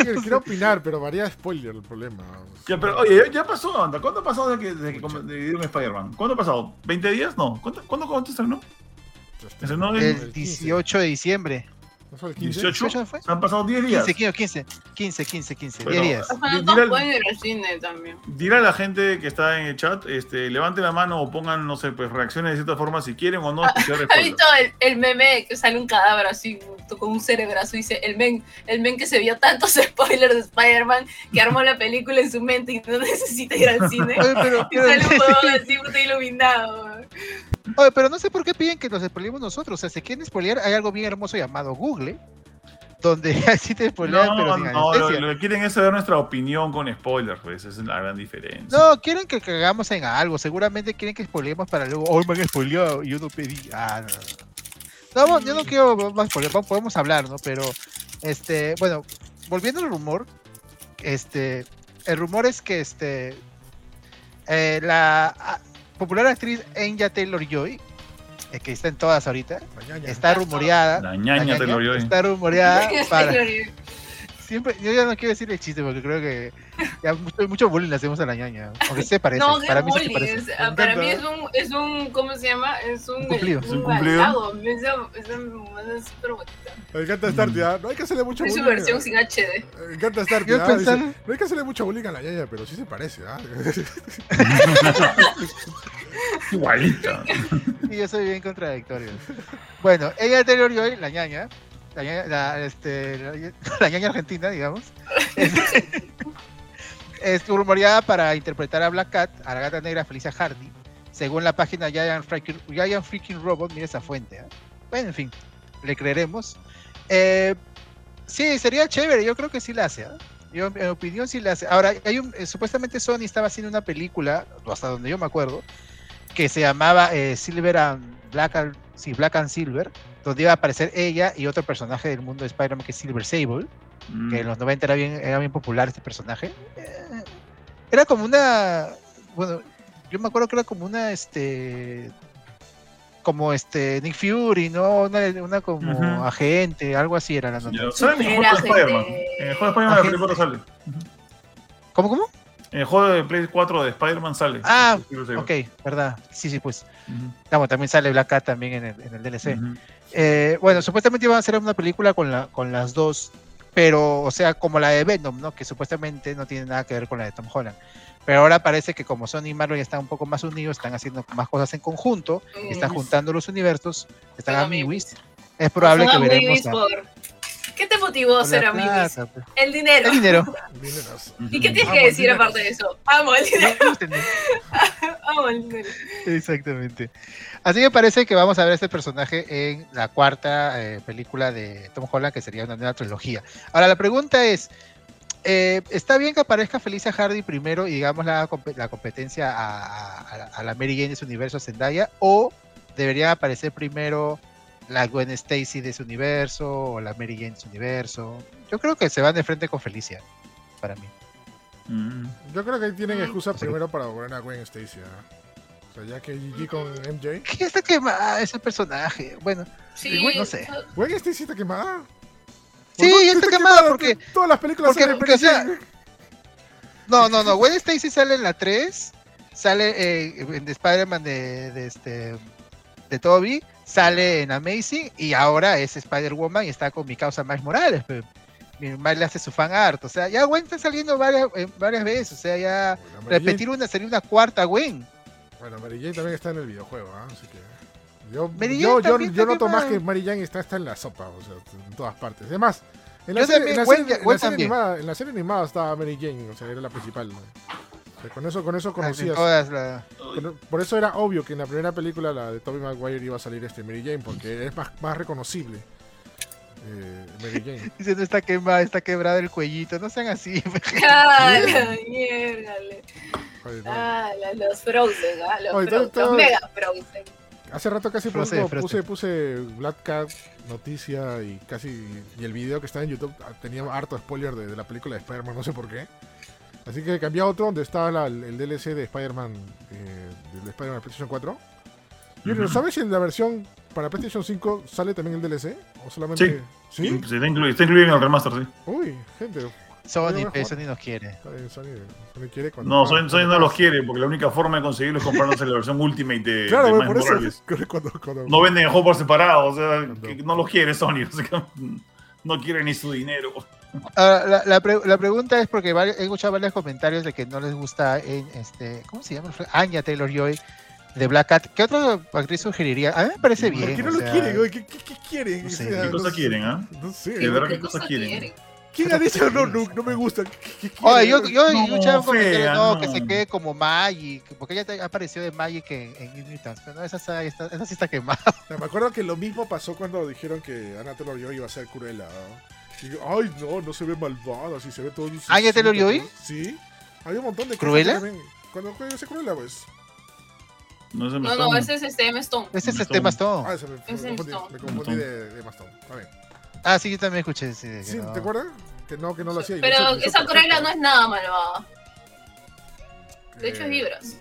que quiero opinar, pero varía spoiler el problema. ya, pero oye, ya pasó, anda. ¿Cuánto ha pasado desde que, desde que dividieron Spider-Man? ¿Cuánto ha pasado? ¿20 días? No. ¿Cuánto, ¿cuándo, cuándo se estrenó? El 18 de diciembre. ¿No fue el 15? 18. ¿18 fue? Han pasado 10 días. 15, 15, 15, 15, 15, Bueno, 10 días. O sea, no Dile todos al- pueden ir al cine también. Dile a la gente que está en el chat, este, levanten la mano o pongan, no sé, pues reacciones de cierta forma si quieren o no escuchar *laughs* ¿Has visto el, el meme que sale un cadáver así con un cerebrazo y dice el men, el men que se vio tantos *laughs* spoilers de Spider-Man que armó la película en su mente y no *laughs* necesita ir al cine? Pero, Y sale un huevón así puta iluminado. Oye, pero no sé por qué piden que nos spoilemos nosotros. O sea, si quieren spoilear, hay algo bien hermoso llamado Google, donde *laughs* así te spoilean, No, pero sin no, lo, que quieren es saber nuestra opinión con spoilers, pues esa es la gran diferencia. No, quieren que cagamos en algo. Seguramente quieren que spoilemos para luego. Hoy me han spoileado y yo no pedí. Ah, no, no. No, yo no quiero más spoiler. Podemos hablar, ¿no? Pero, este, bueno, volviendo al rumor, este, el rumor es que, este, eh, la ah, popular actriz Anya Taylor Joy, que está en todas ahorita, está rumoreada. La la ñaña te ñaña, lo dio. Está rumoreada *laughs* para. Siempre, yo ya no quiero decir el chiste porque creo que ya mucho, mucho bullying le hacemos a la ñaña. Aunque se parece. No, para es mí sí se bullying. parece. es- ah, para mí es un, es un, ¿cómo se llama? Es un, Un cumplido. es un cumplido. Es, es, súper bonita. Me encanta Starty, ¿ah? No hay que hacerle mucho Es su bullying. versión sin HD. Me encanta Starty, Yo ¿ah? pensaba- Dice, No hay que hacerle mucho bullying a la ñaña, pero sí se parece, ¿ah? *laughs* Igualita. *laughs* Sí, yo soy bien contradictorio. Bueno, ella anterior y hoy, la ñaña, la este, la, *laughs* la ñaña argentina, digamos, *laughs* es, es rumoreada para interpretar a Black Cat, a la gata negra Felicia Hardy, según la página Giant Freaking, Giant Freaking Robot, mira esa fuente. ¿ah? Bueno, en fin, le creeremos. Eh, sí, sería chévere, yo creo que sí la hace. ¿ah? Yo, en mi opinión, sí la hace. Ahora, hay un, eh, supuestamente Sony estaba haciendo una película, hasta donde yo me acuerdo, que se llamaba eh, Silver and Black and, sí, Black and Silver, donde iba a aparecer ella y otro personaje del mundo de Spider-Man que es Silver Sable, que en los 90 era bien, era bien popular este personaje. Eh, era como una, bueno, yo me acuerdo que era como una, este, como este Nick Fury, ¿no? Una, una como agente, algo así era la nota. Ya, ¿Saben en el Era juego de Spider-Man? En el juego de Spider-Man de Play 4 sale. ¿Cómo, cómo? En el juego de Play 4 de Spider-Man sale. Ah. Ok, verdad. Sí, sí, pues. Vamos, también sale Black Cat también en el, en el DLC. ujú. Eh, bueno, supuestamente iban a hacer una película con, la, con las dos, pero, o sea, como la de Venom, ¿no? Que supuestamente no tiene nada que ver con la de Tom Holland. Pero ahora parece que como Sony y Marvel ya están un poco más unidos, están haciendo más cosas en conjunto, están Mm. juntando los universos, están amiguis. Es probable que veremos a- ¿Qué te motivó a ser plata, pues. El dinero. El dinero. *laughs* ¿Y qué tienes Amo que decir dinero. aparte de eso? Amo el dinero. *laughs* Amo el dinero. Exactamente. Así que parece que vamos a ver a este personaje en la cuarta eh, película de Tom Holland, que sería una nueva trilogía. Ahora, la pregunta es, eh, ¿está bien que aparezca Felicia Hardy primero y digamos la, la competencia a, a la Mary Jane de su universo Zendaya? ¿O debería aparecer primero la Gwen Stacy de su universo o la Mary Jane de su universo? Yo creo que se van de frente con Felicia, para mí. Mm. Yo creo que ahí tienen Mm. excusa Sí. primero para volver a Gwen Stacy. ¿ah? O sea, ya que GG con MJ. ¿Qué está quemada ese personaje? Bueno, Sí, no sé. ¿Gwen Stacy está quemada? Sí, ¿Por qué ya está está quemada porque- Todas las películas porque- salen porque, o sea. No, no, no. Gwen Stacy sale en la 3, sale eh, en Spider-Man de, de este de Toby, sale en Amazing y ahora es Spider-Woman y está con mi causa Miles Morales. Pero mi Miles le hace su fan art. O sea, ya Gwen está saliendo varias, eh, varias veces. O sea, ya Bueno, repetir una sería una cuarta Gwen. Bueno, Mary Jane también está en el videojuego, ¿ah? así que. Yo, yo, yo, yo noto más que Mary Jane está, está en la sopa, o sea, en todas partes. Además, en la, serie, también, en la Gwen serie- ya- en la Gwen serie también. animada, en la serie animada estaba Mary Jane, o sea, era la principal. ¿no? Con eso, con eso conocías. todas la- Por, por eso era obvio que en la primera película, la de Tobey Maguire, iba a salir este Mary Jane, porque es más, más reconocible. eh, Mary Jane. *laughs* Dice, no está quemada, está quebrado el cuellito. No sean así. *laughs* ¡Ah, la. ¡Ah, la- los Frozen! ¿ah? Los, Oye, todo- los mega Frozen. Hace rato casi frose. puse, puse Black Cat noticia y casi y el video que está en YouTube ah, tenía harto spoiler de, de la película de Spider-Man, no sé por qué. Así que cambié a otro donde estaba la- el DLC de Spider-Man eh, del Spider-Man de PlayStation 4. Junior, Ujú. ¿sabes si en la versión para PlayStation 5 sale también el DLC? ¿O solamente.? Sí. ¿Sí? Sí, está, incluido, está incluido en el remaster, sí. Uy, gente. Sony. Sony nos quiere. Sony, Sony quiere cuando No, Sony, no los quiere porque la única forma de conseguirlo es comprándose la versión Ultimate de, Claro, de por eso. Cuando, cuando- No venden el juego por separado, o sea, Cuando- que no los quiere Sony, *laughs* o sea, que no quiere ni su dinero. Ahora, la, la pre- la pregunta es porque he escuchado varios comentarios de que no les gusta en este, ¿cómo se llama? Anya Taylor Joy de Black Cat. ¿Qué otra actriz sugeriría? A mí me parece ¿Por bien. ¿Por qué no lo sea, quieren? ¿Qué, qué, qué quieren? no O sé. sea, ¿Qué no cosa sé. quieren, ah? No sé. De verdad, ¿Qué ¿qué cosa cosa quieren? quieren? ¿Quién ha dicho no, no, no me gusta? ¿Qué, qué- qué Oye, yo, yo he No, escuchado un comentario, no, no. que se quede como Magic, porque ella apareció de Magic en, en Mutants, pero no, esa, está- esa, esa sí está quemada. *laughs* Me acuerdo que lo mismo pasó cuando dijeron que Anna Taylor Joy iba a ser Cruella. ¿no? Y yo, ay, no, no se ve malvada, si se ve todo. ¿Anya Taylor Joy? Sí. Hay un montón de cosas ¿Cruella? que también- Cuando juega ese Cruella, pues. No, ese me No, no, ese es este M. Stone. Ese es este Stone. Ah, se me, me Ese confundí, me confundí de, de Mastón. Está bien. Ah, sí, yo también escuché ese. Sí, no. ¿te acuerdas? Que no, que no lo hacía. Pero esa perfecto. Cruella no es nada malvada. De hecho, Eh, es Vibras.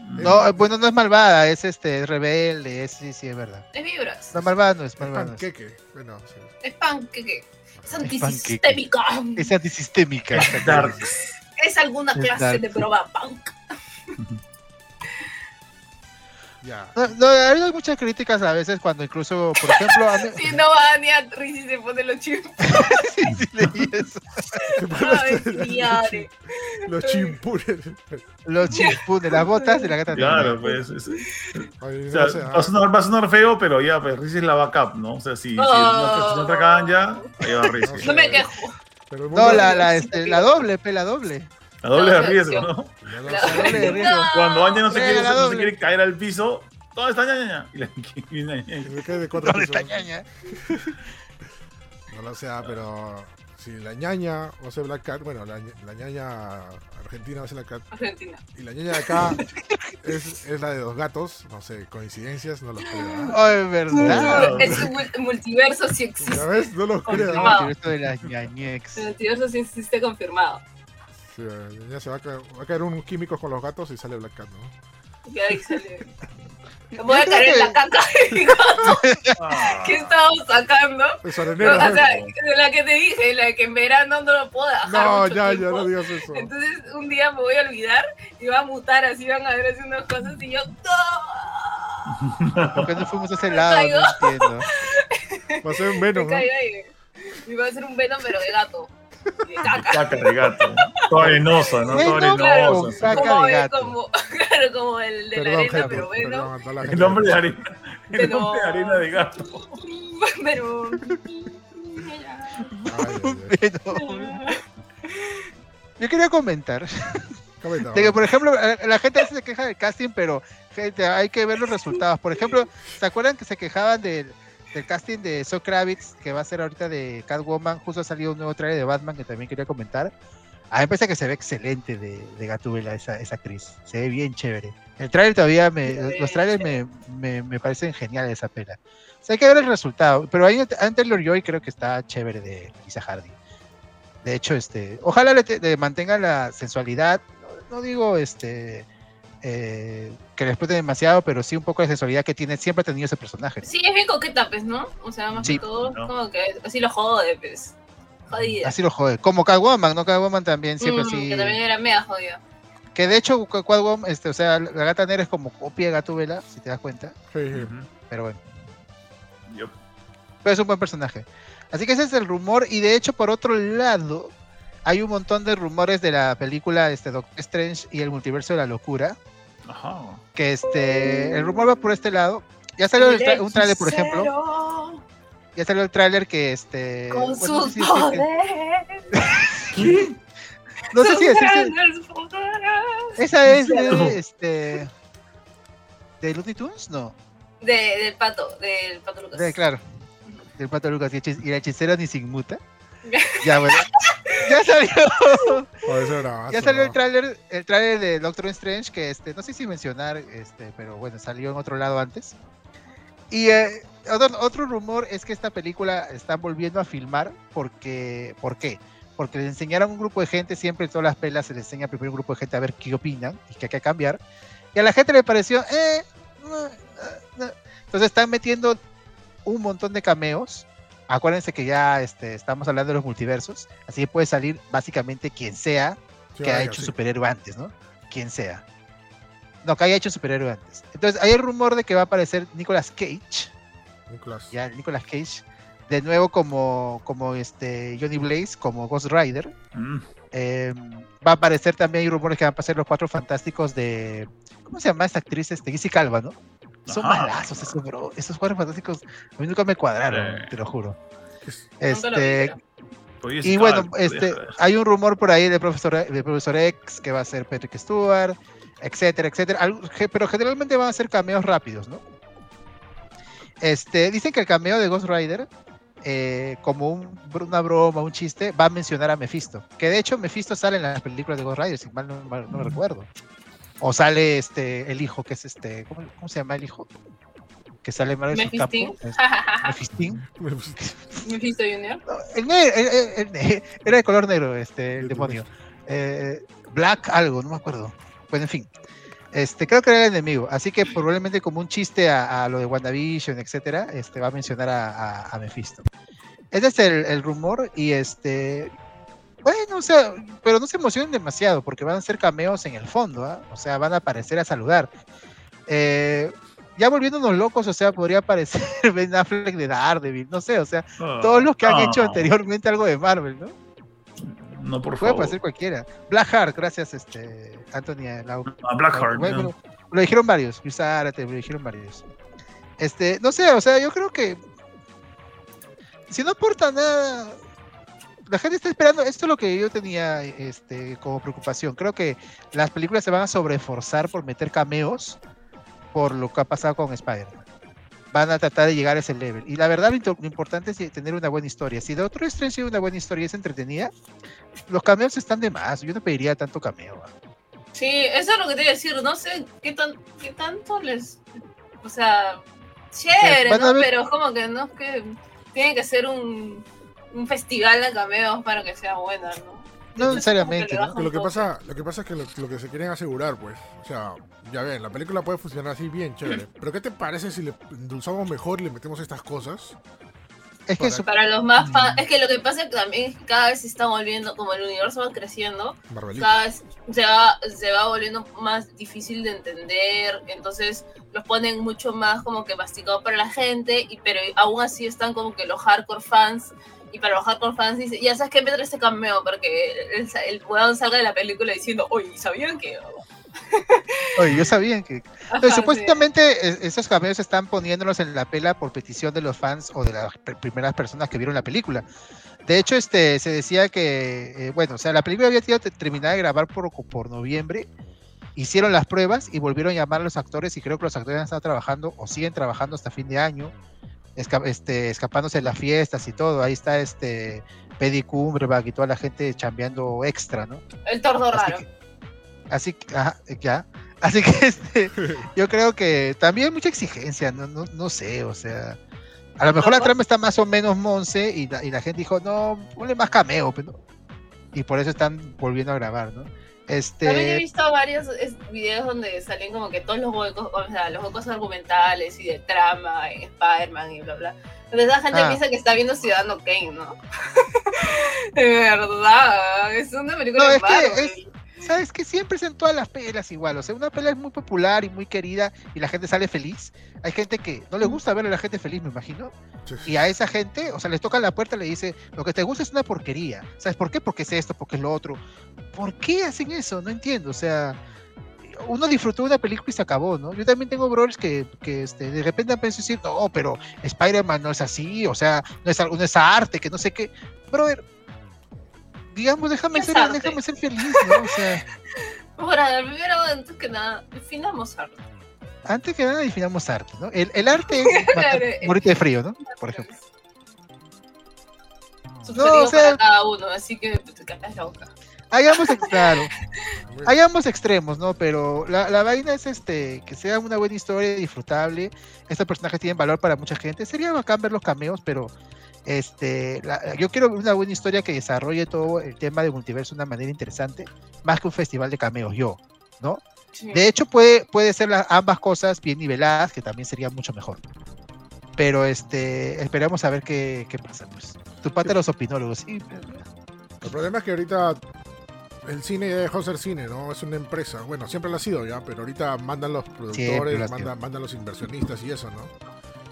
No, eh, bueno, no es malvada, es este, es rebelde, es, sí, sí, es verdad. Es Vibras. No, malvada no es, es malvada no es. Panqueque. Bueno, sí. Es panqueque. Es antisistémica. Es antisistémica. Es dark. Es alguna Es clase dark. de broma punk. *laughs* Ya. No, no, hay muchas críticas a veces cuando incluso, por ejemplo, a mí- *laughs* Si no va ni a Rizzi se pone los chips. *laughs* sí leí eso. Ay. Los chimpunes. los chimpunes, las botas de la gata Claro, pues. es- Ay, o sea, sé, va, a sonar, va a sonar feo, pero ya, pues Riz es la backup, ¿no? O sea, si, si, no, si no te acaban ya, ahí va Riz. No sé. No me quejo. pero No, la, la, este, la doble, pe, la doble. La doble de No, riesgo, no. Cuando Anya no se, quiere, la no se doble. quiere caer al piso, ¿dónde está ñaña? Y la *laughs* quedé de cuatro ¿Dónde está ñaña? No lo sé, pero si la ñaña va a ser Black Cat, bueno, la, la ñaña argentina va a ser la Cat Argentina. y la ñaña de acá es, es la de los gatos, no sé, coincidencias, no los creo. Oh, es verdad. Es un mul- multiverso si existe. ¿Ya ves? No los creo. Wow. Esto de las ñañex. El multiverso sí existe confirmado. Sí, ñaña se va a, caer, va a caer un químico con los gatos y sale Black Cat, ¿no? Y ahí sale. *laughs* Me voy a caer en que- la caca. *laughs* Ah. ¿Qué estamos sacando? Es No, o sea, de la que te dije, la que en verano no lo puedo dejar. No, mucho ya, ya, no digas eso. Entonces un día me voy a olvidar y va a mutar así, van a ver así unas cosas y yo. ¡No! *laughs* ¿Por qué no fuimos a ese lado? No entiendo. Va a ser un Me Venom, ¿no? Y va a ser un venom, pero de gato. De caca. Caca de gato. Toda arenosa, ¿no? Sí. caca Como, de gato. como, *laughs* claro, como el de la Perdón, arena, gente, pero venom. perdón la El nombre de arena. El Pero- nombre de arena de gato. *laughs* Pero. Yo quería comentar *laughs* Comenta, de que, por ejemplo, la la gente a veces se queja del casting, pero gente, hay que ver los resultados. Por ejemplo, ¿se acuerdan que se quejaban del, del casting de So Kravitz, que va a ser ahorita de Catwoman? Justo ha salido un nuevo trailer de Batman que también quería comentar. A mí me parece que se ve excelente de, de Gatúbela esa, esa actriz. Se ve bien chévere. El trailer todavía me. Los trailers me, me, me parecen geniales esa pela. O sea, hay que ver el resultado. Pero ahí antes Joy creo que está chévere de Lisa Hardy. De hecho, este, ojalá le, te- le mantengan la sensualidad. No, no digo este eh, que le exploten demasiado, pero sí un poco de sensualidad que tiene, siempre ha tenido ese personaje. Sí, es bien coqueta, pues, ¿no? O sea, más Sí. que todo, ¿no? como que así lo jode, pues. Jodida. Así lo jode. Como Catwoman, ¿no? Catwoman también siempre Mm, así. Que también era mega jodida. Que de hecho, Ca- Catwoman, este, o sea, la gata negra es como copia de Gatúbela, si te das cuenta. Sí, sí. Pero bueno, pero es un buen personaje. Así que ese es el rumor. Y de hecho, por otro lado, hay un montón de rumores de la película este, Doctor Strange y el multiverso de la locura. Ajá. Que este, el rumor va por este lado. Ya salió el tra- un tráiler, por ejemplo. Ya salió el tráiler que este. Con bueno, no sé sus si decir que- poderes. no sé si sus poderes. Esa es de este. ¿De Looney Tunes? No. De, del pato, del pato Lucas. De, claro. Del pato Lucas y, la hechicera ni sin muta. *laughs* Ya, bueno. Ya salió. Ya salió el tráiler, el tráiler de Doctor Strange, que este, no sé si mencionar, este, pero bueno, salió en otro lado antes. Y eh, otro, otro rumor es que esta película están volviendo a filmar porque, ¿por qué? Porque les enseñaron a un grupo de gente, siempre en todas las pelas se les enseña primero un grupo de gente a ver qué opinan y qué hay que cambiar. Y a la gente le pareció, eh, no, no, no". entonces están metiendo un montón de cameos. Acuérdense que ya este, estamos hablando de los multiversos, así que puede salir básicamente quien sea que ha hecho superhéroe antes, ¿no? Quien sea. No, que haya hecho superhéroe antes. Entonces, hay el rumor de que va a aparecer Nicolas Cage, Nicolás. ya Nicolas Cage, de nuevo como, como este Johnny Blaze, como Ghost Rider. Mm. Eh, va a aparecer también, hay rumores que van a aparecer los cuatro fantásticos de. ¿Cómo se llama esta actriz? Este, Gizzy Calva, ¿no? Son Ajá. malazos esos, bro. Esos cuatro fantásticos a mí nunca me cuadraron, Eh. te lo juro. Este, y bueno, este, hay un rumor por ahí de profesor, de profesor X que va a ser Patrick Stewart, etcétera, etcétera. Pero generalmente van a ser cameos rápidos, ¿no? Este, dicen que el cameo de Ghost Rider, eh, como un- una broma, un chiste, va a mencionar a Mephisto. Que de hecho Mephisto sale en las películas de Ghost Rider, si mal no, mal no recuerdo. O sale este el hijo, que es este, ¿cómo, cómo se llama el hijo? Que sale en Mario Mephistín. Campo. es *laughs* Mephistín. Mephisto Junior. No, el ne- el- el- el- era de color negro, este, el demonio. Eh, Black algo, no me acuerdo. Bueno, en fin. Este, creo que era el enemigo. Así que probablemente como un chiste a, a lo de WandaVision, etcétera, este, va a mencionar a, a, a Mephisto. Ese es el, el rumor y este... Bueno, o sea, pero no se emocionen demasiado porque van a ser cameos en el fondo, ¿ah? O sea, van a aparecer a saludar. Eh, ya volviéndonos locos, o sea, podría aparecer *laughs* Ben Affleck de Daredevil, no sé, o sea, Ah, todos los que han hecho anteriormente algo de Marvel, ¿no? No, por Puede favor. aparecer cualquiera. Blackheart, gracias, este, Anthony Lau. A Blackheart. Bueno, ¿no? bueno, lo dijeron varios, lo dijeron varios. Este, no sé, o sea, yo creo que si no aporta nada, la gente está esperando, esto es lo que yo tenía este, como preocupación. Creo que las películas se van a sobreforzar por meter cameos por lo que ha pasado con Spider-Man. Van a tratar de llegar a ese level. Y la verdad, lo, importante es tener una buena historia. Si de otro Strange tiene una buena historia y es entretenida, los cameos están de más. Yo no pediría tanto cameo. ¿ah? Sí, eso es lo que te iba a decir. No sé qué, tan, qué tanto les. O sea, chévere, ¿no? ver- Pero como que no es que. Tiene que ser un, un festival de cameos para que sea buena, ¿no? No necesariamente, ¿no? lo que pasa, lo que pasa es que lo, lo que se quieren asegurar, pues, o sea, ya ven, la película puede funcionar así bien chévere, pero ¿qué te parece si le endulzamos mejor y le metemos estas cosas? Es que Para- Para los más fans. Mm. Es que lo que pasa es que también cada vez se está volviendo. Como el universo va creciendo, Marvelita. cada vez se va, se va volviendo más difícil de entender, entonces los ponen mucho más como que masticado para la gente, y pero aún así están como que los hardcore fans, y para los hardcore fans dicen, ya sabes que meter este cameo, porque el, el weón salga de la película diciendo, oye, ¿sabían que? *laughs* Oye, yo sabía que. Ajá, Pero sí. supuestamente eh, esos cameos están poniéndolos en la pela por petición de los fans o de las pr- primeras personas que vieron la película. De hecho, este se decía que, eh, bueno, o sea, la película había sido te- terminada de grabar por, por noviembre, hicieron las pruebas y volvieron a llamar a los actores y creo que los actores han estado trabajando o siguen trabajando hasta fin de año, esca- este, escapándose de las fiestas y todo. Ahí está este Paddy Cumberbatch y toda la gente chambeando extra, ¿no? El tordo Así raro. que, así que, ajá, ya. Así que este, *laughs* yo creo que también hay mucha exigencia, no, no, no sé, o sea. A lo mejor la trama está más o menos monce y la, y la gente dijo, no, ponle más cameo, pero no. Y por eso están volviendo a grabar, ¿no? También he Este, visto varios es- videos donde salen como que todos los huecos, o sea, los huecos argumentales y de trama en Spider-Man y bla bla. Entonces la gente Ah. piensa que está viendo Ciudadano Kane, ¿no? *laughs* de verdad, es una película No, que es- ¿sabes que Siempre es en todas las pelas igual, o sea, una pela es muy popular y muy querida y la gente sale feliz. Hay gente que no le gusta ver a la gente feliz, me imagino. Sí. Y a esa gente, o sea, les tocan la puerta y le dice, lo que te gusta es una porquería. ¿Sabes por qué? Porque es esto, porque es lo otro. ¿Por qué hacen eso? No entiendo. O sea, uno disfrutó una película y se acabó, ¿no? Yo también tengo brothers que, que este, de repente han pensado decir, no, pero Spider-Man no es así, o sea, no es, no es arte, que no sé qué. Brother, digamos, déjame ser, arte. déjame ser feliz, ¿no? O sea, *laughs* Ahora, primero, antes que nada, definamos arte. antes que nada definamos arte, ¿no? El, el arte es *laughs* matar- morirte de frío, ¿no? Por ejemplo. Subjetivo No, o sea- para cada uno, así que te callas la boca. Hagamos, ex- claro, *laughs* hay ambos extremos, ¿no? Pero la, la vaina es este, que sea una buena historia, disfrutable. Estos personajes tienen valor para mucha gente. Sería bacán ver los cameos, pero este, la- yo quiero una buena historia que desarrolle todo el tema de multiverso de una manera interesante, más que un festival de cameos, yo, ¿no? Sí. De hecho, puede, puede ser las, ambas cosas bien niveladas, que también sería mucho mejor. Pero este, esperamos a ver qué, qué pasa, pues. Tu pata de los opinólogos, sí. El problema es que ahorita el cine ya dejó de ser cine, ¿no? Es una empresa. Bueno, siempre lo ha sido ya, pero ahorita mandan los productores, mandan los inversionistas y eso, ¿no?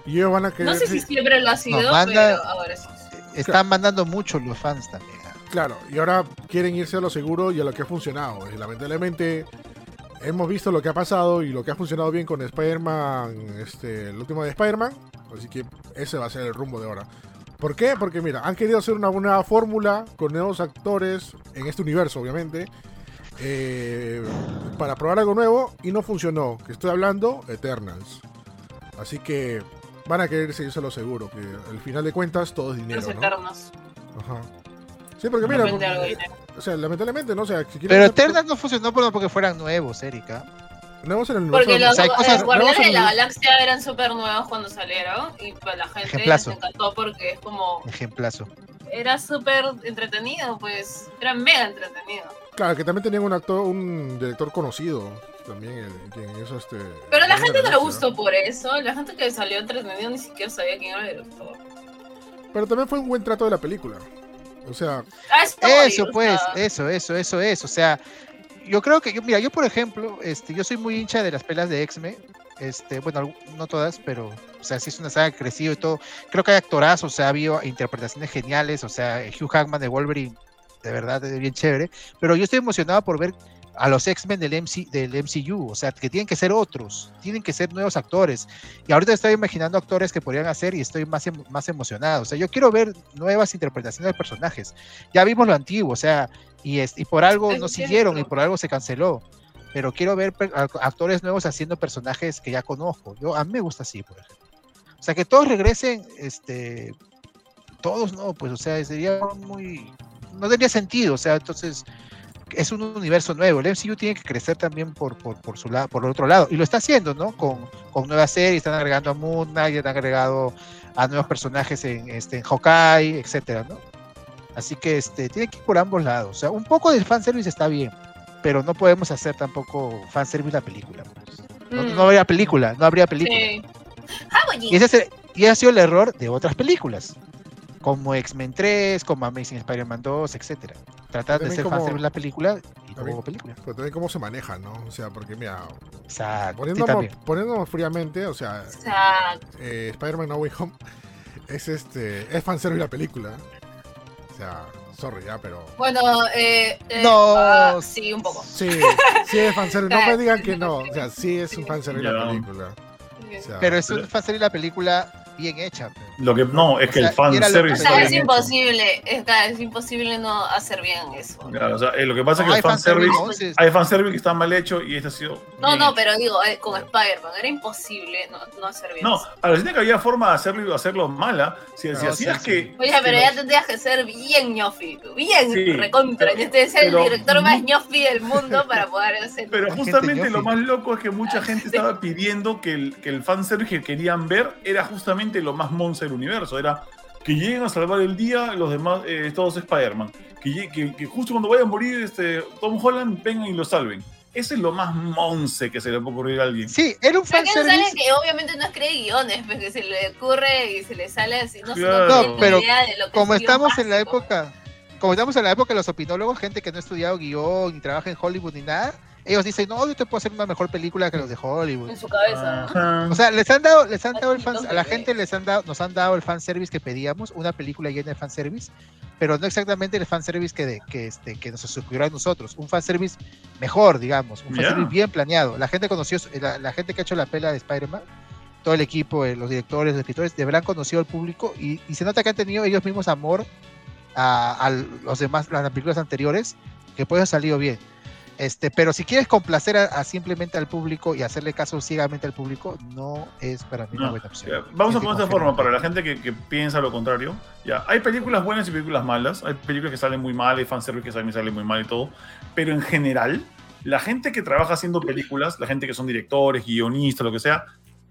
Y ellos van a querer... No sé si siempre lo ha sido, manda- pero ahora sí. Están mandando mucho los fans también. ¿ah? Claro, y ahora quieren irse a lo seguro y a lo que ha funcionado. Y lamentablemente hemos visto lo que ha pasado y lo que ha funcionado bien con Spider-Man, este, el último de Spider-Man. Así que ese va a ser el rumbo de ahora. ¿Por qué? Porque mira, han querido hacer una nueva fórmula con nuevos actores en este universo, obviamente. eh, para probar algo nuevo y no funcionó. Que estoy hablando Eternals. Así que van a querer seguirse a lo seguro. Que al final de cuentas todo es dinero. Los ¿no? eternos. Ajá. Sí, porque mira, porque- o sea, lamentablemente, no, o sea, si quieren Pero hacer Eternals no funcionó por- porque fueran nuevos, Erika. nuevos en el universo Porque los, o sea, cosas Guardianes de la Galaxia eran súper nuevos cuando salieron y pues la gente Ejemplazo. les encantó porque es como Ejemplazo. era súper entretenido, pues era mega entretenido. Claro, que también tenían un actor, un director conocido, también, el, quien hizo este... Pero a la gente no le gustó por eso, la gente que salió entretenido ni siquiera sabía quién era el director. Pero también fue un buen trato de la película. O sea, Ah, eso, pues, eso, eso, eso es. O sea, yo creo que, yo, mira, yo por ejemplo, este, yo soy muy hincha de las pelas de X-Men. Este, bueno, no todas, pero, o sea, sí es una saga que ha crecido y todo. Creo que hay actorazos, o sea, ha habido interpretaciones geniales, o sea, Hugh Jackman de Wolverine, de verdad, es bien chévere. Pero yo estoy emocionado por ver a los X-Men del, MC, del MCU, o sea, que tienen que ser otros, tienen que ser nuevos actores. Y ahorita estoy imaginando actores que podrían hacer y estoy más, más emocionado. O sea, yo quiero ver nuevas interpretaciones de personajes. Ya vimos lo antiguo, o sea, y, es, y por algo no siguieron y por algo se canceló. Pero quiero ver actores nuevos haciendo personajes que ya conozco. Yo, a mí me gusta así, por ejemplo. O sea, que todos regresen, este, todos no, pues, o sea, sería muy, no tendría sentido, o sea, entonces es un universo nuevo. El MCU tiene que crecer también por, por, por su lado, por el otro lado, y lo está haciendo, ¿no? Con, con nuevas series, están agregando a Moon Knight, están agregado a nuevos personajes en, este, en Hawkeye, etcétera, ¿no? Así que este, tiene que ir por ambos lados. O sea, un poco de fanservice está bien, pero no podemos hacer tampoco fanservice la película. pues. No, mm, no habría película, no habría película. sí. Y ese, y ese ha sido el error de otras películas, como X-Men 3, como Amazing Spider-Man 2, etcétera. Tratar de como- fanservice la película y También- hubo película. pero también cómo se maneja, ¿no? O sea, porque mira, Exacto. sí, poniéndonos, poniéndonos fríamente, o sea, eh, Spider-Man No Way Home *laughs* es este es fanservice la película. O sea, sorry ya, pero Bueno, eh, eh, No. ah, sí, un poco. sí, sí es fanservice. No me *laughs* digan que no, o sea, sí es un fanservice la película. O sea, Pero es un fanservice la película bien hecha. Lo que no, es que O sea, el fan y era lo que service O está sea, bien es imposible, es, es imposible no hacer bien eso. Claro, o sea, eh, lo que pasa es que el fan service, fanservice, entonces- hay fan service que está mal hecho y este ha sido. No, bien no, hecho. pero digo, eh, con Spider-Man era imposible no, no hacer bien No, eso. a ver, que había forma de hacerlo hacerlo mala. Si, si No, hacías sí, que. Oye, pero ya tendrías que ser bien ñofi, bien Sí, recontra. pero- Este es el pero- director más ñofi del mundo *laughs* para poder hacer. Pero justamente lo más loco es que mucha gente *laughs* estaba pidiendo que el, que el fanservice que querían ver era justamente lo más monster del universo. Era que lleguen a salvar el día los demás, eh, todos Spider-Man. Que, que, que justo cuando vaya a morir este, Tom Holland, vengan y lo salven. Ese es lo más monce que se le puede ocurrir a alguien. Sí, era un que sale que obviamente no escribe guiones, pues que se le ocurre y se le sale así, no, Claro. no pero idea de lo que Como es estamos en la básico. época, como estamos en la época de los opinólogos, gente que no ha estudiado guion ni trabaja en Hollywood ni nada, ellos dicen, no, yo te puedo hacer una mejor película que los de Hollywood. en su cabeza. Ajá. O sea, les han dado, les han dado el fan, a la gente les han dado, nos han dado el fanservice que pedíamos, una película llena de fanservice, pero no exactamente el fanservice que, de, que, este, que nos ocurrió a nosotros, un fanservice mejor, digamos, un fanservice bien planeado. La gente conoció, la, la gente que ha hecho la pela de Spider-Man, todo el equipo, eh, los directores, los escritores, de verdad han conocido al público y, y se nota que han tenido ellos mismos amor a, a los demás, las películas anteriores, que pues ha salido bien. Este, pero si quieres complacer a, a simplemente al público y hacerle caso ciegamente al público, no es para mí una No, buena opción. Vamos a poner en forma para la gente que, que piensa lo contrario. Ya, hay películas buenas y películas malas. Hay películas que salen muy mal, hay fanservice que también sale muy mal y todo. Pero en general, la gente que trabaja haciendo películas, la gente que son directores, guionistas, lo que sea,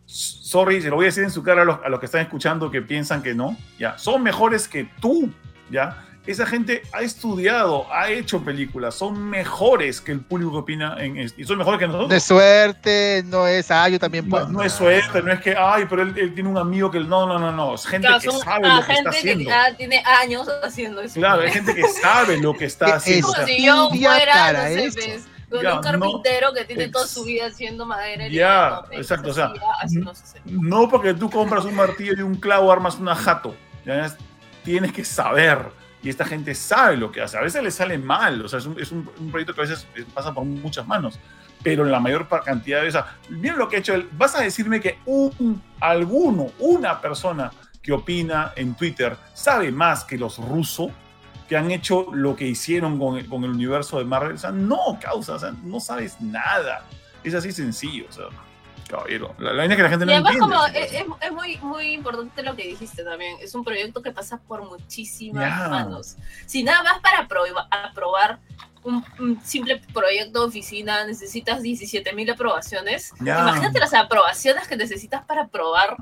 sorry, se lo voy a decir en su cara a los, a los que están escuchando que piensan que no, ya, son mejores que tú, ya. Esa gente ha estudiado, ha hecho películas, son mejores que el público que opina en, y son mejores que nosotros. De suerte, no es, ah, yo también No, puedo. no es suerte, no es que, ay, pero él, él tiene un amigo que él- no, no, no, no, es gente Claro, que son sabe ah, lo que está gente que haciendo. ya tiene años haciendo eso. Claro, hay gente que sabe lo que está *laughs* Que haciendo. Como o sea, si yo fuera, para no sé, pues, con Ya, un carpintero que tiene ex- toda su vida haciendo madera. y Ya, no, pues, exacto, o sea, no no porque tú compras un martillo y un clavo armas una jato. ¿ya? Es- Tienes que saber. Y esta gente sabe lo que hace. A veces le sale mal. O sea, es un, es un- un proyecto que a veces eh, pasa por muchas manos. Pero la mayor cantidad de veces. Miren lo que ha hecho él. Vas a decirme que un, alguno, una persona que opina en Twitter sabe más que los rusos que han hecho lo que hicieron con, con el universo de Marvel. O sea, no, causa. O sea, no sabes nada. Es así sencillo. O sea, caballero. La, es que la gente Y no además, entiende. como es, es- es muy, muy importante lo que dijiste también. Es un proyecto que pasa por muchísimas manos. Si nada más para aproba- aprobar un, un simple proyecto de oficina necesitas 17.000 aprobaciones, Ya. imagínate las aprobaciones que necesitas para aprobar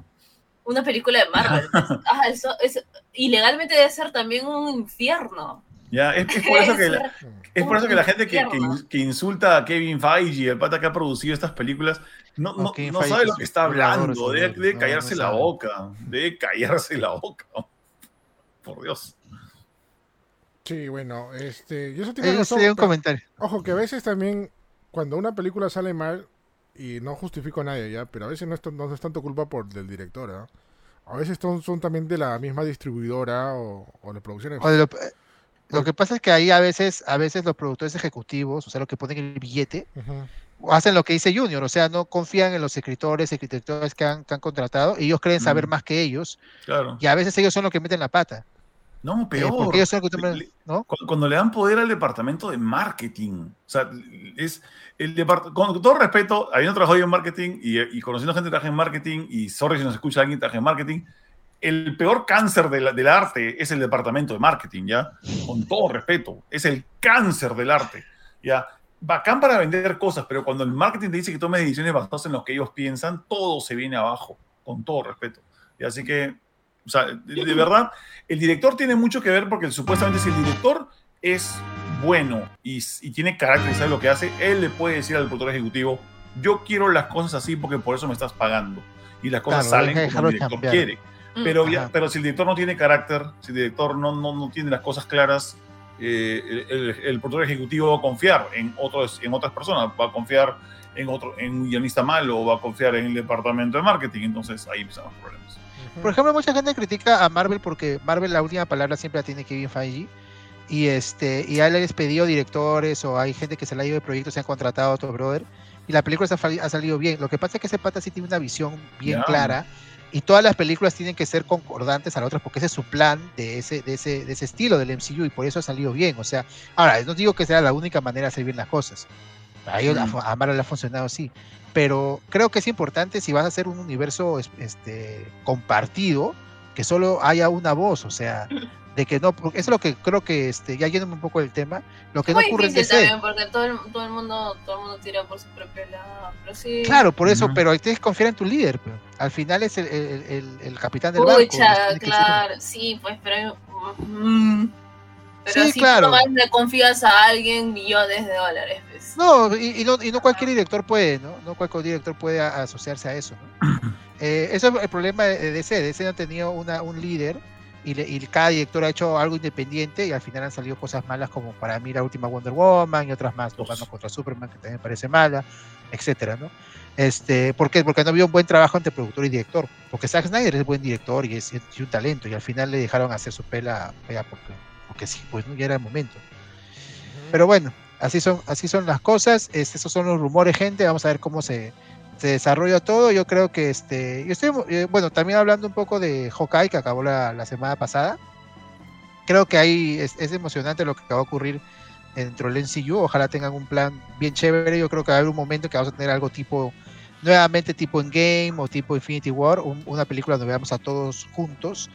una película de Marvel. *laughs* Ah, eso es, ilegalmente debe ser también un infierno. Ya, es, es por eso que la, Es- por eso que la gente que, que, insulta a Kevin Feige, el pata que ha producido estas películas, no, No, no, no sabe lo que está hablando, debe, No, callarse no la boca, debe callarse la boca. por Dios. Sí, bueno, este, yo eso tiene razón. sería un comentario. Ojo, que a veces también, cuando una película sale mal, y no justifico a nadie ya, pero a veces no es, tan- no es tanto culpa por del director, ¿ah? A veces son, son también de la misma distribuidora o, o de producciones. O de lo, lo que pasa es que ahí a veces, a veces los productores ejecutivos, o sea, los que ponen el billete, hacen lo que dice Junior, o sea, no confían en los escritores, arquitectores que han, que han contratado, y ellos creen saber Mm. más que ellos, Claro. y a veces ellos son los que meten la pata. No, eh, peor. porque ellos son los que toman- Le- ¿no? Cu- Cuando le dan poder al departamento de marketing. O sea, es el depart- con todo respeto, habiendo trabajado yo en marketing y, y conociendo gente que trabaja en marketing, y sorry si nos escucha alguien que trabaja en marketing, el peor cáncer de la- del arte es el departamento de marketing, ¿ya? Con todo respeto, es el cáncer del arte, ¿ya? Bacán para vender cosas, pero cuando el marketing te dice que tomes decisiones basadas en lo que ellos piensan, todo se viene abajo, con todo respeto. Y así que, o sea, de, de verdad, el director tiene mucho que ver porque supuestamente si el director es bueno y, y tiene carácter y sabe lo que hace, él le puede decir al productor ejecutivo, yo quiero las cosas así porque por eso me estás pagando. Y las cosas Claro, salen como el director cambiar. quiere. Mm. Pero, Ajá. pero si el director no tiene carácter, si el director no, no, no tiene las cosas claras, eh, el, el- el productor ejecutivo va a confiar en, otros, en otras personas, va a confiar en, otro, en un guionista malo, o va a confiar en el departamento de marketing, entonces ahí empiezan los problemas. Por ejemplo, mucha gente critica a Marvel porque Marvel la última palabra siempre la tiene Kevin Feige. Y este, y a él le ha despedido directores o hay gente que se le ha ido de proyectos se han contratado a otro brother. Y la película se ha, salido bien. Lo que pasa es que ese pata sí tiene una visión bien Ya. clara. Y todas las películas tienen que ser concordantes a las otras porque ese es su plan de ese, de ese, de ese estilo del MCU y por eso ha salido bien. O sea, ahora, no digo que sea la única manera de hacer bien las cosas. A, ellos, a Mm. fu- a Marvel le ha funcionado así. Pero creo que es importante si vas a hacer un universo es- este, compartido, que solo haya una voz, o sea, de que no, porque eso es lo que creo que, este, ya yéndome un poco del tema, lo que no ocurre en DC. también porque todo el, todo el mundo todo el mundo tira por su propio lado. Pero sí. Claro, por eso, Ujú. pero tienes que confiar en tu líder, pero al final es el, el- el- el capitán del barco. Ser- claro, sí, pues, pero. mm, pero Sí, si claro. tú no le confías a alguien millones de dólares, pues. No, y, y no, y no cualquier director puede, ¿no? No cualquier director puede asociarse a eso, ¿no? *laughs* Eh, eso es el problema de DC. DC no ha tenido una, un líder y, le- y cada director ha hecho algo independiente y al final han salido cosas malas como para mí la última Wonder Woman y otras más, Batman contra Superman que también me parece mala, etcétera, ¿no? Este, ¿Por qué? Porque no había un buen trabajo entre productor y director. Porque Zack Snyder es buen director y es, y un talento y al final le dejaron hacer su pela, pela porque, porque sí, pues ¿no? ya era el momento. Pero bueno, así son, así son las cosas. Este, esos son los rumores, gente. Vamos a ver cómo se, se desarrolla todo. Yo creo que este. Yo estoy, eh, bueno, también hablando un poco de Hawkeye, que acabó la, la semana pasada. Creo que ahí es, es emocionante lo que va a ocurrir dentro del NCU. Ojalá tengan un plan bien chévere. Yo creo que va a haber un momento que vamos a tener algo tipo, nuevamente tipo en Game o tipo Infinity War, un- una película donde veamos a todos juntos.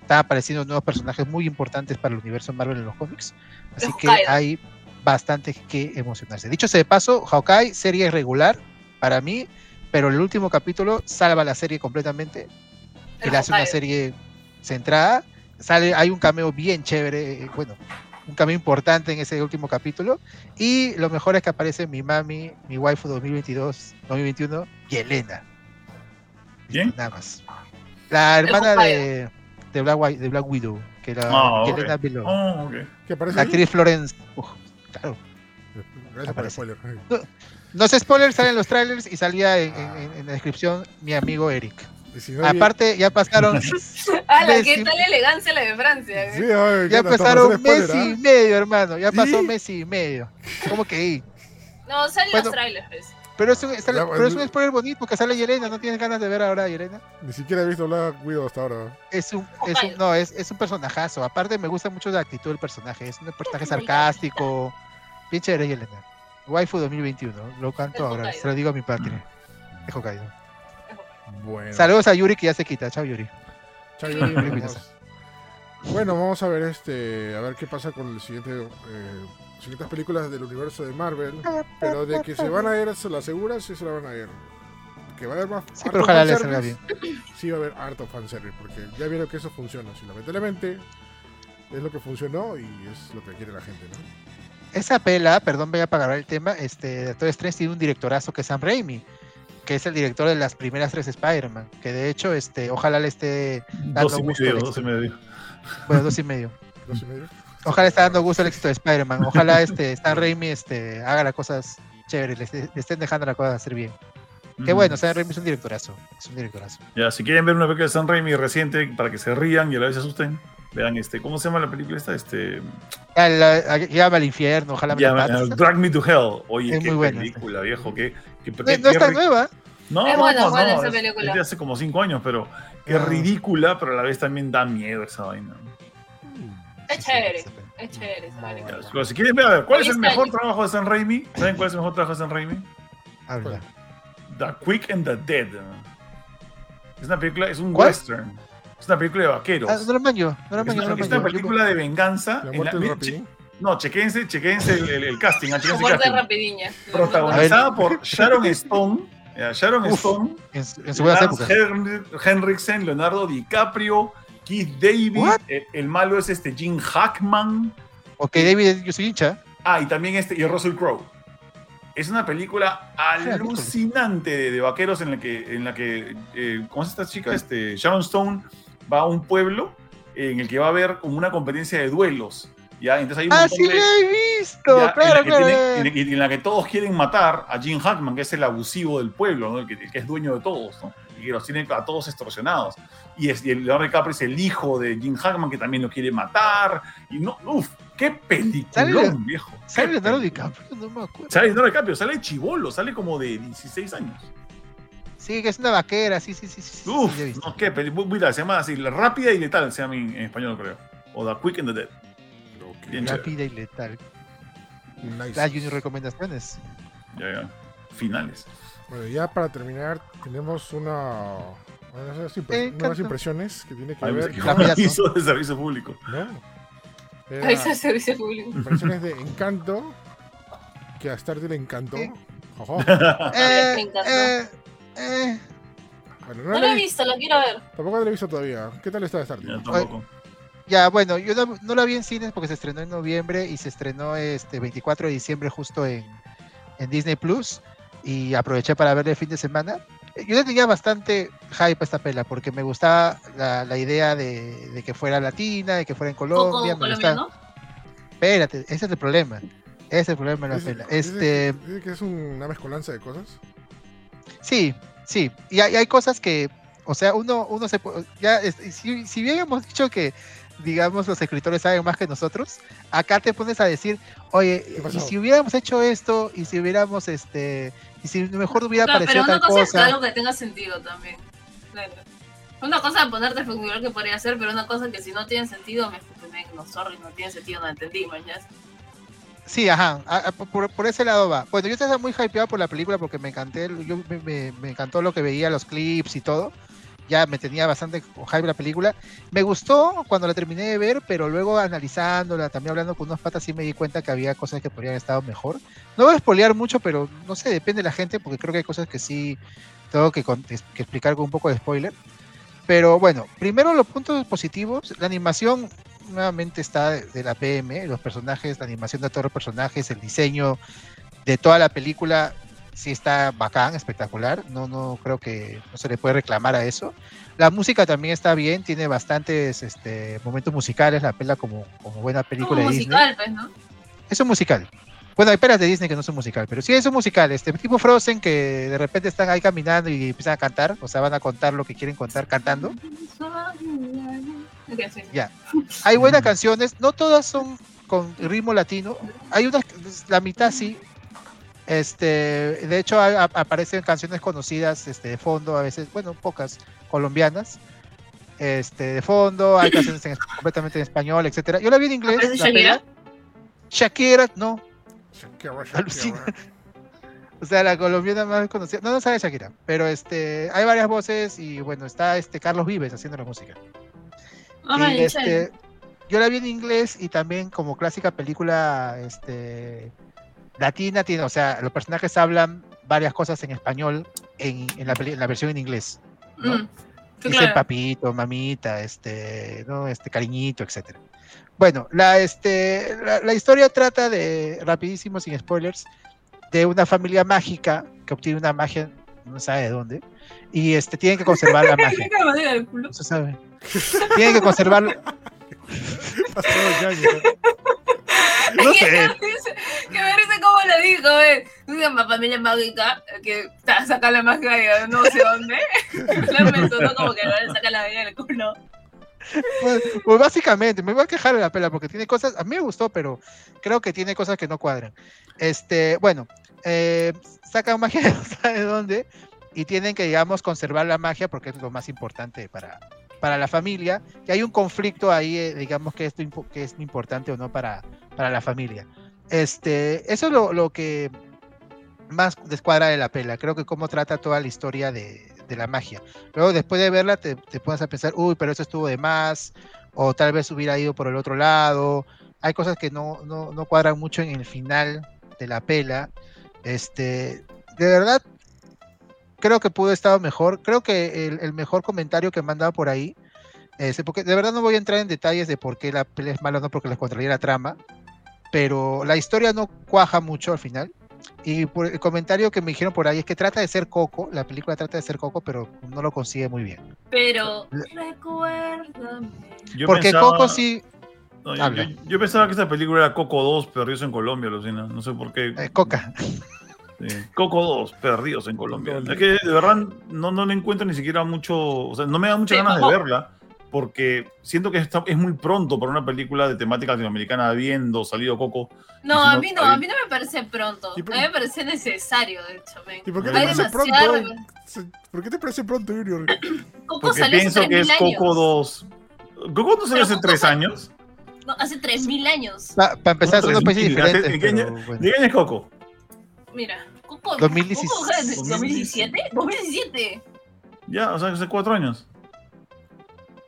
Están apareciendo nuevos personajes muy importantes para el universo Marvel en los cómics. Así que Hawkeye. hay bastante que emocionarse. Dicho sea de paso, Hawkeye, serie regular para mí, pero el último capítulo salva la serie completamente y le hace una serie centrada. Sale, hay un cameo bien chévere, eh, bueno, un cameo importante en ese último capítulo. Y lo mejor es que aparece mi mami, mi waifu 2022, 2021, Yelena. ¿Quién? Nada más. La hermana de, de, Black, de Black Widow, que era Ah, ok. Yelena Below. Oh, ok. ¿Qué parece? La actriz Florence. Uf, claro. Gracias por el spoiler. No sé spoilers, salen los trailers y salía en, en- en- en la descripción mi amigo Eric. Y si no, Aparte, ya pasaron, *laughs* *laughs* ¡Hala, qué tal elegancia la de Francia! ¿eh? Sí, ay, ya pasaron mes spoiler, y ¿ah? medio, hermano. Ya pasó ¿Y? mes y medio. ¿Cómo que ahí? No, salen Bueno. los trailers, pues. Pero es, un, sale- Ya, pero es el- un spoiler bonito porque sale Yelena. ¿No tienes ganas de ver ahora a Yelena? Ni siquiera he visto Black Widow hasta ahora. Es un, es un, no, es, es un personajazo. Aparte, me gusta mucho la actitud del personaje. Es un personaje sarcástico. Bien chévere, Yelena. Waifu 2021. Lo canto ahora. Se lo digo a mi patria. Es Hokkaido. Bueno. Saludos a Yuri que ya se quita. Chao, Yuri. Chao, Yuri, *laughs* vamos. Bueno, vamos a ver este, a ver qué pasa con el siguiente, eh, siguientes películas del universo de Marvel. Pero de que se van a ir, se lo asegura, sí se la van a ir. Que va a haber más. Sí, pero ojalá le salga fanservice, Sí va a haber harto fanservice, porque ya vieron que eso funciona. Si lamentablemente es lo que funcionó y es lo que quiere la gente, ¿no? Esa pela, perdón, voy a apagar el tema. Este, Doctor Strange tiene un directorazo que es Sam Raimi. que es el director de las primeras tres Spider-Man, que de hecho, este, ojalá le esté dando Dos y gusto medio, dos y medio. Bueno, dos y medio. *laughs* Dos y medio. Ojalá esté dando gusto el éxito de Spider-Man. Ojalá este Stan Raimi este, haga las cosas chéveres, le, le estén dejando las cosas hacer bien. Que Mm. bueno, Stan Raimi es un directorazo. Es un directorazo. Ya, si quieren ver una película de San Raimi reciente para que se rían y a la vez se asusten, vean este, ¿cómo se llama la película esta? Este, la- Llama al infierno, ojalá me la llama- uh, Drag Me to Hell. Oye, Es qué muy buena película, viejo. Qué, qué, No, qué- no es tan qué- nueva. No, Es no, buena, no, buena no, esa es- película. es de hace como cinco años, pero qué Ah. ridícula, pero a la vez también da miedo esa vaina. Es chévere. Es chévere esa película. Pero si quieren ver, a ver, ¿cuál es el mejor trabajo de San Raimi? ¿Saben cuál es el mejor trabajo de San Raimi? Habla. The Quick and the Dead. Es una película, es un ¿Cuál? western. Es una película de vaqueros. Ah, no lo manjo, no lo es una, no lo es una manjo. película de venganza. La en la- no, chequense, chequense el, el- el casting. ah, Muerte rapidiña. Protagonizada por Sharon Stone. ya, Sharon Uf, Stone. En, su- en. Hen- Henriksen, Leonardo DiCaprio, Keith David. What? El, el malo es este Jim Hackman. Ok, David, yo soy hincha. Ah, y también este, y Russell Crowe. Es una película alucinante de, de vaqueros en la que, en la que eh, ¿cómo es esta chica? Este, Sharon Stone va a un pueblo en el que va a haber como una competencia de duelos. ¿ya? Entonces hay un Ah, sí de- lo he visto. ya, en, claro, la que claro. tienen- en- en la que todos quieren matar a Jim Hackman, que es el abusivo del pueblo, ¿no? el, que, el que es dueño de todos, ¿no? y que los tiene a todos extorsionados. Y, es, y el Leonardo DiCaprio es el hijo de Jim Hackman, que también lo quiere matar. Y no, uff, qué peliculón, ¿Sale- viejo. ¿Sale Leonardo. DiCaprio? No me acuerdo. Sale Leonardo DiCaprio, sale chivolo, sale como de 16 años. Sí, que es una vaquera, sí, sí, sí. sí, sí, Uf, visto. no, qué mira, se llama así, La Rápida y Letal, se llama en, en español, creo. O The Quick and the Dead. Rápida y letal. nice. Ah, Junior recomendaciones. Ya, ya. Finales. Bueno, ya para terminar, tenemos una. esas impre- Eh, impresiones que tiene que Ay, ver con. Hizo de servicio público. ¿no? *laughs* Era el servicio público. impresiones de Encanto, que a Stardew le encantó. Sí. Ojo. Eh, *laughs* encantó. eh, eh. Bueno, No no lo la he visto, lo quiero ver. Tampoco la he visto todavía. ¿Qué tal está Ya, Stardew? tampoco. Ya, bueno, yo no, no la vi en cines porque se estrenó en noviembre y se estrenó este 24 de diciembre justo en, en Disney Plus y aproveché para verla el fin de semana. Yo le tenía bastante hype a esta pela porque me gustaba la, la idea de, de que fuera latina, de que fuera en Colombia. me gustaba- colombiano. Espérate, ese es el problema. Ese es el problema de la Dice- pela. dice Este, dice que es una mezcolanza de cosas. Sí, sí. Y hay, hay cosas que, o sea, uno, uno se ya, si, si bien hemos dicho que, digamos, los escritores saben más que nosotros, acá te pones a decir, oye, ¿Qué y si hubiéramos hecho esto, y si hubiéramos, este, y si mejor hubiera Claro, pero parecido una tal cosa es cosa. algo que tenga sentido también. Claro. Una cosa es ponerte a especular que podría ser, pero una cosa que si no tiene sentido, me me- no, sorry, no tiene sentido, no entendí, man, ya. Sí, ajá, por, ese lado va. Bueno, yo estaba muy hypeado por la película porque me encanté, yo, me, encantó lo que veía, los clips y todo. Ya me tenía bastante hype la película. Me gustó cuando la terminé de ver, pero luego analizándola, también hablando con unos patas, sí me di cuenta que había cosas que podrían haber estado mejor. No voy a espolear mucho, pero no sé, depende de la gente, porque creo que hay cosas que sí tengo que, que explicar con un poco de spoiler. Pero bueno, primero los puntos positivos. La animación nuevamente está de, de la PM, los personajes, la animación de todos los personajes, el diseño de toda la película sí está bacán, espectacular. No, no creo que no se le puede reclamar a eso. La música también está bien, tiene bastantes este, momentos musicales, la pela como, como buena película Como de Disney. musical, pues, ¿no? Es un musical. Bueno, hay pelas de Disney que no son musical, pero sí es un musical. Este tipo Frozen que de repente están ahí caminando y empiezan a cantar, o sea, van a contar lo que quieren contar cantando. Sí. Hay buenas canciones, no todas son con ritmo latino. Hay unas, la mitad sí. Este, de hecho, a- a- aparecen canciones conocidas este, de fondo, a veces, bueno, pocas colombianas. Este, de fondo, hay canciones en- completamente en español, etcétera. Yo la vi en inglés. ¿Aparece la Shakira? Shakira, no. Shakira. Shakira. *laughs* O sea, la colombiana más conocida. No, no sabe Shakira, pero este, hay varias voces y bueno, está este Carlos Vives haciendo la música. Ay, y este, yo la vi en inglés y también como clásica película este, latina, tiene, o sea, los personajes hablan varias cosas en español en, en la, en la versión en inglés. ¿no? Mm, sí, Dice claro. papito, mamita, este, ¿no? este cariñito, etcétera. Bueno, la, este, la, la historia trata de, rapidísimo, sin spoilers, de una familia mágica que obtiene una magia no sabe de dónde, y este, tienen que conservar la *laughs* magia. ¿Qué madera del culo? No se sabe. Tienen que conservar. *laughs* No Que sé. me dice- que me dice cómo lo dijo, ¿ves? Una familia mágica que saca la magia de no sé dónde. La me sonó como que no le saca la magia del culo. Pues, pues básicamente, me voy a quejar de la pela porque tiene cosas, a mí me gustó, pero creo que tiene cosas que no cuadran. Este, bueno, eh, sacan magia *laughs* de no sabe dónde y tienen que, digamos, conservar la magia porque es lo más importante para, para la familia. Y hay un conflicto ahí, eh, digamos, que es, lo impo- que es importante o no para, para la familia. Este, eso es lo, lo que más descuadra de la pela. Creo que cómo trata toda la historia de, de la magia. Luego, después de verla, te, te pones pensar, uy, pero eso estuvo de más, o tal vez hubiera ido por el otro lado. Hay cosas que no, no, no cuadran mucho en el final de la pela. Este, de verdad, creo que pudo haber estado mejor. Creo que el, el mejor comentario que me han dado por ahí, este, porque de verdad no voy a entrar en detalles de por qué la pela es mala, no porque les contraría la trama, pero la historia no cuaja mucho al final. Y por el comentario que me dijeron por ahí es que trata de ser Coco, la película trata de ser Coco, pero no lo consigue muy bien. Pero recuérdame. Yo Porque pensaba- Coco sí, no, yo, yo- yo pensaba que esta película era Coco 2, perdidos en Colombia, Lucina. No sé por qué. eh, Coca. Sí. Coco 2, perdidos en Colombia. Es que de verdad no, no le encuentro ni siquiera mucho. O sea, no me da muchas Sí, ganas de verla. Porque siento que está- es muy pronto para una película de temática latinoamericana habiendo salido Coco. No, a mí no, ahí- a mí no me parece pronto. A mí me parece necesario, de hecho. ¿Y por qué te parece demasiado- pronto? ¿Por qué te parece pronto, Junior? *coughs* Coco Porque salió hace pienso que es 3000 años. Coco 2. ¿Coco no salió hace Coco tres años? No, hace 3000 años. Para empezar, son dos países 3000, diferentes. ¿de qué año- pero bueno. ¿De qué año es Coco? Mira, Coco. 2017. Coco, ¿qué? 2017. 2017. Ya, o sea, hace cuatro años.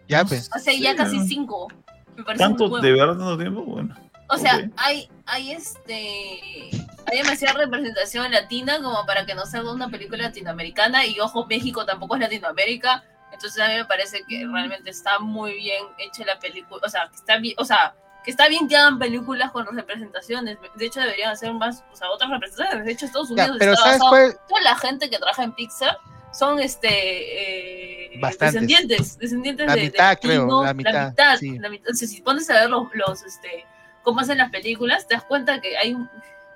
Ya, pues. O sea, Sí, ya casi ¿no? 5. Me parece ¿Tanto? ¿De verdad tanto tiempo? Bueno. O sea, Ok. hay, hay este. Hay demasiada representación latina como para que no salga una película latinoamericana. Y ojo, México tampoco es Latinoamérica. Entonces a mí me parece que realmente está muy bien hecha la película. O sea, que está bien, o sea, que está bien que hagan películas con representaciones. De hecho, deberían hacer más, o sea, otras representaciones. De hecho, Estados Ya, Unidos pero está ¿sabes basado- cuál? Toda la gente que trabaja en Pixar son este eh, Bastantes. descendientes, descendientes La de, de mitad, creo, la mitad, mitad, sí. la mitad. O sea, si pones a ver los, los este, cómo hacen las películas, te das cuenta que hay un-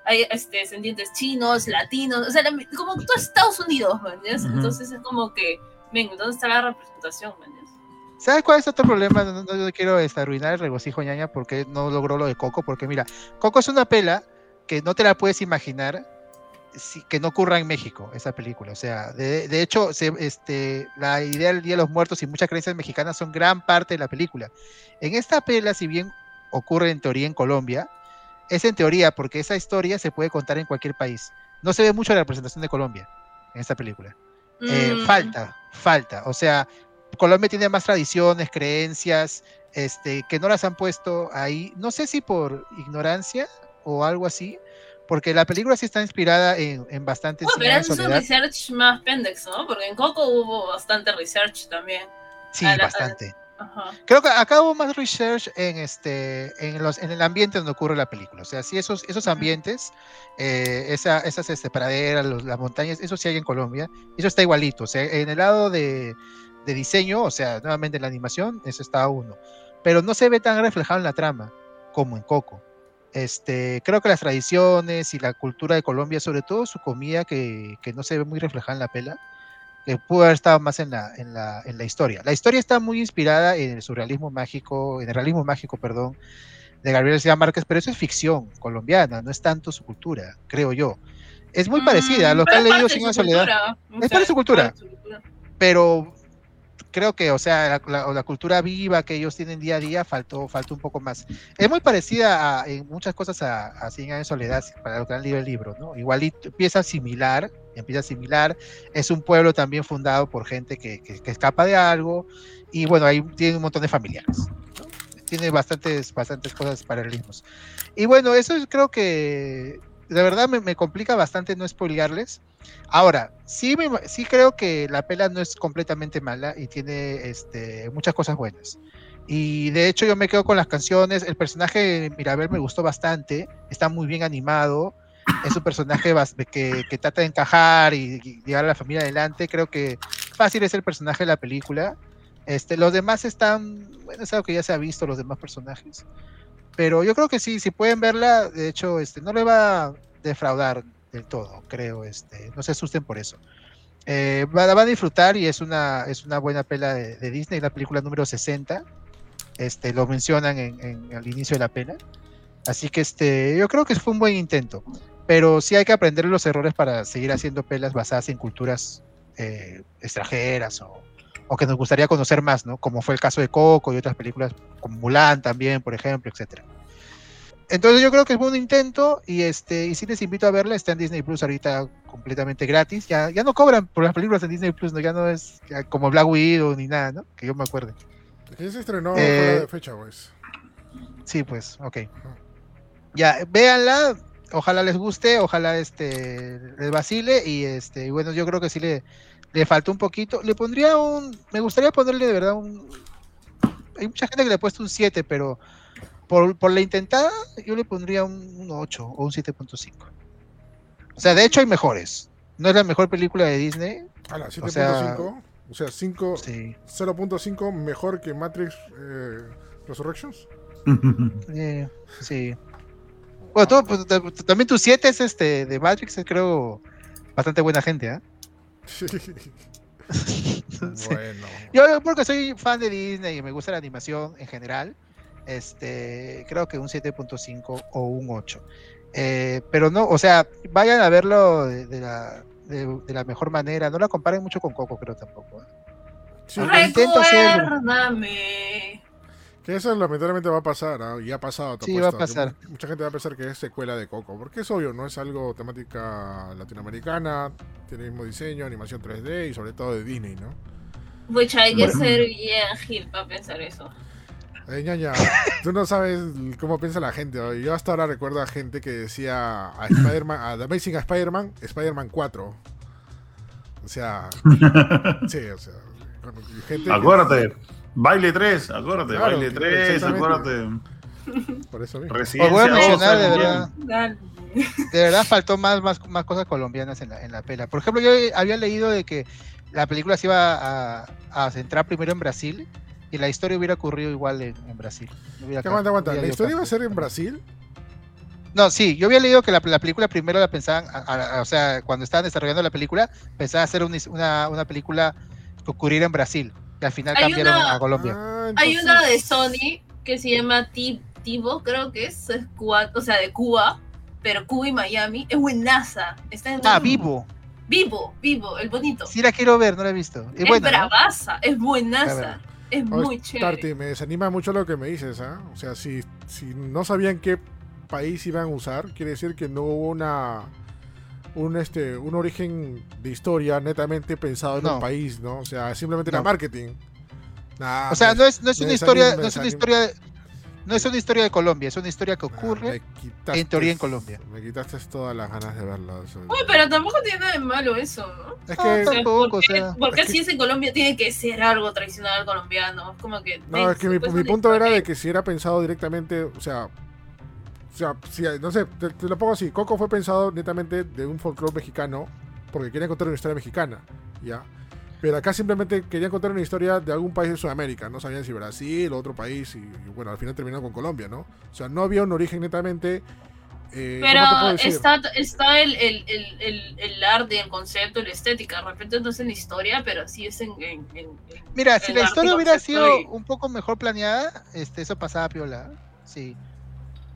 hay este, descendientes chinos, latinos, o sea, la- como todo Estados Unidos, ¿me entiendes? Ujú. Entonces es como que, ven, ¿dónde está la representación, ¿me entiendes? ¿Sabes cuál es otro problema? No, no- no quiero este, arruinar el regocijo ñaña porque no logró lo de Coco. Porque mira, Coco es una pela que no te la puedes imaginar si- que no ocurra en México, esa película. O sea, de, de hecho, se- este, la idea del Día de los Muertos y muchas creencias mexicanas son gran parte de la película. En esta pela, si bien ocurre en teoría en Colombia, es en teoría porque esa historia se puede contar en cualquier país. No se ve mucho la representación de Colombia en esta película. Eh, Mm, falta, falta. O sea, Colombia tiene más tradiciones, creencias, este, que no las han puesto ahí. No sé si por ignorancia o algo así, porque la película sí está inspirada en, en cine pero es un research más pendex, ¿no? Porque en Coco hubo bastante research también. Sí, la- bastante. Ajá. Creo que acá hubo más research en este, en los, en el ambiente donde ocurre la película. O sea, sí esos, esos ambientes, eh, esa, esas este, praderas, los- las montañas, eso sí hay en Colombia. Eso está igualito. O sea, en el lado de, de diseño, o sea, nuevamente en la animación, eso está a uno. Pero no se ve tan reflejado en la trama como en Coco. Este, creo que las tradiciones y la cultura de Colombia, sobre todo su comida, que, que no se ve muy reflejada en la pela, que pudo haber estado más en la, en, la, en la historia. La historia está muy inspirada en el surrealismo mágico, en el realismo mágico, perdón, de Gabriel García Márquez, pero eso es ficción colombiana, no es tanto su cultura, creo yo. Es muy parecida a lo Mm, que han leído Sin Soledad, cultura. Es de su cultura. pero creo que, o sea, la, la- cultura viva que ellos tienen día a día faltó, faltó un poco más. Es muy parecida a- en muchas cosas a, a Cien años de soledad, para lo que han leído el libro, ¿no? Igualito, empieza similar, empieza similar, es un pueblo también fundado por gente que, que- escapa de algo, y bueno, ahí tiene un montón de familiares, ¿no? Tiene bastantes, bastantes cosas paralelismos. Y bueno, eso es- creo que de verdad me, me complica bastante no spoilearles. Ahora, sí, me sí creo que la pela no es completamente mala y tiene este, muchas cosas buenas. Y de hecho yo me quedo con las canciones. El personaje de Mirabel me gustó bastante. Está muy bien animado. es un personaje que, que trata de encajar y, y llevar a la familia adelante. Creo que fácil es el personaje de la película. Este, los demás están, bueno, es algo que ya se ha visto, los demás personajes. Pero yo creo que sí, si pueden verla, de hecho, este, no le va a defraudar del todo, creo. Este, no se asusten por eso. Eh, va- a disfrutar y es una, es una buena pela de, de Disney, la película número 60. Este, lo mencionan en, en- al inicio de la pela. Así que este, yo creo que fue un buen intento. Pero sí hay que aprender los errores para seguir haciendo pelas basadas en culturas eh, extranjeras o, o que nos gustaría conocer más, ¿no? Como fue el caso de Coco y otras películas como Mulan también, por ejemplo, etcétera. Entonces yo creo que es un intento y este y sí les invito a verla, está en Disney Plus ahorita completamente gratis. Ya, ya no cobran por las películas en Disney Plus, ¿no? Ya no es como Black Widow ni nada, ¿no? Que yo me acuerde. ¿Quién se estrenó Eh, de fecha, pues? Sí, pues, ok. Ya, véanla, ojalá les guste, ojalá este les vacile y este, y bueno, yo creo que sí le, le faltó un poquito. Le pondría un, me gustaría ponerle de verdad un, hay mucha gente que le ha puesto un 7, pero por, por la intentada yo le pondría un, un 8 o un 7.5. O sea, de hecho hay mejores. No es la mejor película de Disney. A la o sea- 7.5. O sea, 5, Sí. 0.5 mejor que Matrix eh, Resurrections. *laughs* Eh, sí. Bueno, tú, pues, también tu 7 es este de Matrix, es, creo bastante buena gente, ¿ah? Sí. bueno. Yo porque soy fan de Disney y me gusta la animación en general, este, creo que un 7.5 o un 8. Eh, pero no, o sea, vayan a verlo de, de la, de, de la mejor manera. No la comparen mucho con Coco, creo tampoco. ¿eh? Sí, Recuérdame. Que eso lamentablemente va a pasar, ¿ah? y ha pasado. Sí, va a pasar. mu- Mucha gente va a pensar que es secuela de Coco, porque es obvio, no es algo temática latinoamericana, tiene el mismo diseño, animación 3D y sobre todo de Disney, ¿no? Pucha, hay que Bueno. ser bien gil para pensar eso. Eh, ñaña, tú no sabes cómo piensa la gente. ¿no? Yo hasta ahora recuerdo a gente que decía a Spider-Man, a The Amazing Spider-Man, Spider-Man 4. O sea, *laughs* sí, o sea, gente que- Acuérdate, baile 3, acuérdate, Claro, baile claro, 3, exactamente. acuérdate. *laughs* por eso mismo. Os voy a 2 mencionar de verdad. Dale. de verdad faltó más, más, más cosas colombianas en la, en la pela. Por ejemplo, yo había leído de que la película se iba a, a centrar primero en Brasil y la historia hubiera ocurrido igual en, en Brasil. No hubiera ¿Qué aguanta, aguanta? ¿La historia iba a ser en Brasil? No, sí, yo había leído que la, la película primero la pensaban, a- a- a- o sea, cuando estaban desarrollando la película, pensaban hacer una, una, una película que ocurriera en Brasil. Y al final Hay cambiaron una- a Colombia. Ah, Hay una de Sony que se llama Ti- Tivo, creo que es, es Cuba, o sea, de Cuba, pero Cuba y Miami. Es buenaza. Está en Ah, vivo. Vivo, vivo, el bonito. Sí la quiero ver, no la he visto. Es es buena, ¿no? bravaza, es buenaza. Es muy chévere. Tarti, me desanima mucho lo que me dices, ¿ah? O sea, si, si no sabían qué país iban a usar, quiere decir que no hubo una un este un origen de historia netamente pensado en No. un país, ¿no? O sea, simplemente era No. marketing. Nah, O sea, me- no es, no es una historia, no es una historia, de- no es una historia de Colombia, es una historia que nah, ocurre. quitaste- en teoría en Colombia. Me quitaste todas las ganas de verlo. eso- Uy, pero tampoco tiene nada de malo eso, ¿no? Es que O sea, Tampoco, ¿por qué, o sea, por qué es que- si es en Colombia tiene que ser algo tradicional colombiano? Es como que. No, es que mi, mi punto era historia. de que si era pensado directamente, o sea, o sea, si, no sé, te, te lo pongo así, Coco fue pensado netamente de un folclore mexicano, porque quería contar una historia mexicana, ¿ya? Pero acá simplemente querían contar una historia de algún país de Sudamérica, no sabían si Brasil o otro país, y, y bueno, al final terminó con Colombia, ¿no? O sea, no había un origen netamente... eh, ¿cómo te puedo Pero está, está el, el, el, el, el arte, el concepto, la estética. De repente no es en la historia, pero sí es en. en, en- en- Mira, si la historia hubiera sido y- un poco mejor planeada, este, eso pasaba piola. Sí.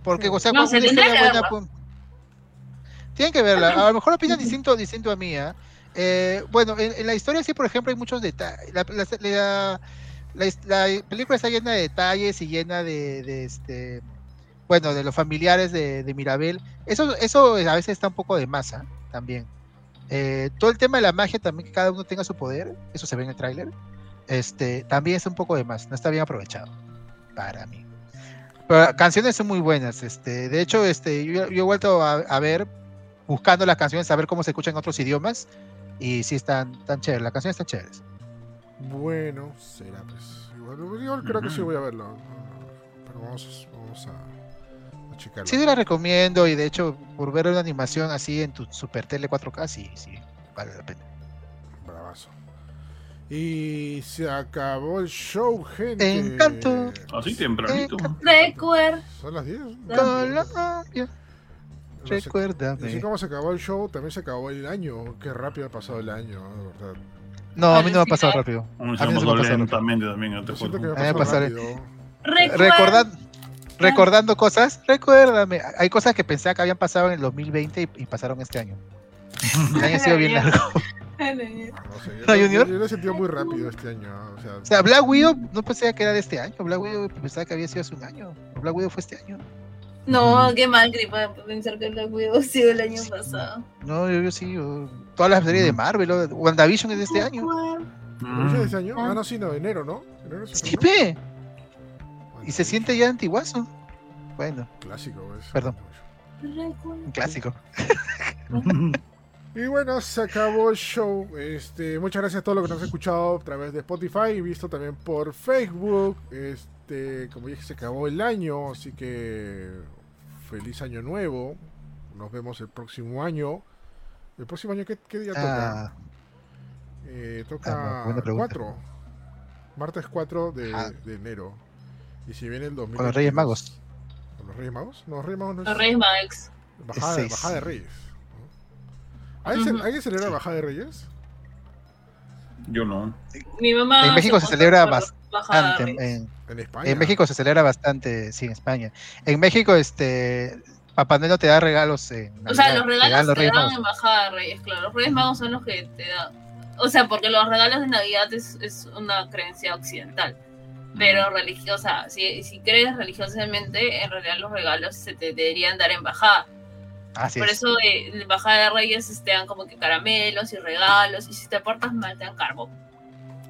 Porque, o sea, No, se tendría que buena, pum. Tienen que verla. A lo mejor opinan distinto, distinto a mí. ¿ah? Eh, bueno, en, en la historia sí, por ejemplo, hay muchos detalles. La, la- la- la his- la película está llena de detalles y llena de, de, este, bueno, de los familiares de, de Mirabel. Eso, eso a veces está un poco de masa también. Eh, todo el tema de la magia también, que cada uno tenga su poder, eso se ve en el tráiler. Este, también es un poco de más, no está bien aprovechado para mí. Pero canciones son muy buenas, este, de hecho, este, yo, yo he vuelto a, a ver, buscando las canciones, a ver cómo se escuchan en otros idiomas, y sí están tan chéveres, las canciones están chéveres. Bueno, será pues. Igual, igual creo que sí voy a verlo. Pero vamos, vamos a, a checarlo. Sí, la recomiendo y de hecho, por ver una animación así en tu Super Tele 4K, sí, sí, vale la pena. Y se acabó el show, gente. Encanto. Así tempranito. Recuerda. Son las 10. Colombia, No recuérdame. Así como se acabó el show, también se acabó el año. Qué rápido ha pasado el año, de verdad. No, a mí no me ha pasado rápido. A mí no me ha pasado rápido. lentamente también A mí recordando cosas, recuérdame. Hay cosas que pensaba que habían pasado en el 2020 y, y pasaron este año. El año ha sido bien largo. No sé, yo, ¿No, yo- Junior? yo lo he sentido muy rápido este año. O sea, O sea, Black Widow no pensaba que era de este año. Black Widow pensaba que había sido hace un año. Black Widow fue este año. No, qué mal, gripa, pensar que Black Widow ha sido el año pasado. No, yo, yo sí. yo- todas las series de Marvel, o- WandaVision es de este año. ¿no es de este año? Ah, no, sí, no, enero, ¿no? Enero Sí, pe. Y se siente ya antiguazo. Bueno, Clásico, pues. Perdón. un clásico. *laughs* Y bueno, se acabó el show. Este, muchas gracias a todos los que nos han escuchado a través de Spotify y visto también por Facebook. Este, como dije, se acabó el año, así que feliz año nuevo. Nos vemos el próximo año. ¿El próximo año qué, qué día toca? Ah, Eh, Ah, toca pregunta. 4. Martes 4 de, Ah. de enero. Y si viene el 2000. con los Reyes Magos. ¿Con los Reyes Magos? No, los Reyes Magos no es. Los Reyes Max. Bajada, bajada de Reyes. ¿No? ¿Alguien, ce- Ujú. ¿Alguien celebra Sí. Bajada de Reyes? Yo no. Mi mamá. En México se celebra Bastante. En, En España. en México se celebra bastante, sí, en España. En México, este. Papá Noel no te da regalos en O sea, Navidad, los te regalos dan te dan en bajada de Reyes, claro. Los Reyes Magos son los que te dan. O sea, porque los regalos de Navidad es, es una creencia occidental. Pero religiosa, si, si crees religiosamente, en realidad los regalos se te deberían dar en bajada. Así Por es. eso eh, en bajada de Reyes te dan como que caramelos y regalos. Y si te portas mal, te dan carbón.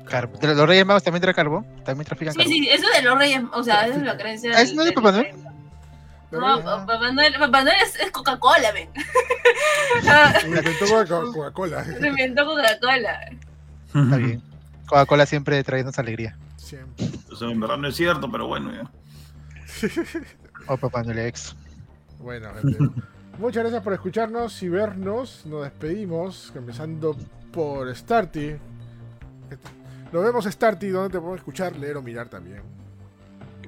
Carbo. ¿De ¿Los Reyes Magos también traen carbón? ¿También trafican Sí, carbón? sí, eso de los Reyes, o sea, esa es la creencia. ¿Ah, eso no es de Papá Noel? No, Papá Noel, Papá Noel es, es Coca-Cola, ven. *laughs* Inventó Coca- Coca-Cola. Se inventó Coca-Cola. Está bien. Coca-Cola siempre trayéndonos alegría. Siempre. Eso en verdad no es cierto, pero bueno, ya. *laughs* O Papá Noel ex. Bueno, gente. Muchas gracias por escucharnos y vernos. Nos despedimos, empezando por Starty. Nos vemos Starty, donde te podemos escuchar, leer o mirar también.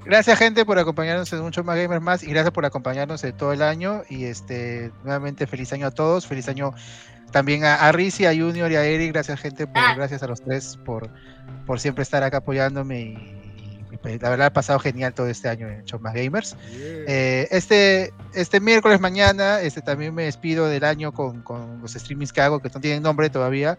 Gracias, gente, por acompañarnos en mucho más gamers más y gracias por acompañarnos en todo el año. Y este nuevamente feliz año a todos, feliz año también a, a Rizzi, a Junior y a Eric. Gracias, gente, por, Ah. gracias a los tres por, por siempre estar acá apoyándome. Y, y, pues, la verdad, ha pasado genial todo este año en Show Más Gamers. Eh, este, este miércoles mañana este, también me despido del año con, con los streamings que hago, que no tienen nombre todavía.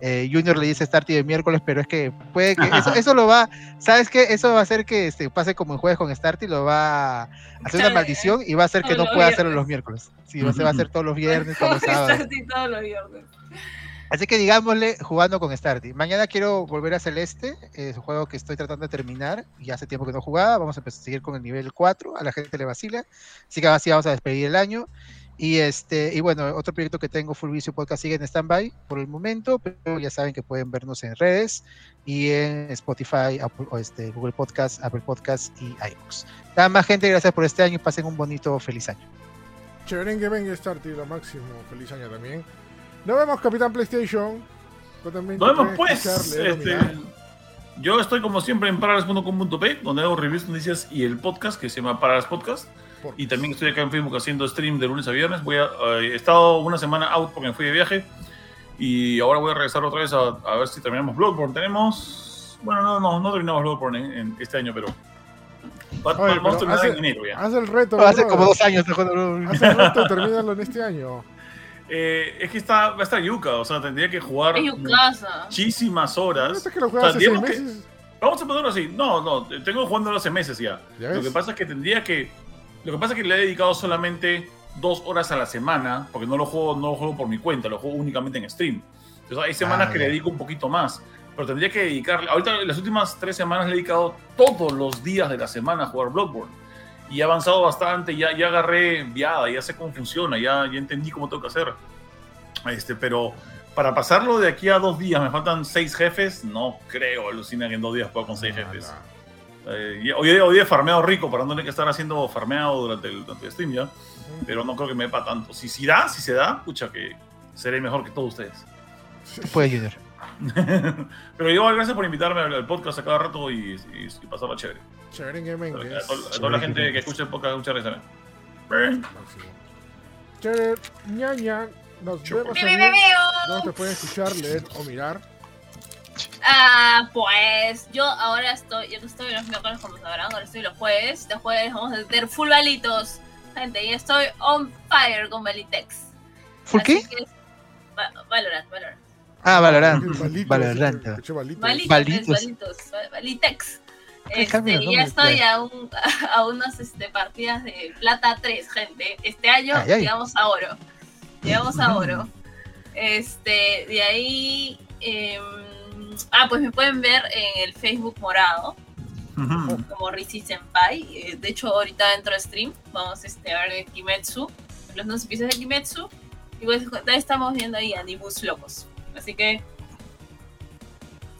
Eh, Junior le dice Starty de miércoles, pero es que puede que eso, *laughs* eso lo va, ¿sabes qué? Eso va a hacer que este, pase como en jueves con Starty, lo va a hacer una maldición y va a hacer que no pueda hacerlo los miércoles. Sí, va- se va a hacer todos los viernes, todos los sábados. Starty todos los viernes. Así que digámosle jugando con Starty. Mañana quiero volver a Celeste, es un juego que estoy tratando de terminar y hace tiempo que no jugaba. Vamos a empezar a seguir con el nivel 4, a la gente le vacila. Así que así vamos a despedir el año. Y este y bueno, otro proyecto que tengo, Full Vicio Podcast, sigue en stand-by por el momento, pero ya saben que pueden vernos en redes y en Spotify, Apple, o este, Google Podcast, Apple Podcast y iBooks. Nada más, gente, gracias por este año y pasen un bonito, feliz año. Cheverengue venga Starty, lo máximo. Feliz año también. Nos vemos, Capitán PlayStation. Nos vemos pues. Este, yo estoy como siempre en paralas.com.p, donde hago reviews, noticias y el podcast que se llama Paralas Podcast. Por- Y también estoy acá en Facebook haciendo stream de lunes a viernes. Voy a, eh, he estado una semana out porque me fui de viaje. Y ahora voy a regresar otra vez a, a ver si terminamos Bloodborne. Tenemos. Bueno, no, no, no terminamos Bloodborne en, en este año, pero. Oye, vamos a pero terminar hace- en enero ya. Haz el reto. Hace como dos años. Haz el reto, termínalo en este año. Eh, es que está, va a estar Yuka, o sea, tendría que jugar muchísimas ¿No horas. es que lo O sea, hace digamos que- meses? Vamos a ponerlo así. No, no, tengo jugando hace meses ya. ¿Ya Lo que pasa es que tendría que. Lo que pasa es que le he dedicado solamente dos horas a la semana, porque no lo juego, no lo juego por mi cuenta, lo juego únicamente en stream. Entonces hay semanas Ah, que le dedico un poquito más. Pero tendría que dedicarle. Ahorita en las últimas tres semanas le he dedicado todos los días de la semana a jugar Bloodborne. Y he avanzado bastante, ya, ya agarré viada, ya sé cómo funciona, ya, ya entendí cómo tengo que hacer. Este, pero para pasarlo de aquí a dos días, me faltan seis jefes. No creo, alucina que en dos días pueda con seis jefes. no. Eh, hoy, hoy he farmeado rico para no tener que estar haciendo farmeado durante el, durante el stream ya. Pero no creo que me para tanto. Si, si da, si se da, pucha, que seré mejor que todos ustedes. Tú puedes, Junior. Pero igual, gracias por invitarme al, al podcast a cada rato y, y, y pasarla chévere. En A, a toda la gente que escucha el podcast, muchas gracias. Máximo. Chévere, ñaña. Nos vemos en. No te pueden escuchar, leer o mirar. Ah, pues yo ahora estoy, yo no estoy los miércoles como sabrán, ahora estoy los jueves. Los jueves vamos a tener full balitos. Gente, y estoy on fire con Balitex. ¿Por Así qué? que es- Va- Valorant, Valorant. Ah, Valorant. Valorant. escuché balitos. Balitos, Balitos. balitos, bal- Balitex. ¿Qué Este, ya estoy a, un, *laughs* a unas este, partidas de plata 3, gente. Este año Ay, ay. llegamos a oro. Llegamos a oro. Este, de ahí. em, ah, pues me pueden ver en el Facebook morado, Ujú. como Rizzi Senpai. Eh, De hecho, ahorita dentro de stream vamos este, a ver de Kimetsu, los dos episodios de Kimetsu. Y pues estamos viendo ahí Anibus locos. Así que.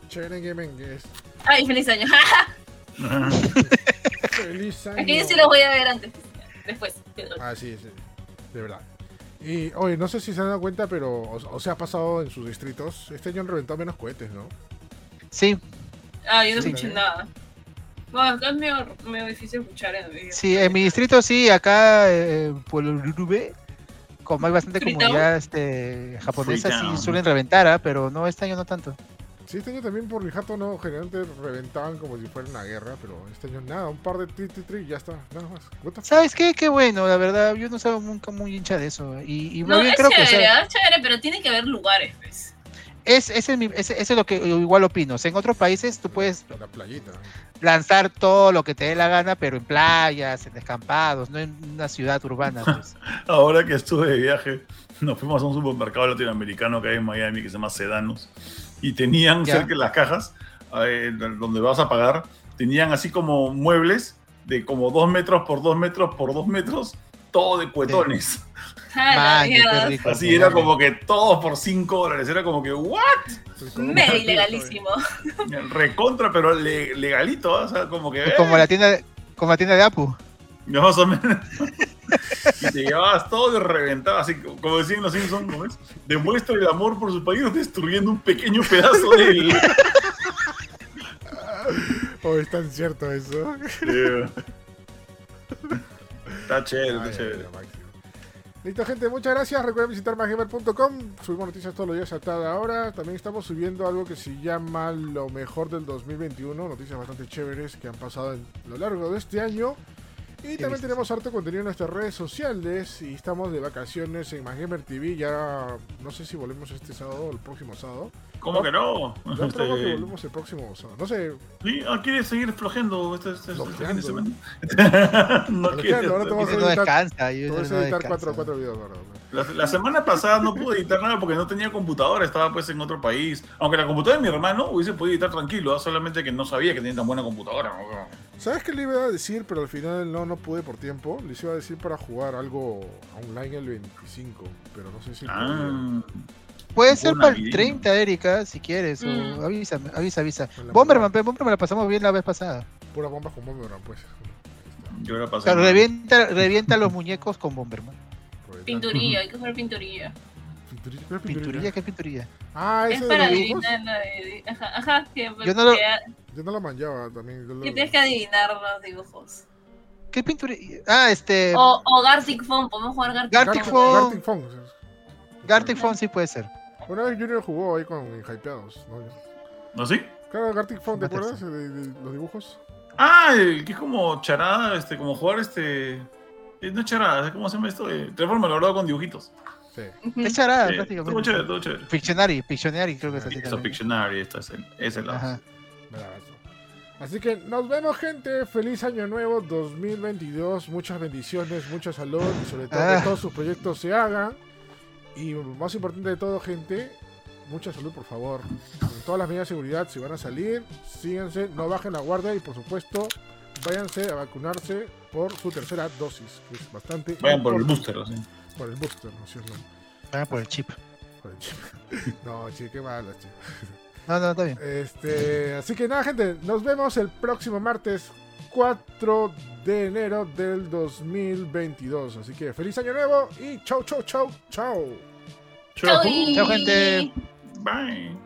Chévere. ¡Ay, feliz año! *laughs* Feliz año. Yo sí los voy a ver antes. Después. Ah, sí, sí. De verdad. Y, oye, no sé si se han dado cuenta, pero o, o sea, ha pasado en sus distritos. Este año han reventado menos cohetes, ¿no? Sí, Ah, yo no Sí. escuché nada. Bueno, acá es medio, medio difícil escuchar en sí, en mi distrito sí, acá eh, por como hay bastante Freetown. comunidad este, japonesa, sí suelen reventar, ¿ah? pero no, este año no tanto. Sí, este año también por mi jato no, generalmente reventaban como si fuera una guerra, pero este año nada, un par de tri, tri, tri y ya está, nada más. ¿Sabes qué? Qué bueno, la verdad, yo no soy nunca muy hincha de eso. Y, y No, bien es creo que o chévere, sea, es chévere, pero tiene que haber lugares, pues. es, ese es mi- ese- eso es lo que yo igual opino. O sea, en otros países tú puedes La playita. lanzar todo lo que te dé la gana, pero en playas, en descampados, no en una ciudad urbana. Pues. *laughs* Ahora que estuve de viaje, nos fuimos a un supermercado latinoamericano que hay en Miami que se llama Sedanos. Y tenían Ya. cerca de las cajas, eh, donde vas a pagar, tenían así como muebles de como dos metros por dos metros por dos metros, todo de cuetones. *laughs* Ah, qué mierda. rico. Así era como que todos por 5 dólares. Era como que, ¿what? Medio ilegalísimo. Recontra, pero le- legalito, ¿ah? o sea, como que. Como eh, la tienda, como la tienda de Apu. Ya Más o menos. y te llevabas todo reventado, así como decían los Simpsons, ¿no es? Demuestra el amor por su país destruyendo un pequeño pedazo de él. *laughs* Oh, es tan cierto eso. Yeah. Está chévere, está chévere. Listo, gente, muchas gracias. Recuerden visitar masgamer.com. Subimos noticias todos los días a cada hora. También estamos subiendo algo que se llama Lo mejor del 2021. Noticias bastante chéveres que han pasado en- a lo largo de este año. Y también tenemos harto contenido en nuestras redes sociales. Y estamos de vacaciones en Masgamer TV. Ya no sé si volvemos este sábado o el próximo sábado. ¿Cómo que no? Yo creo que volvemos el próximo sábado. No sé, sí, ah, ¿quiere seguir flojeando este, este, este fin de semana? *laughs* no quiere. ahora te vas a no editar- descansa. yo ese es no editar descansa. cuatro, cuatro videos ahora. La, la semana pasada no pude editar nada porque no tenía computadora, estaba pues en otro país. Aunque la computadora de mi hermano hubiese podido editar tranquilo, ¿ah? solamente que no sabía que tenía tan buena computadora. ¿no? ¿Sabes qué le iba a decir? Pero al final no, no pude por tiempo. Les iba a decir para jugar algo online el 25. Pero no sé si. Ah, Puede ser para el vida. 30, Erika, si quieres. O Mm. avísame, avisa, avisa. La Bomberman, pe, Bomberman la pasamos bien la vez pasada. Puras bombas con Bomberman, pues. yo la O pasé. sea, revienta, revienta los muñecos con Bomberman. Pinturillo, hay que jugar pinturillo. Pinturilla, ¿qué es Pinturilla, ¿qué pinturilla? Ah, Es ese de para adivinar la de- Ajá, ajá. Que, Yo no lo- Yo no lo manjaba también. yo lo- que tienes que adivinar los dibujos. ¿Qué pinturilla? Ah, este. O, o Gartic Phone, podemos jugar Gartic. Phone. Gartic Phone. Gartic Phone sí puede ser. Una vez Junior jugó ahí con Hypeados. ¿no? ¿No sí? Claro, Gartic Phone, ¿te acuerdas de, de los dibujos? Ah, el que es como charada, este, como jugar este. eh, No es charada, ¿cómo se llama esto? Eh, Transforma lo con dibujitos. Sí. Es charada, Sí, todo prácticamente. chévere, todo chévere. Pictionary, Pictionary creo que es así Eso. Pictionary, esto es el, es el lado. Así que nos vemos, gente. Feliz año nuevo 2022. Muchas bendiciones, mucha salud y sobre todo Ah. que todos sus proyectos se hagan. Y más importante de todo, gente, mucha salud, por favor. Con todas las medidas de seguridad, si van a salir, síganse, no bajen la guardia y, por supuesto, váyanse a vacunarse por su tercera dosis, que es bastante. Vayan por el importante. booster, así. Por el booster, no sé, no. Ah, por el chip. Por el chip. *laughs* No, che, qué malo, che. No, no, está bien. Este, así que nada, gente, nos vemos el próximo martes 4 de enero del 2022. Así que feliz año nuevo y chau, chau, chau, chau. Chao. Chau. Chao, gente. Bye.